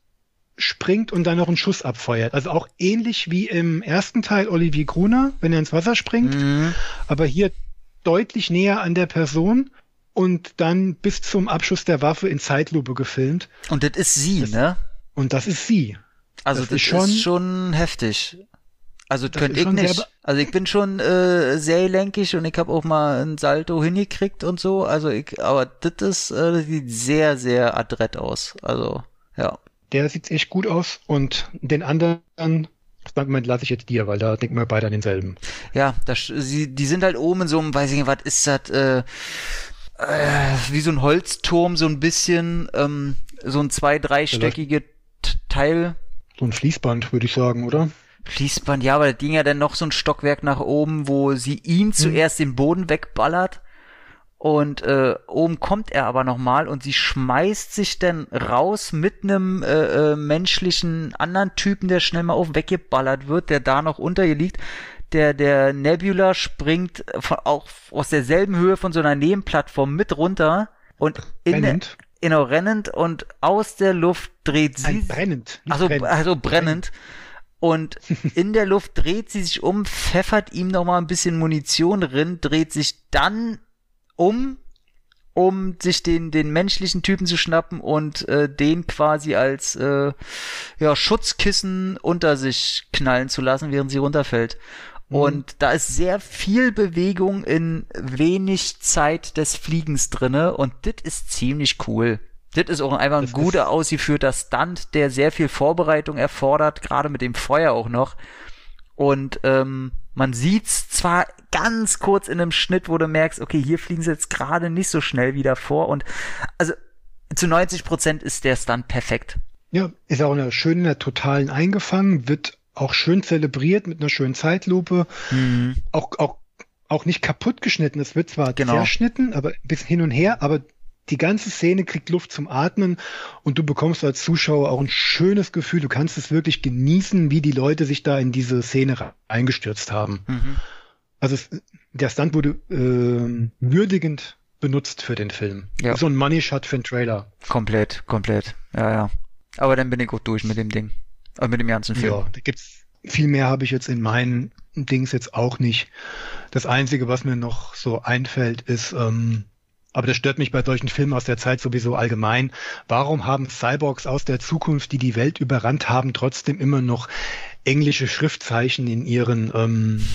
springt und dann noch einen Schuss abfeuert. Also auch ähnlich wie im ersten Teil Olivier Gruner, wenn er ins Wasser springt, Mhm. aber hier deutlich näher an der Person. und dann bis zum Abschuss der Waffe in Zeitlupe gefilmt. Und das ist sie, Das- ne? Und das ist sie. Also das das, ist schon- ist schon heftig. Also das könnte ich nicht. Also ich bin schon äh, sehr lenkig und ich habe auch mal ein Salto hingekriegt und so. Also ich, aber das ist äh, sieht sehr sehr adrett aus. Also. Der sieht echt gut aus und den anderen, das Moment lasse ich jetzt dir, weil da denken wir beide an denselben. Ja, das, sie, die sind halt oben in so einem, weiß ich nicht, was ist das, äh, äh, wie so ein Holzturm, so ein bisschen, ähm, so ein zwei-, dreistöckige Teil. So ein Fließband, würde ich sagen, oder? Fließband, ja, aber das ging ja dann noch so ein Stockwerk nach oben, wo sie ihn zuerst den Boden wegballert. Und äh, oben kommt er aber nochmal und sie schmeißt sich dann raus mit einem äh, äh, menschlichen anderen Typen, der schnell mal auf weggeballert wird, der da noch unter ihr liegt. Der, der Nebula springt von, auch aus derselben Höhe von so einer Nebenplattform mit runter und in der, Brennend. genau, rennend und aus der Luft dreht sie Ein brennend. also, brennend. also brennend. Und *laughs* in der Luft dreht sie sich um, pfeffert ihm noch mal ein bisschen Munition drin, dreht sich dann um, um sich den, den menschlichen Typen zu schnappen und äh, den quasi als äh, ja, Schutzkissen unter sich knallen zu lassen, während sie runterfällt. Und da ist sehr viel Bewegung in wenig Zeit des Fliegens drinne und das ist ziemlich cool. Das ist auch einfach ein Das guter ausgeführter Stunt, der sehr viel Vorbereitung erfordert, gerade mit dem Feuer auch noch. Und ähm, man sieht's zwar ganz kurz in einem Schnitt, wo du merkst, okay, hier fliegen sie jetzt gerade nicht so schnell wieder vor. Und also zu 90 Prozent ist der Stunt perfekt. Ja, ist auch in der schön in der totalen eingefangen, wird auch schön zelebriert mit einer schönen Zeitlupe. Auch, auch, auch nicht kaputt geschnitten. Es wird zwar Genau. zerschnitten, aber ein bisschen hin und her, aber die ganze Szene kriegt Luft zum Atmen und du bekommst als Zuschauer auch ein schönes Gefühl. Du kannst es wirklich genießen, wie die Leute sich da in diese Szene eingestürzt haben. Mhm. Also es, der Stunt wurde ähm, würdigend benutzt für den Film. Ja. So ein Money Shot für einen Trailer. Komplett, komplett. Ja, ja. Aber dann bin ich auch durch mit dem Ding. Äh, mit dem ganzen Film. Ja, da gibt's viel mehr habe ich jetzt in meinen Dings jetzt auch nicht. Das einzige, was mir noch so einfällt, ist, ähm, aber das stört mich bei solchen Filmen aus der Zeit sowieso allgemein. Warum haben Cyborgs aus der Zukunft, die die Welt überrannt haben, trotzdem immer noch englische Schriftzeichen in ihren ähm,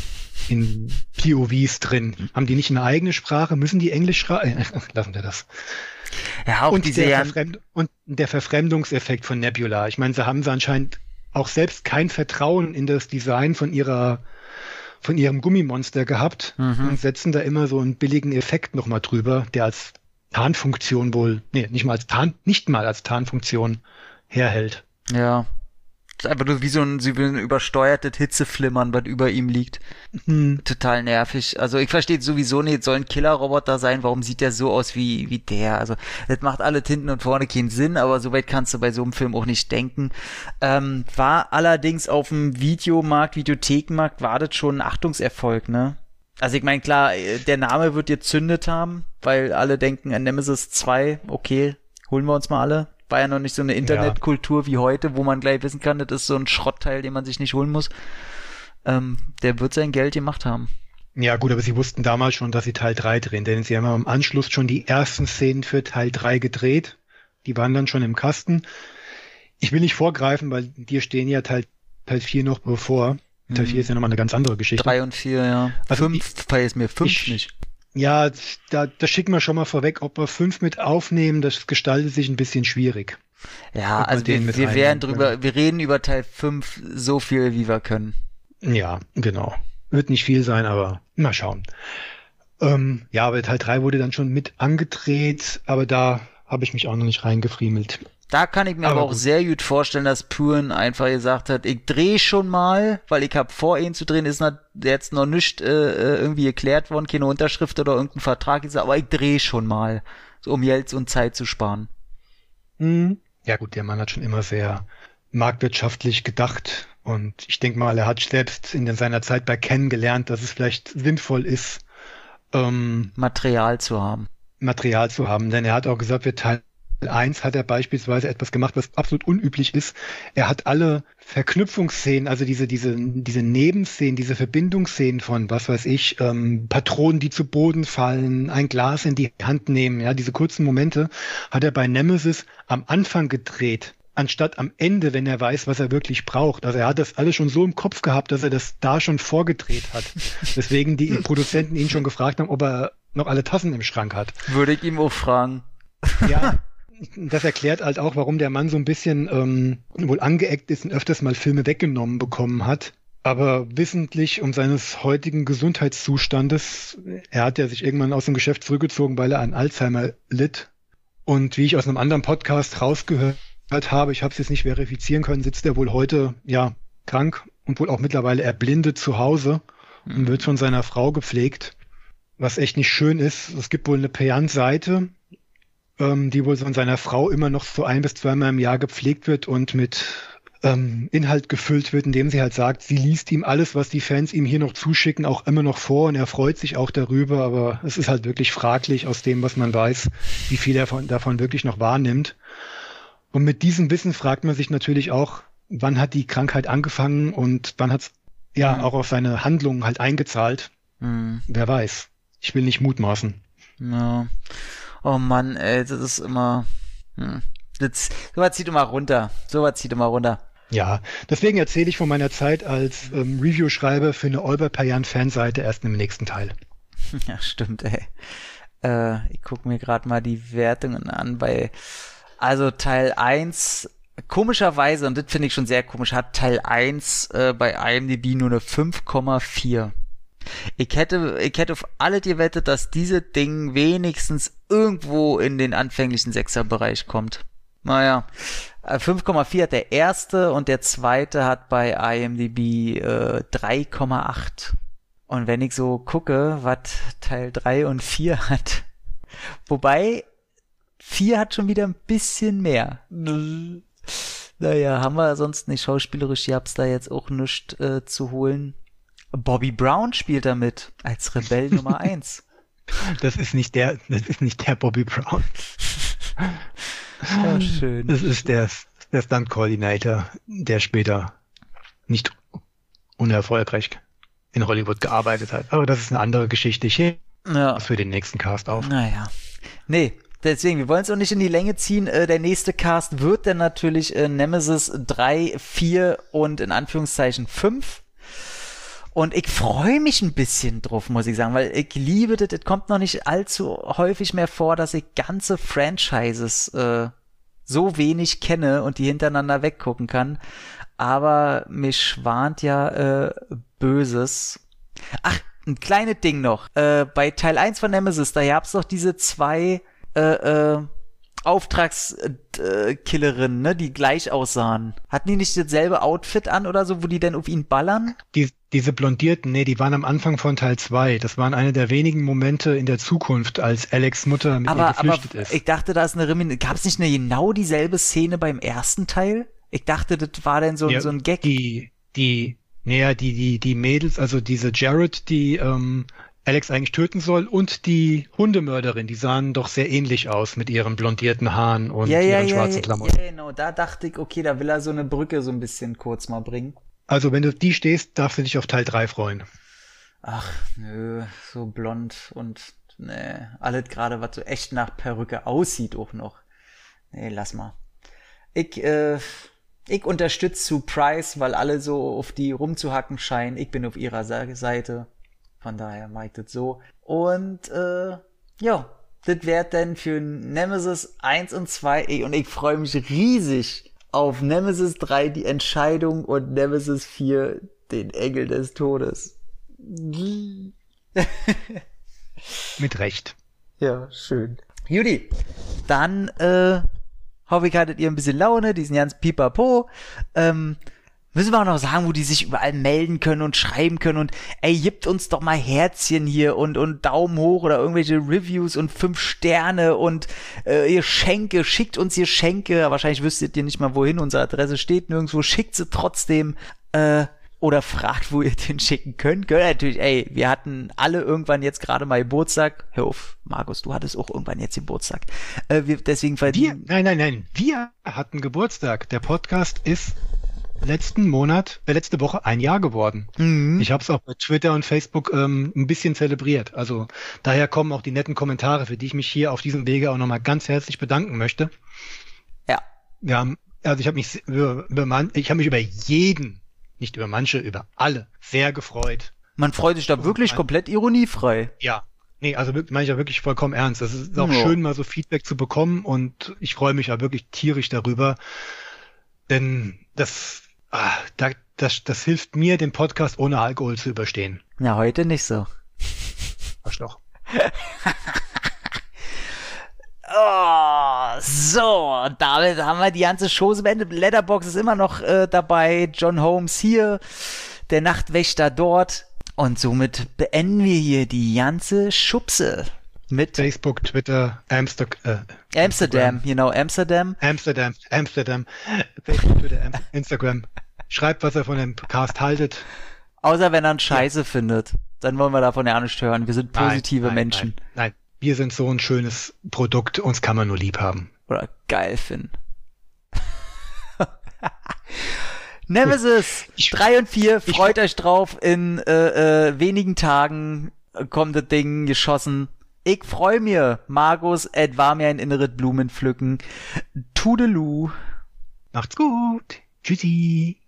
in POVs drin? Haben die nicht eine eigene Sprache? Müssen die Englisch schreiben? *laughs* Lassen wir das. Ja, auch und, diese der Verfremd und der Verfremdungseffekt von Nebula. Ich meine, sie haben sie anscheinend auch selbst kein Vertrauen in das Design von ihrer von ihrem Gummimonster gehabt Mhm. und setzen da immer so einen billigen Effekt nochmal drüber, der als Tarnfunktion wohl, nee, nicht mal als Tarn, nicht mal als Tarnfunktion herhält. ja. Das ist einfach nur wie so ein, wie ein übersteuertes Hitzeflimmern, was über ihm liegt. Hm. Total nervig. Also ich verstehe sowieso nicht, soll ein Killerroboter sein, warum sieht der so aus wie, wie der? Also das macht alles hinten und vorne keinen Sinn, aber so weit kannst du bei so einem Film auch nicht denken. Ähm, war allerdings auf dem Videomarkt, Videothekenmarkt, war das schon ein Achtungserfolg, ne? Also ich meine, klar, äh, der Name wird jetzt zündet haben, weil alle denken an Nemesis 2, okay, holen wir uns mal alle. War ja noch nicht so eine Internetkultur wie heute, wo man gleich wissen kann, das ist so ein Schrottteil, den man sich nicht holen muss. Ähm, der wird sein Geld gemacht haben. Ja gut, aber sie wussten damals schon, dass sie Teil 3 drehen, denn sie haben ja im Anschluss schon die ersten Szenen für Teil 3 gedreht. Die waren dann schon im Kasten. Ich will nicht vorgreifen, weil dir stehen ja Teil, Teil 4 noch bevor. Teil 4 ist ja nochmal eine ganz andere Geschichte. Drei und vier, ja. Also fünf, ist mir fünf ich- nicht. Ja, da, da schicken wir schon mal vorweg, ob wir fünf mit aufnehmen, das gestaltet sich ein bisschen schwierig. Ja, also wir, wir werden drüber, wir reden über Teil 5 so viel, wie wir können. Ja, genau. Wird nicht viel sein, aber mal schauen. Ähm, ja, aber Teil 3 wurde dann schon mit angedreht, aber da habe ich mich auch noch nicht reingefriemelt. Da kann ich mir aber, Aber auch gut. sehr gut vorstellen, dass Puren einfach gesagt hat, ich drehe schon mal, weil ich hab vor, ihn zu drehen, ist jetzt noch nicht äh, äh, irgendwie geklärt worden, keine Unterschrift oder irgendein Vertrag, ist, aber ich drehe schon mal, so um Geld und Zeit zu sparen. Mhm. Ja gut, der Mann hat schon immer sehr marktwirtschaftlich gedacht und ich denke mal, er hat selbst in seiner Zeit bei Ken gelernt, dass es vielleicht sinnvoll ist, ähm, Material zu haben. Material zu haben, denn er hat auch gesagt, wir teilen 1 hat er beispielsweise etwas gemacht, was absolut unüblich ist. Er hat alle Verknüpfungsszenen, also diese, diese, diese Nebenszenen, diese Verbindungsszenen von, was weiß ich, ähm, Patronen, die zu Boden fallen, ein Glas in die Hand nehmen, ja, diese kurzen Momente hat er bei Nemesis am Anfang gedreht anstatt am Ende, wenn er weiß, was er wirklich braucht. Also er hat das alles schon so im Kopf gehabt, dass er das da schon vorgedreht hat. Deswegen die *laughs* Produzenten ihn schon gefragt haben, ob er noch alle Tassen im Schrank hat. Würde ich ihm auch fragen. Ja, *laughs* das erklärt halt auch, warum der Mann so ein bisschen ähm, wohl angeeckt ist und öfters mal Filme weggenommen bekommen hat. Aber wissentlich um seines heutigen Gesundheitszustandes, er hat ja sich irgendwann aus dem Geschäft zurückgezogen, weil er an Alzheimer litt. Und wie ich aus einem anderen Podcast rausgehört habe, ich habe es jetzt nicht verifizieren können, sitzt er wohl heute ja krank und wohl auch mittlerweile erblindet zu Hause und mhm. wird von seiner Frau gepflegt, was echt nicht schön ist. Es gibt wohl eine Payan-Seite, ähm, die wohl von seiner Frau immer noch so ein bis zweimal im Jahr gepflegt wird und mit ähm, Inhalt gefüllt wird, indem sie halt sagt, sie liest ihm alles, was die Fans ihm hier noch zuschicken, auch immer noch vor und er freut sich auch darüber, aber es ist halt wirklich fraglich aus dem, was man weiß, wie viel er von, davon wirklich noch wahrnimmt. Und mit diesem Wissen fragt man sich natürlich auch, wann hat die Krankheit angefangen und wann hat es ja mhm. auch auf seine Handlungen halt eingezahlt. Mhm. Wer weiß. Ich will nicht mutmaßen. Ja. Oh Mann, ey, das ist immer. Hm. Das, sowas zieht immer runter. Sowas zieht immer runter. Ja, deswegen erzähle ich von meiner Zeit als ähm, Review-Schreiber für eine Olber Payan Fanseite erst im nächsten Teil. *laughs* Ja, stimmt, ey. Äh, ich gucke mir gerade mal die Wertungen an bei, also Teil 1, komischerweise, und das finde ich schon sehr komisch, hat Teil 1 äh, bei IMDb nur eine 5,4. Ich hätte, ich hätte auf alle gewettet, dass diese Ding wenigstens irgendwo in den anfänglichen Sechserbereich kommt. Naja, 5,4 äh, hat der erste und der zweite hat bei IMDb äh, 3,8. Und wenn ich so gucke, was Teil 3 und 4 *laughs* hat, wobei 4 hat schon wieder ein bisschen mehr. Naja, haben wir sonst nicht schauspielerisch, ihr habt's da jetzt auch nichts äh, zu holen. Bobby Brown spielt da mit als Rebell Nummer *laughs* 1. Das ist nicht der, das ist nicht der Bobby Brown. Ja, schön. Das ist der, der Stunt Coordinator, der später nicht unerfolgreich in Hollywood gearbeitet hat. Aber das ist eine andere Geschichte. Ich ja. das für den nächsten Cast auf. Naja. Nee, deswegen, wir wollen es auch nicht in die Länge ziehen. Äh, der nächste Cast wird dann natürlich äh, Nemesis 3, 4 und in Anführungszeichen 5. Und ich freue mich ein bisschen drauf, muss ich sagen, weil ich liebe das. Es kommt noch nicht allzu häufig mehr vor, dass ich ganze Franchises äh, so wenig kenne und die hintereinander weggucken kann. Aber mich schwant ja äh, Böses. Ach, ein kleines Ding noch. Äh, bei Teil 1 von Nemesis, da gab's doch diese zwei äh, äh, Auftragskillerinnen, ne, die gleich aussahen. Hatten die nicht dasselbe Outfit an oder so, wo die denn auf ihn ballern? Die, diese Blondierten, nee, die waren am Anfang von Teil 2. Das waren eine der wenigen Momente in der Zukunft, als Alex Mutter mit aber, ihr geflüchtet aber ist. Ich dachte, da ist eine Remin Gab es nicht eine genau dieselbe Szene beim ersten Teil? Ich dachte, das war denn so, ja, so ein Gag. Die, die, naja, die, die, die Mädels, also diese Jared, die ähm, Alex eigentlich töten soll und die Hundemörderin, die sahen doch sehr ähnlich aus mit ihren blondierten Haaren und ja, ja, ihren ja, schwarzen Klamotten. Ja, genau, da dachte ich, okay, da will er so eine Brücke so ein bisschen kurz mal bringen. Also wenn du die stehst, darfst du dich auf Teil 3 freuen. Ach, nö, so blond und ne, alles gerade, was so echt nach Perücke aussieht auch noch. Nee, lass mal. Ich, äh, ich unterstütze zu Price, weil alle so auf die rumzuhacken scheinen. Ich bin auf ihrer Seite. Von daher mache ich das so. Und äh, ja, das wäre dann für Nemesis 1 und 2. Und ich freue mich riesig auf Nemesis 3 die Entscheidung und Nemesis 4 den Engel des Todes. *laughs* Mit Recht. Ja, schön. Judy, dann äh, hoffe ich, hattet ihr ein bisschen Laune, diesen ganz pipapo. Ähm, Müssen wir auch noch sagen, wo die sich überall melden können und schreiben können und ey, gibt uns doch mal Herzchen hier und, und Daumen hoch oder irgendwelche Reviews und fünf Sterne und äh, ihr Schenke, schickt uns ihr Schenke. Wahrscheinlich wüsstet ihr nicht mal, wohin unsere Adresse steht, nirgendwo, schickt sie trotzdem. Äh, oder fragt, wo ihr den schicken könnt. Gönnt natürlich, ey, wir hatten alle irgendwann jetzt gerade mal Geburtstag. Hör auf, Markus, du hattest auch irgendwann jetzt Geburtstag. Äh, wir, deswegen Wir, verdienen. nein, nein, nein. Wir hatten Geburtstag. Der Podcast ist letzten Monat, äh, letzte Woche ein Jahr geworden. Mhm. Ich habe es auch bei Twitter und Facebook ähm, ein bisschen zelebriert. Also daher kommen auch die netten Kommentare, für die ich mich hier auf diesem Wege auch nochmal ganz herzlich bedanken möchte. Ja. Wir haben, also ich habe mich über, über man, ich habe mich über jeden, nicht über manche, über alle sehr gefreut. Man freut sich da wirklich komplett ironiefrei. Ja. Nee, also wirklich, meine ich ja wirklich vollkommen ernst. Es ist auch Ja. schön, mal so Feedback zu bekommen und ich freue mich ja wirklich tierisch darüber. Denn das, ah, da, das, das hilft mir, den Podcast ohne Alkohol zu überstehen. Ja, heute nicht so. Arschloch. *laughs* Oh, so, damit haben wir die ganze Chose beendet. Letterbox ist immer noch äh, dabei. John Holmes hier, der Nachtwächter dort. Und somit beenden wir hier die ganze Schubse mit Facebook, Twitter, Amsterdam, äh, Amsterdam. Genau, Amsterdam. Amsterdam, Amsterdam, Facebook, Twitter, Am Instagram. Schreibt, was ihr von dem Cast haltet. Außer wenn er einen Scheiße findet. Dann wollen wir davon ja nicht hören. Wir sind positive nein, Menschen. Nein, nein, wir sind so ein schönes Produkt, uns kann man nur lieb haben. Oder geil finden. *laughs* Nemesis 3 und 4, freut euch drauf. In äh, äh, wenigen Tagen kommt das Ding geschossen. Ich freu mir. Markus, et war mir ein inneres Blumen pflücken. Tudelu. Macht's gut. Tschüssi.